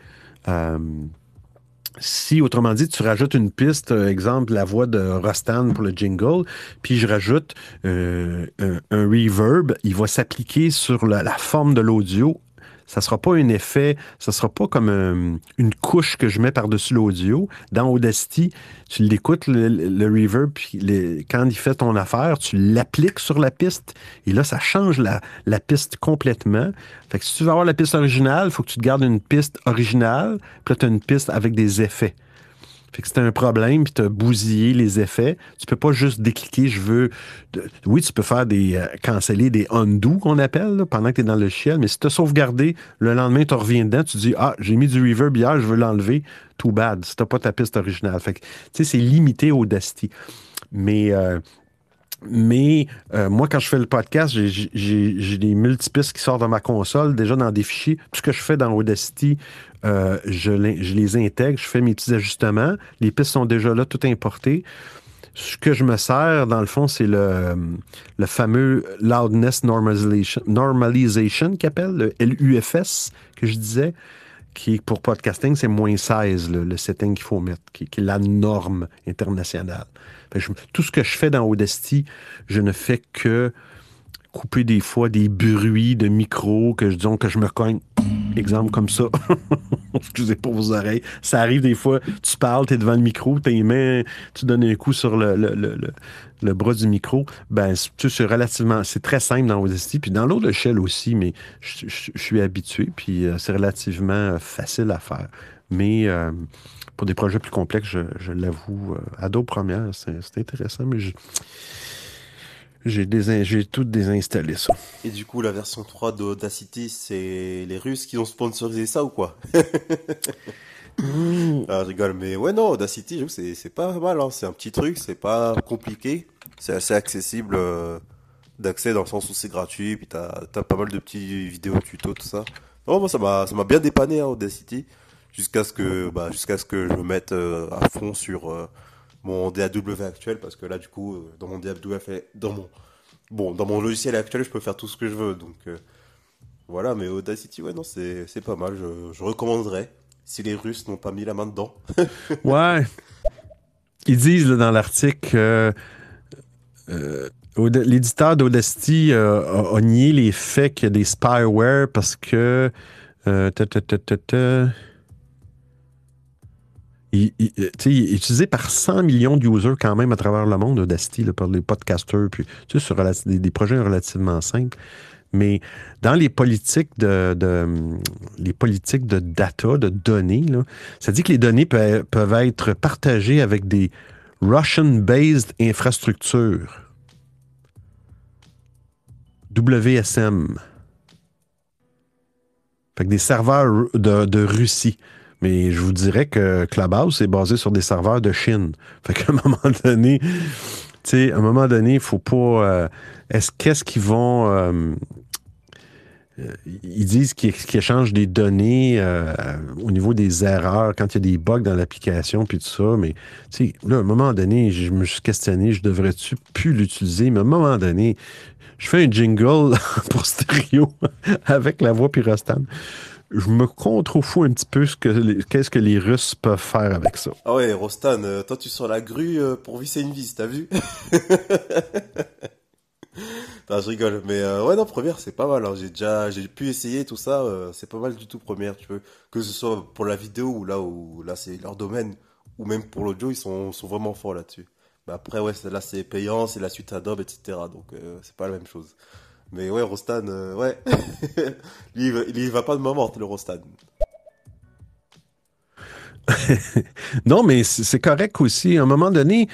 Speaker 1: Euh, si, autrement dit, tu rajoutes une piste, euh, exemple, la voix de Rostan pour le jingle, puis je rajoute euh, un, un reverb, il va s'appliquer sur la forme de l'audio. Ça sera pas un effet, ça sera pas comme euh, une couche que je mets par-dessus l'audio. Dans Audacity, tu l'écoutes, le, reverb, puis quand il fait ton affaire, tu l'appliques sur la piste, et là, ça change la, piste complètement. Fait que si tu veux avoir la piste originale, il faut que tu te gardes une piste originale, puis là, tu une piste avec des effets. Fait que c'était un problème, puis tu as bousillé les effets. Tu peux pas juste décliquer, je veux. Oui, tu peux faire des. euh, canceller des undo qu'on appelle, là, pendant que tu es dans le logiciel, mais si tu as sauvegardé, le lendemain, tu reviens dedans, tu dis Ah, j'ai mis du reverb hier, je veux l'enlever. Too bad, si tu pas ta piste originale. Fait que, tu sais, c'est limité au Audacity. Mais. euh, mais euh, moi, quand je fais le podcast, j'ai- des multipistes qui sortent de ma console, déjà dans des fichiers. Tout ce que je fais dans Audacity, euh, je, les- je les intègre, je fais mes petits ajustements. Les pistes sont déjà là, tout importé. Ce que je me sers, dans le fond, c'est le, le fameux Loudness Normalization, normalization qu'il appelle, le LUFS, que je disais, qui, pour podcasting, c'est moins 16, le, setting qu'il faut mettre, qui, est la norme internationale. Tout ce que je fais dans Audacity, je ne fais que couper des fois des bruits de micro que je disons que je me cogne. Exemple comme ça. *laughs* Excusez pour vos oreilles. Ça arrive des fois, tu parles, tu es devant le micro, tes mains, tu donnes un coup sur le- le- bras du micro. Ben, c'est- relativement, c'est très simple dans Audacity, puis dans l'autre shell aussi, mais je, je- je suis habitué, puis euh, c'est relativement euh, facile à faire. Mais euh, pour des projets plus complexes, je, je l'avoue, Adobe Premiere, c'est c'est intéressant, mais j'ai j'ai tout désinstallé ça.
Speaker 6: Et du coup, la version 3 d'Audacity, c'est les Russes qui ont sponsorisé ça ou quoi? *laughs* Ah, je rigole, mais ouais, non, Audacity, c'est pas mal, hein. C'est un petit truc, c'est pas compliqué, c'est assez accessible euh, d'accès dans le sens où c'est gratuit, puis t'as as pas mal de petits vidéos tutos, tout ça. Non, moi, ça m'a bien dépanné, hein, Audacity, jusqu'à ce que bah, ce que je me mette euh, à fond sur euh, mon DAW actuel, parce que là, du coup, dans mon DAW, dans mon bon, dans mon logiciel actuel, je peux faire tout ce que je veux, donc voilà, mais Audacity, ouais, non, c'est c'est pas mal, je, je recommanderais si les Russes n'ont pas mis la main dedans. *laughs*
Speaker 1: Ouais. Ils disent dans l'article que euh, l'éditeur d'Audacity euh, a, nié les faits qu'il y a des spyware parce que. euh, ta, ta. Il, est utilisé par 100 millions de users quand même à travers le monde, Audacity, par les podcasters, puis sur des projets relativement simples. Mais dans les politiques de, les politiques de data, de données, là, ça dit que les données pe- peuvent être partagées avec des Russian-based infrastructures. WSM. Fait que des serveurs de, de Russie. Mais je vous dirais que Clubhouse est basé sur des serveurs de Chine. Fait qu'à un *laughs* moment donné, tu sais, à un moment donné, il faut pas. euh, est-ce qu'est-ce qu'ils vont. euh, ils disent qu'ils échangent des données euh, au niveau des erreurs quand il y a des bugs dans l'application puis tout ça. Mais tu sais, là, à un moment donné, je me suis questionné, je devrais-tu plus l'utiliser? Mais à un moment donné, je fais un jingle *laughs* pour stéréo *laughs* avec la voix Pyrostam. Je me contrefous un petit peu ce que qu'est-ce que les Russes peuvent faire avec ça.
Speaker 6: Ah ouais, Rostan, euh, toi tu sors la grue euh, pour visser une vis, t'as vu? *laughs* *laughs* Je rigole, mais euh, ouais, non, première, c'est pas mal. hein. J'ai déjà, j'ai pu essayer tout ça, euh, c'est pas mal du tout première, tu veux. Que ce soit pour la vidéo ou là où là c'est leur domaine, ou même pour l'audio, ils sont, sont vraiment forts là-dessus. Mais après, ouais, là c'est payant, c'est la suite Adobe, etc. Donc euh, c'est pas la même chose. Mais ouais, Rostan, euh, ouais, *laughs* lui, il il va pas de main morte, le Rostan. *laughs*
Speaker 1: non, mais c'est correct aussi. À un moment donné,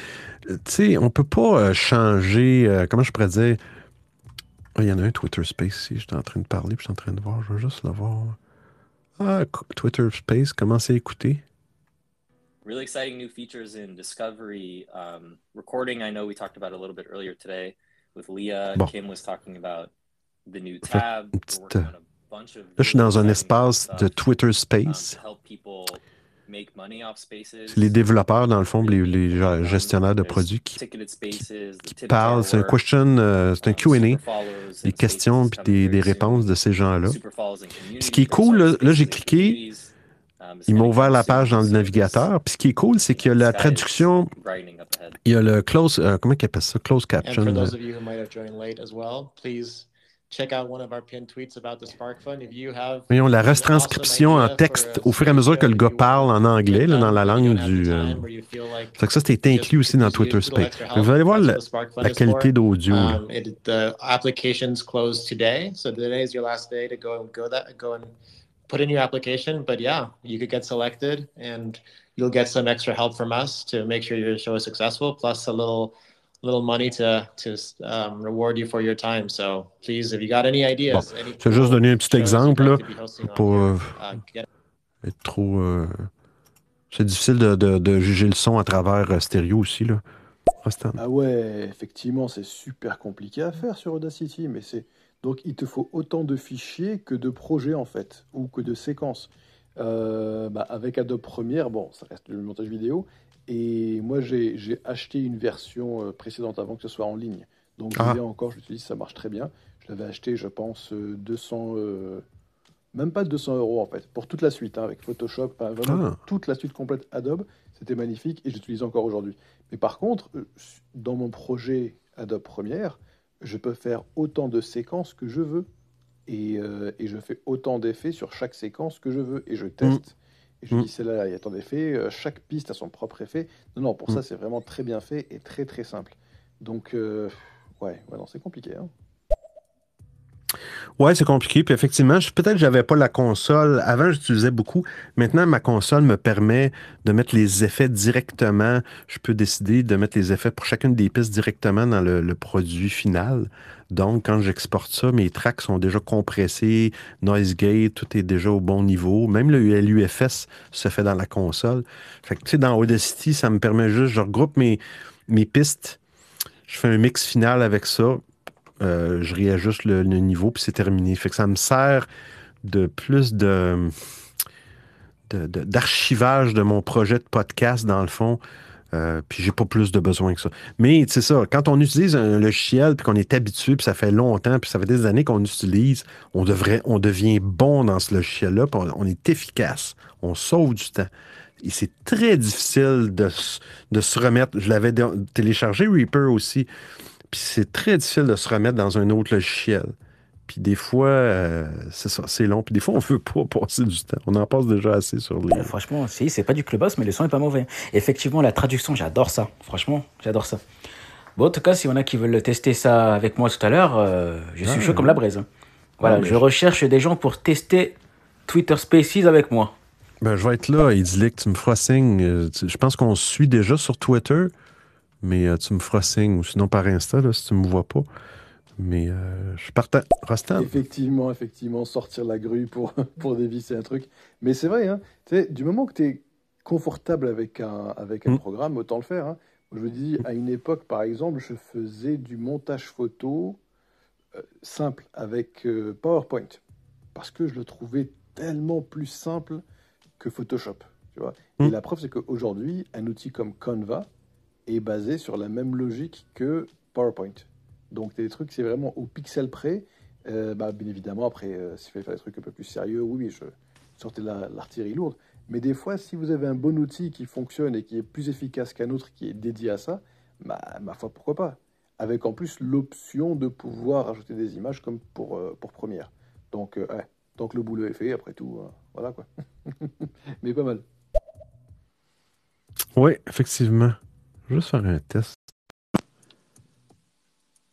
Speaker 1: tu sais, on peut pas euh, changer. euh, comment je pourrais dire Ah, Il y en a un Twitter Space ici. J'étais en train de parler, puis je suis en train de voir. Je veux juste le voir. Ah, Twitter Space, commencez à écouter.
Speaker 11: really exciting new features in discovery um, recording i know we talked about a little bit earlier today with leah
Speaker 1: Bon.
Speaker 11: kim was talking about the new tab
Speaker 1: petite, euh,
Speaker 11: on a bunch of
Speaker 1: Là, je suis dans un espace de Twitter
Speaker 11: um,
Speaker 1: Space.
Speaker 11: to
Speaker 1: les développeurs, dans le fond, les, les ge- gestionnaires de produits qui, parlent. C'est un question, euh, c'est un
Speaker 11: um,
Speaker 1: QA, des questions puis
Speaker 11: is
Speaker 1: des, réponses de ces gens-là. Ce qui est cool,
Speaker 11: sorry,
Speaker 1: là, là, j'ai cliqué,
Speaker 11: communities, um, is
Speaker 1: il m'a
Speaker 11: kinda
Speaker 1: ouvert la page dans le navigateur. Puis ce qui est cool, c'est qu'il y a la traduction, il y a le close, euh, comment il appelle ça? Close caption.
Speaker 12: For those of you who might have joined late as well, please check out one of our pinned tweets about the Spark Fund. If you have
Speaker 1: Voyons, la retranscription en texte au fur et à mesure que le gars parle en anglais, là, dans la langue du. euh, que ça, c'était inclus aussi dans Twitter Space. Vous allez voir la, qualité d'audio.
Speaker 12: Um, it, the application's closed today, so today is your last day to go and go that go and put in your application. But yeah, you could get selected, and you'll get some extra help from us to make sure your show is successful, plus a little little money to to um, reward you for your time. So please, if you got any
Speaker 1: Bon,
Speaker 12: ideas, any
Speaker 1: je vais juste donner un petit exemple, là, pour
Speaker 12: here,
Speaker 1: euh,
Speaker 12: uh, get
Speaker 1: être trop. euh, C'est difficile de, de- de juger le son à travers euh, stéréo aussi, là. Rostam.
Speaker 2: Ah ouais, effectivement, c'est super compliqué à faire sur Audacity, mais c'est donc il te faut autant de fichiers que de projets en fait, ou que de séquences. Euh, bah, avec Adobe Premiere, bon, ça reste le montage vidéo, et moi j'ai acheté une version euh, précédente avant que ce soit en ligne. Donc je
Speaker 1: Ah.
Speaker 2: l'ai encore, je l'utilise, ça marche très bien. Je l'avais acheté, je pense, euh, 200, euh, même pas 200 euros en fait, pour toute la suite, hein, avec Photoshop, vraiment
Speaker 1: Ah.
Speaker 2: toute la suite complète Adobe. C'était magnifique et j'utilise encore aujourd'hui. Mais par contre, euh, dans mon projet Adobe Premiere, je peux faire autant de séquences que je veux. Et, euh, et je fais autant d'effets sur chaque séquence que je veux. Et je teste. Et je
Speaker 1: Mm.
Speaker 2: dis, celle-là, il y a tant d'effets. euh, chaque piste a son propre effet. Non, non, pour
Speaker 1: Mm.
Speaker 2: ça, c'est vraiment très bien fait et très, très simple. Donc, euh, ouais, ouais, non, c'est compliqué. hein.
Speaker 1: Ouais, c'est compliqué. Puis effectivement, peut-être que j'avais pas la console. Avant, j'utilisais beaucoup. Maintenant, ma console me permet de mettre les effets directement. Je peux décider de mettre les effets pour chacune des pistes directement dans le, le produit final. Donc, quand j'exporte ça, mes tracks sont déjà compressés, noise gate, tout est déjà au bon niveau. Même le LUFS se fait dans la console. Fait que, tu sais, dans Audacity, ça me permet juste, je regroupe mes, mes pistes, je fais un mix final avec ça. Euh, je réajuste le, niveau, puis c'est terminé. Fait que ça me sert de plus de d'archivage de, mon projet de podcast, dans le fond. Euh, puis j'ai pas plus de besoin que ça. Mais c'est ça, quand on utilise un logiciel, puis qu'on est habitué, puis ça fait longtemps, puis ça fait des années qu'on utilise, on devrait, on devient bon dans ce logiciel-là, puis on, est efficace. On sauve du temps. Et c'est très difficile de, de se remettre. Je l'avais téléchargé, Reaper aussi. Puis c'est très difficile de se remettre dans un autre logiciel. Puis des fois, euh, c'est ça, c'est long. Puis des fois, on ne veut pas *laughs* passer du temps. On en passe déjà assez sur les.
Speaker 5: Franchement, si, c'est pas du clubhouse, mais le son est pas mauvais. Effectivement, la traduction, j'adore ça. Franchement, j'adore ça. Bon, en tout cas, s'il y en a qui veulent tester ça avec moi tout à l'heure, euh, je suis
Speaker 1: Ah,
Speaker 5: chaud comme la braise. hein. Voilà,
Speaker 1: mais
Speaker 5: je
Speaker 1: je-
Speaker 5: recherche des gens pour tester Twitter Spaces avec moi.
Speaker 1: Ben, je vais être là, Idilic, tu me feras signe. Euh, Je pense qu'on se suit déjà sur Twitter, mais euh, tu me feras signe, ou sinon par Insta, là, si tu me vois pas. Mais euh, je partais. Rostam?
Speaker 2: Effectivement, effectivement, sortir la grue pour, *laughs* pour dévisser un truc. Mais c'est vrai, hein, tu sais, du moment que tu es confortable avec un, avec un
Speaker 1: Mm.
Speaker 2: programme, autant le faire. hein. Je vous dis, à une époque, par exemple, je faisais du montage photo euh, simple avec euh, PowerPoint. Parce que je le trouvais tellement plus simple que Photoshop. Tu vois Et
Speaker 1: Mm.
Speaker 2: la preuve, c'est qu'aujourd'hui, un outil comme Canva est basé sur la même logique que PowerPoint. Donc, des trucs, c'est vraiment au pixel près. Euh, bah, bien évidemment, après, euh, s'il fallait faire des trucs un peu plus sérieux, oui, je sortais la- l'artillerie lourde. Mais des fois, si vous avez un bon outil qui fonctionne et qui est plus efficace qu'un autre qui est dédié à ça, bah, ma foi, pourquoi pas? Avec en plus l'option de pouvoir ajouter des images comme pour, euh, pour Premiere. Donc, euh, ouais, tant que le boulot est fait, après tout, euh, voilà quoi. *laughs* Mais pas mal.
Speaker 1: Oui, effectivement. Juste faire un test.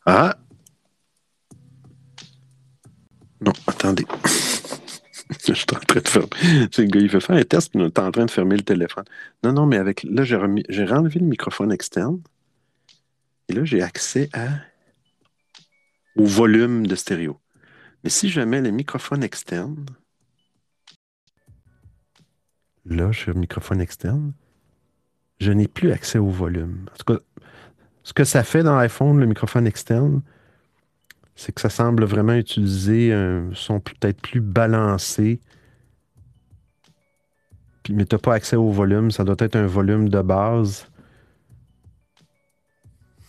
Speaker 1: Ah! Non, attendez. *laughs* Je suis en train de fermer. C'est le gars, il veut faire un test, on est en train de fermer le téléphone. Non, non, mais avec. Là, j'ai remis... j'ai renlevé le microphone externe. Et là, j'ai accès au volume de stéréo. Mais si je mets le microphone externe. Là, je suis au microphone externe. Je n'ai plus accès au volume. En tout cas, ce que ça fait dans l'iPhone, le microphone externe, c'est que ça semble vraiment utiliser un son peut-être plus balancé. Puis, mais tu n'as pas accès au volume. Ça doit être un volume de base.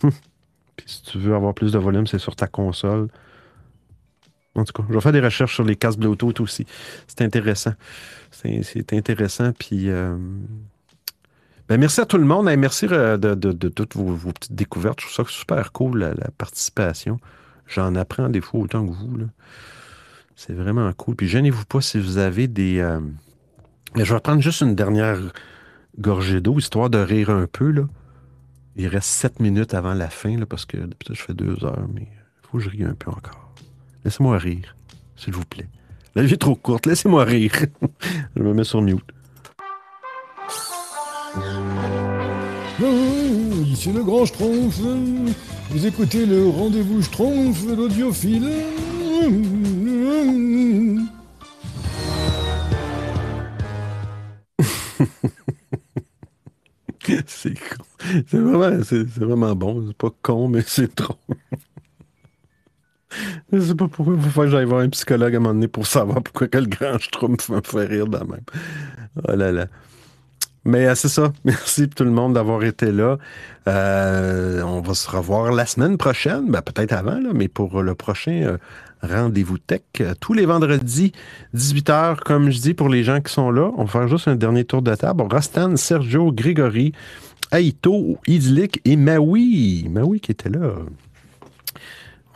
Speaker 1: *laughs* Puis si tu veux avoir plus de volume, c'est sur ta console. En tout cas, je vais faire des recherches sur les casques Bluetooth aussi. C'est intéressant. C'est c'est intéressant. Puis, euh, ben, merci à tout le monde. et merci euh, de, toutes vos, petites découvertes. Je trouve ça super cool, la, participation. J'en apprends des fois autant que vous. C'est vraiment cool. Puis, gênez-vous pas si vous avez des. euh, mais je vais prendre juste une dernière gorgée d'eau, histoire de rire un peu. Il reste sept minutes avant la fin, parce que je fais deux heures, mais il faut que je rie un peu encore. Laissez-moi rire, s'il vous plaît. La vie est trop courte, laissez-moi rire. *laughs* je me mets sur mute.
Speaker 9: Ici le grand Schtroumpf. Vous écoutez le rendez-vous Schtroumpf l'audiophile. *laughs*
Speaker 1: c'est con. C'est vraiment, c'est, c'est bon. C'est pas con, mais c'est drôle. Je sais pas pourquoi il faut que j'aille voir un psychologue à un moment donné pour savoir pourquoi que le grand schtroumpf me fait rire de même. Oh là là. Mais euh, c'est ça. *laughs* Merci tout le monde d'avoir été là. Euh, on va se revoir la semaine prochaine, ben, peut-être avant, mais pour le prochain euh, rendez-vous tech, tous les vendredis, 18h, comme je dis, pour les gens qui sont là. On va faire juste un dernier tour de table. Rostan, Sergio, Grégory, Aito, Idyllic et Maui. Maui qui était là.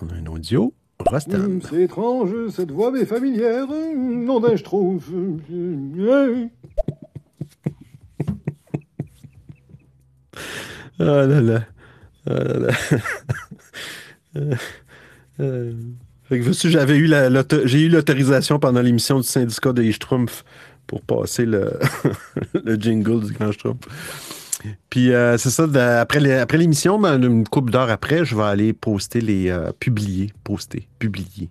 Speaker 1: On a un audio. Rostan.
Speaker 9: C'est étrange, cette voix m'est familière. Nom d'un schtroumpf.
Speaker 1: Oh là là. Oh là là. Euh, euh, vois-tu, j'avais eu la- j'ai eu l'autorisation pendant l'émission du syndicat des Schtroumpfs pour passer le, *laughs* le jingle du grand Schtroumpf. Puis euh, c'est ça, après l'émission, ben, une couple d'heures après, je vais aller poster les euh, publier, poster, publier.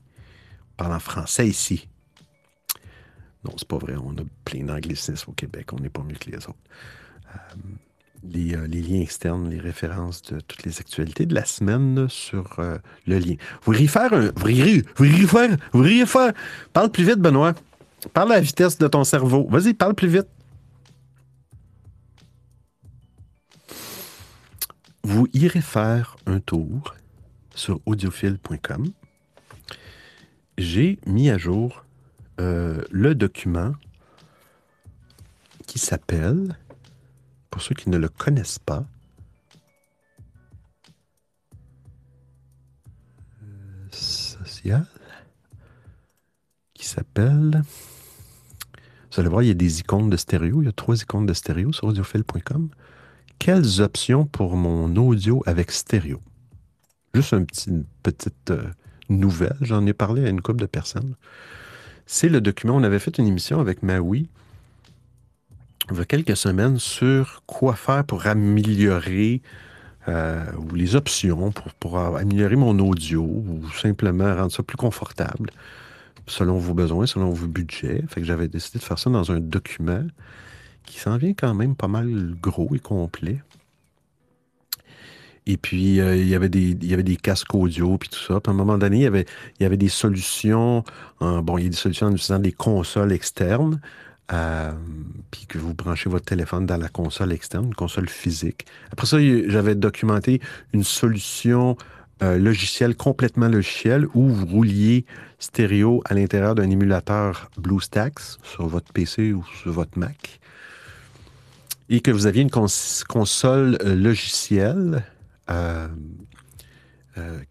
Speaker 1: On parle en français ici. Non, c'est pas vrai. On a plein d'anglicismes au Québec. On n'est pas mieux que les autres. Euh, les, euh, les liens externes, les références de toutes les actualités de la semaine sur euh, le lien. Vous voudriez faire un. Vous voudriez, vous voudriez faire. Vous voudriez faire. Parle plus vite, Benoît. Parle à la vitesse de ton cerveau. Vas-y, parle plus vite. Vous irez faire un tour sur audiophile.com. J'ai mis à jour euh, le document qui s'appelle, pour ceux qui ne le connaissent pas, euh, social, qui s'appelle, vous allez voir, il y a des icônes de stéréo, il y a trois icônes de stéréo sur audiophile.com. Quelles options pour mon audio avec stéréo? Juste une petite euh, nouvelle, j'en ai parlé à une couple de personnes. C'est le document, on avait fait une émission avec Maui il y a quelques semaines sur quoi faire pour améliorer euh, ou les options pour, pour améliorer mon audio ou simplement rendre ça plus confortable selon vos besoins, selon vos budgets. Fait que j'avais décidé de faire ça dans un document qui s'en vient quand même pas mal gros et complet. Et puis, euh, il, y avait des, il y avait des casques audio, puis tout ça. Puis à un moment donné, il y avait, il y avait des solutions. bon, il y a des solutions en utilisant des consoles externes. Euh, puis que vous branchez votre téléphone dans la console externe, une console physique. Après ça, j'avais documenté une solution euh, logicielle, complètement logicielle, où vous rouliez stéréo à l'intérieur d'un émulateur BlueStacks sur votre PC ou sur votre Mac et que vous aviez une cons- console euh, logicielle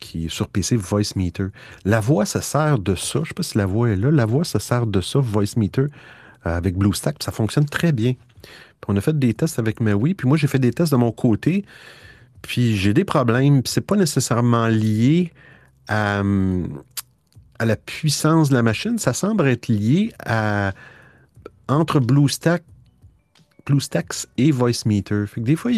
Speaker 1: qui est sur PC Voice Meter. La voix, ça sert de ça. Je ne sais pas si la voix est là. La voix, ça sert de ça, Voice Meter, avec BlueStack. puis Ça fonctionne très bien. On a fait des tests avec Maui. Puis moi, j'ai fait des tests de mon côté. Puis j'ai des problèmes. Puis c'est pas nécessairement lié à, hum, la puissance de la machine. Ça semble être lié à entre BlueStack BlueStacks et VoiceMeter. Fait que des fois,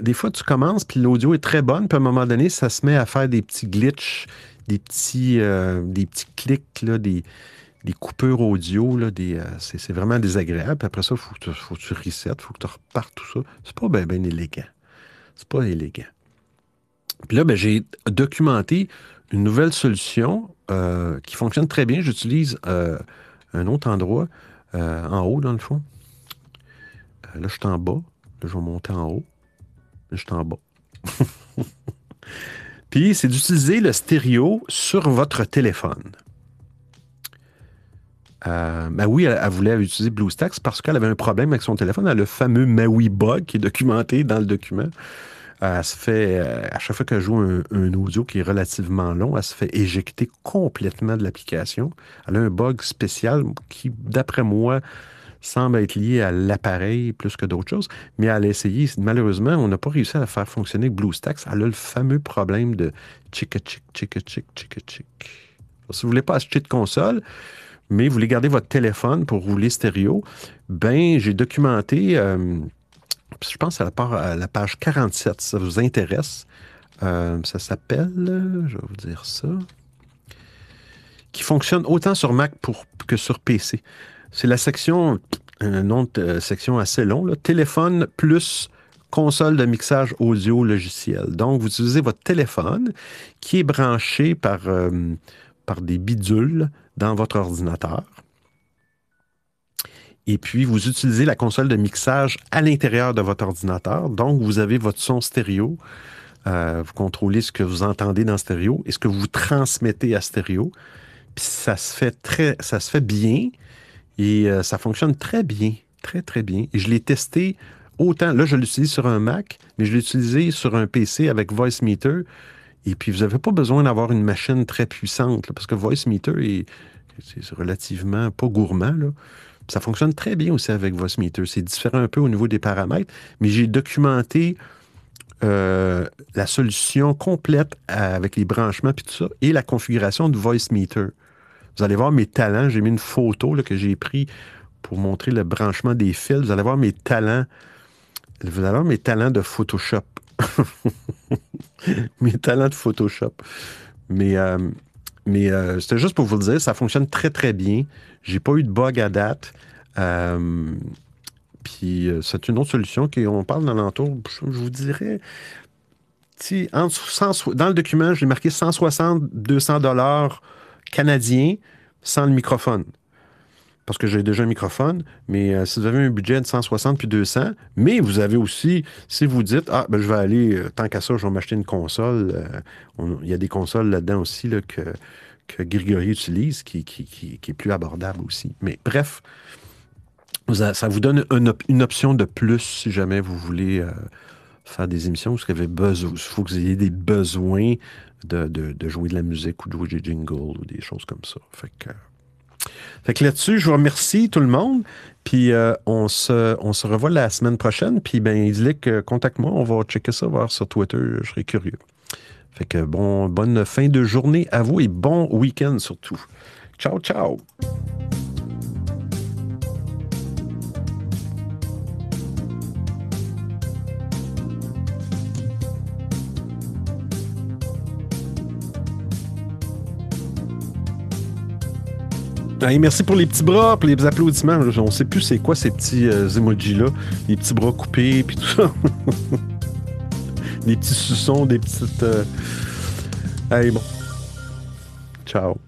Speaker 1: des fois, tu commences, puis l'audio est très bonne, puis à un moment donné, ça se met à faire des petits glitches, des petits, euh, des petits clics, là, des, des coupures audio. Euh, c'est, vraiment désagréable. Puis après ça, il faut, que tu- resets, il faut que tu repartes tout ça. C'est pas bien élégant. C'est pas élégant. Puis là, ben, j'ai documenté une nouvelle solution euh, qui fonctionne très bien. J'utilise euh, un autre endroit, en haut, dans le fond. Là, je suis en bas. Là, je vais monter en haut. Là, je suis en bas. *laughs* Puis, c'est d'utiliser le stéréo sur votre téléphone. Euh, Maui, elle, elle voulait utiliser BlueStacks parce qu'elle avait un problème avec son téléphone. Elle a le fameux Maui bug qui est documenté dans le document. Euh, elle se fait, euh, à chaque fois qu'elle joue un, audio qui est relativement long, elle se fait éjecter complètement de l'application. Elle a un bug spécial qui, d'après moi, semble être lié à l'appareil plus que d'autres choses. Mais elle a essayé. Malheureusement, on n'a pas réussi à faire fonctionner BlueStacks. Elle a le fameux problème de chicka chick, chicka chick. Alors, Si vous ne voulez pas acheter de console, mais vous voulez garder votre téléphone pour rouler stéréo, ben j'ai documenté, euh, je pense à la, part- à la page 47, si ça vous intéresse. Euh, ça s'appelle, je vais vous dire ça, qui fonctionne autant sur Mac que sur PC. C'est la section, un de euh, section assez long, téléphone plus console de mixage audio logiciel. Donc, vous utilisez votre téléphone qui est branché par, par des bidules dans votre ordinateur. Et puis, vous utilisez la console de mixage à l'intérieur de votre ordinateur. Donc, vous avez votre son stéréo. Euh, vous contrôlez ce que vous entendez dans stéréo et ce que vous transmettez à stéréo. Puis ça se fait très, bien et euh, ça fonctionne très bien, très très bien. Et je l'ai testé autant. Là, je l'utilise sur un Mac, mais je l'ai utilisé sur un PC avec VoiceMeter. Et puis, vous n'avez pas besoin d'avoir une machine très puissante parce que VoiceMeter est, c'est relativement pas gourmand. Là. Ça fonctionne très bien aussi avec VoiceMeter. C'est différent un peu au niveau des paramètres, mais j'ai documenté euh, la solution complète avec les branchements et tout ça et la configuration de VoiceMeter. Vous allez voir mes talents. J'ai mis une photo que j'ai pris pour montrer le branchement des fils. Vous allez voir mes talents. Vous allez voir mes talents de Photoshop. *laughs* *laughs* mes talents de Photoshop. Mais, euh, mais euh, c'était juste pour vous le dire, ça fonctionne très, très bien. J'ai pas eu de bug à date. Euh, puis c'est une autre solution qu'on parle dans l'entour, je vous dirais, si, dans le document, j'ai marqué 160, 200 dollars canadiens sans le microphone. Parce que j'ai déjà un microphone, mais euh, si vous avez un budget de 160 puis 200, mais vous avez aussi, si vous dites, ah, ben, je vais aller, euh, tant qu'à ça, je vais m'acheter une console, euh, il y a des consoles là-dedans aussi que, que Grigory utilise qui, qui, est plus abordable aussi. Mais bref, ça vous donne une, option de plus si jamais vous voulez faire des émissions avez besoin, il faut que vous ayez des besoins de, jouer de la musique ou de jouer des jingles ou des choses comme ça. Fait que, fait que là-dessus, je vous remercie tout le monde. Puis euh, on, se, on se revoit la semaine prochaine. Puis ben, il que contacte-moi, on va checker ça, voir sur Twitter, je serai curieux. Fait que bon, bonne fin de journée à vous et bon week-end surtout. Ciao, ciao! Merci pour les petits bras, pour les applaudissements. On ne sait plus c'est quoi ces petits euh, emojis-là. Les petits bras coupés, puis tout ça. *laughs* des petits suçons, des petites... Euh, Allez, bon. Ciao.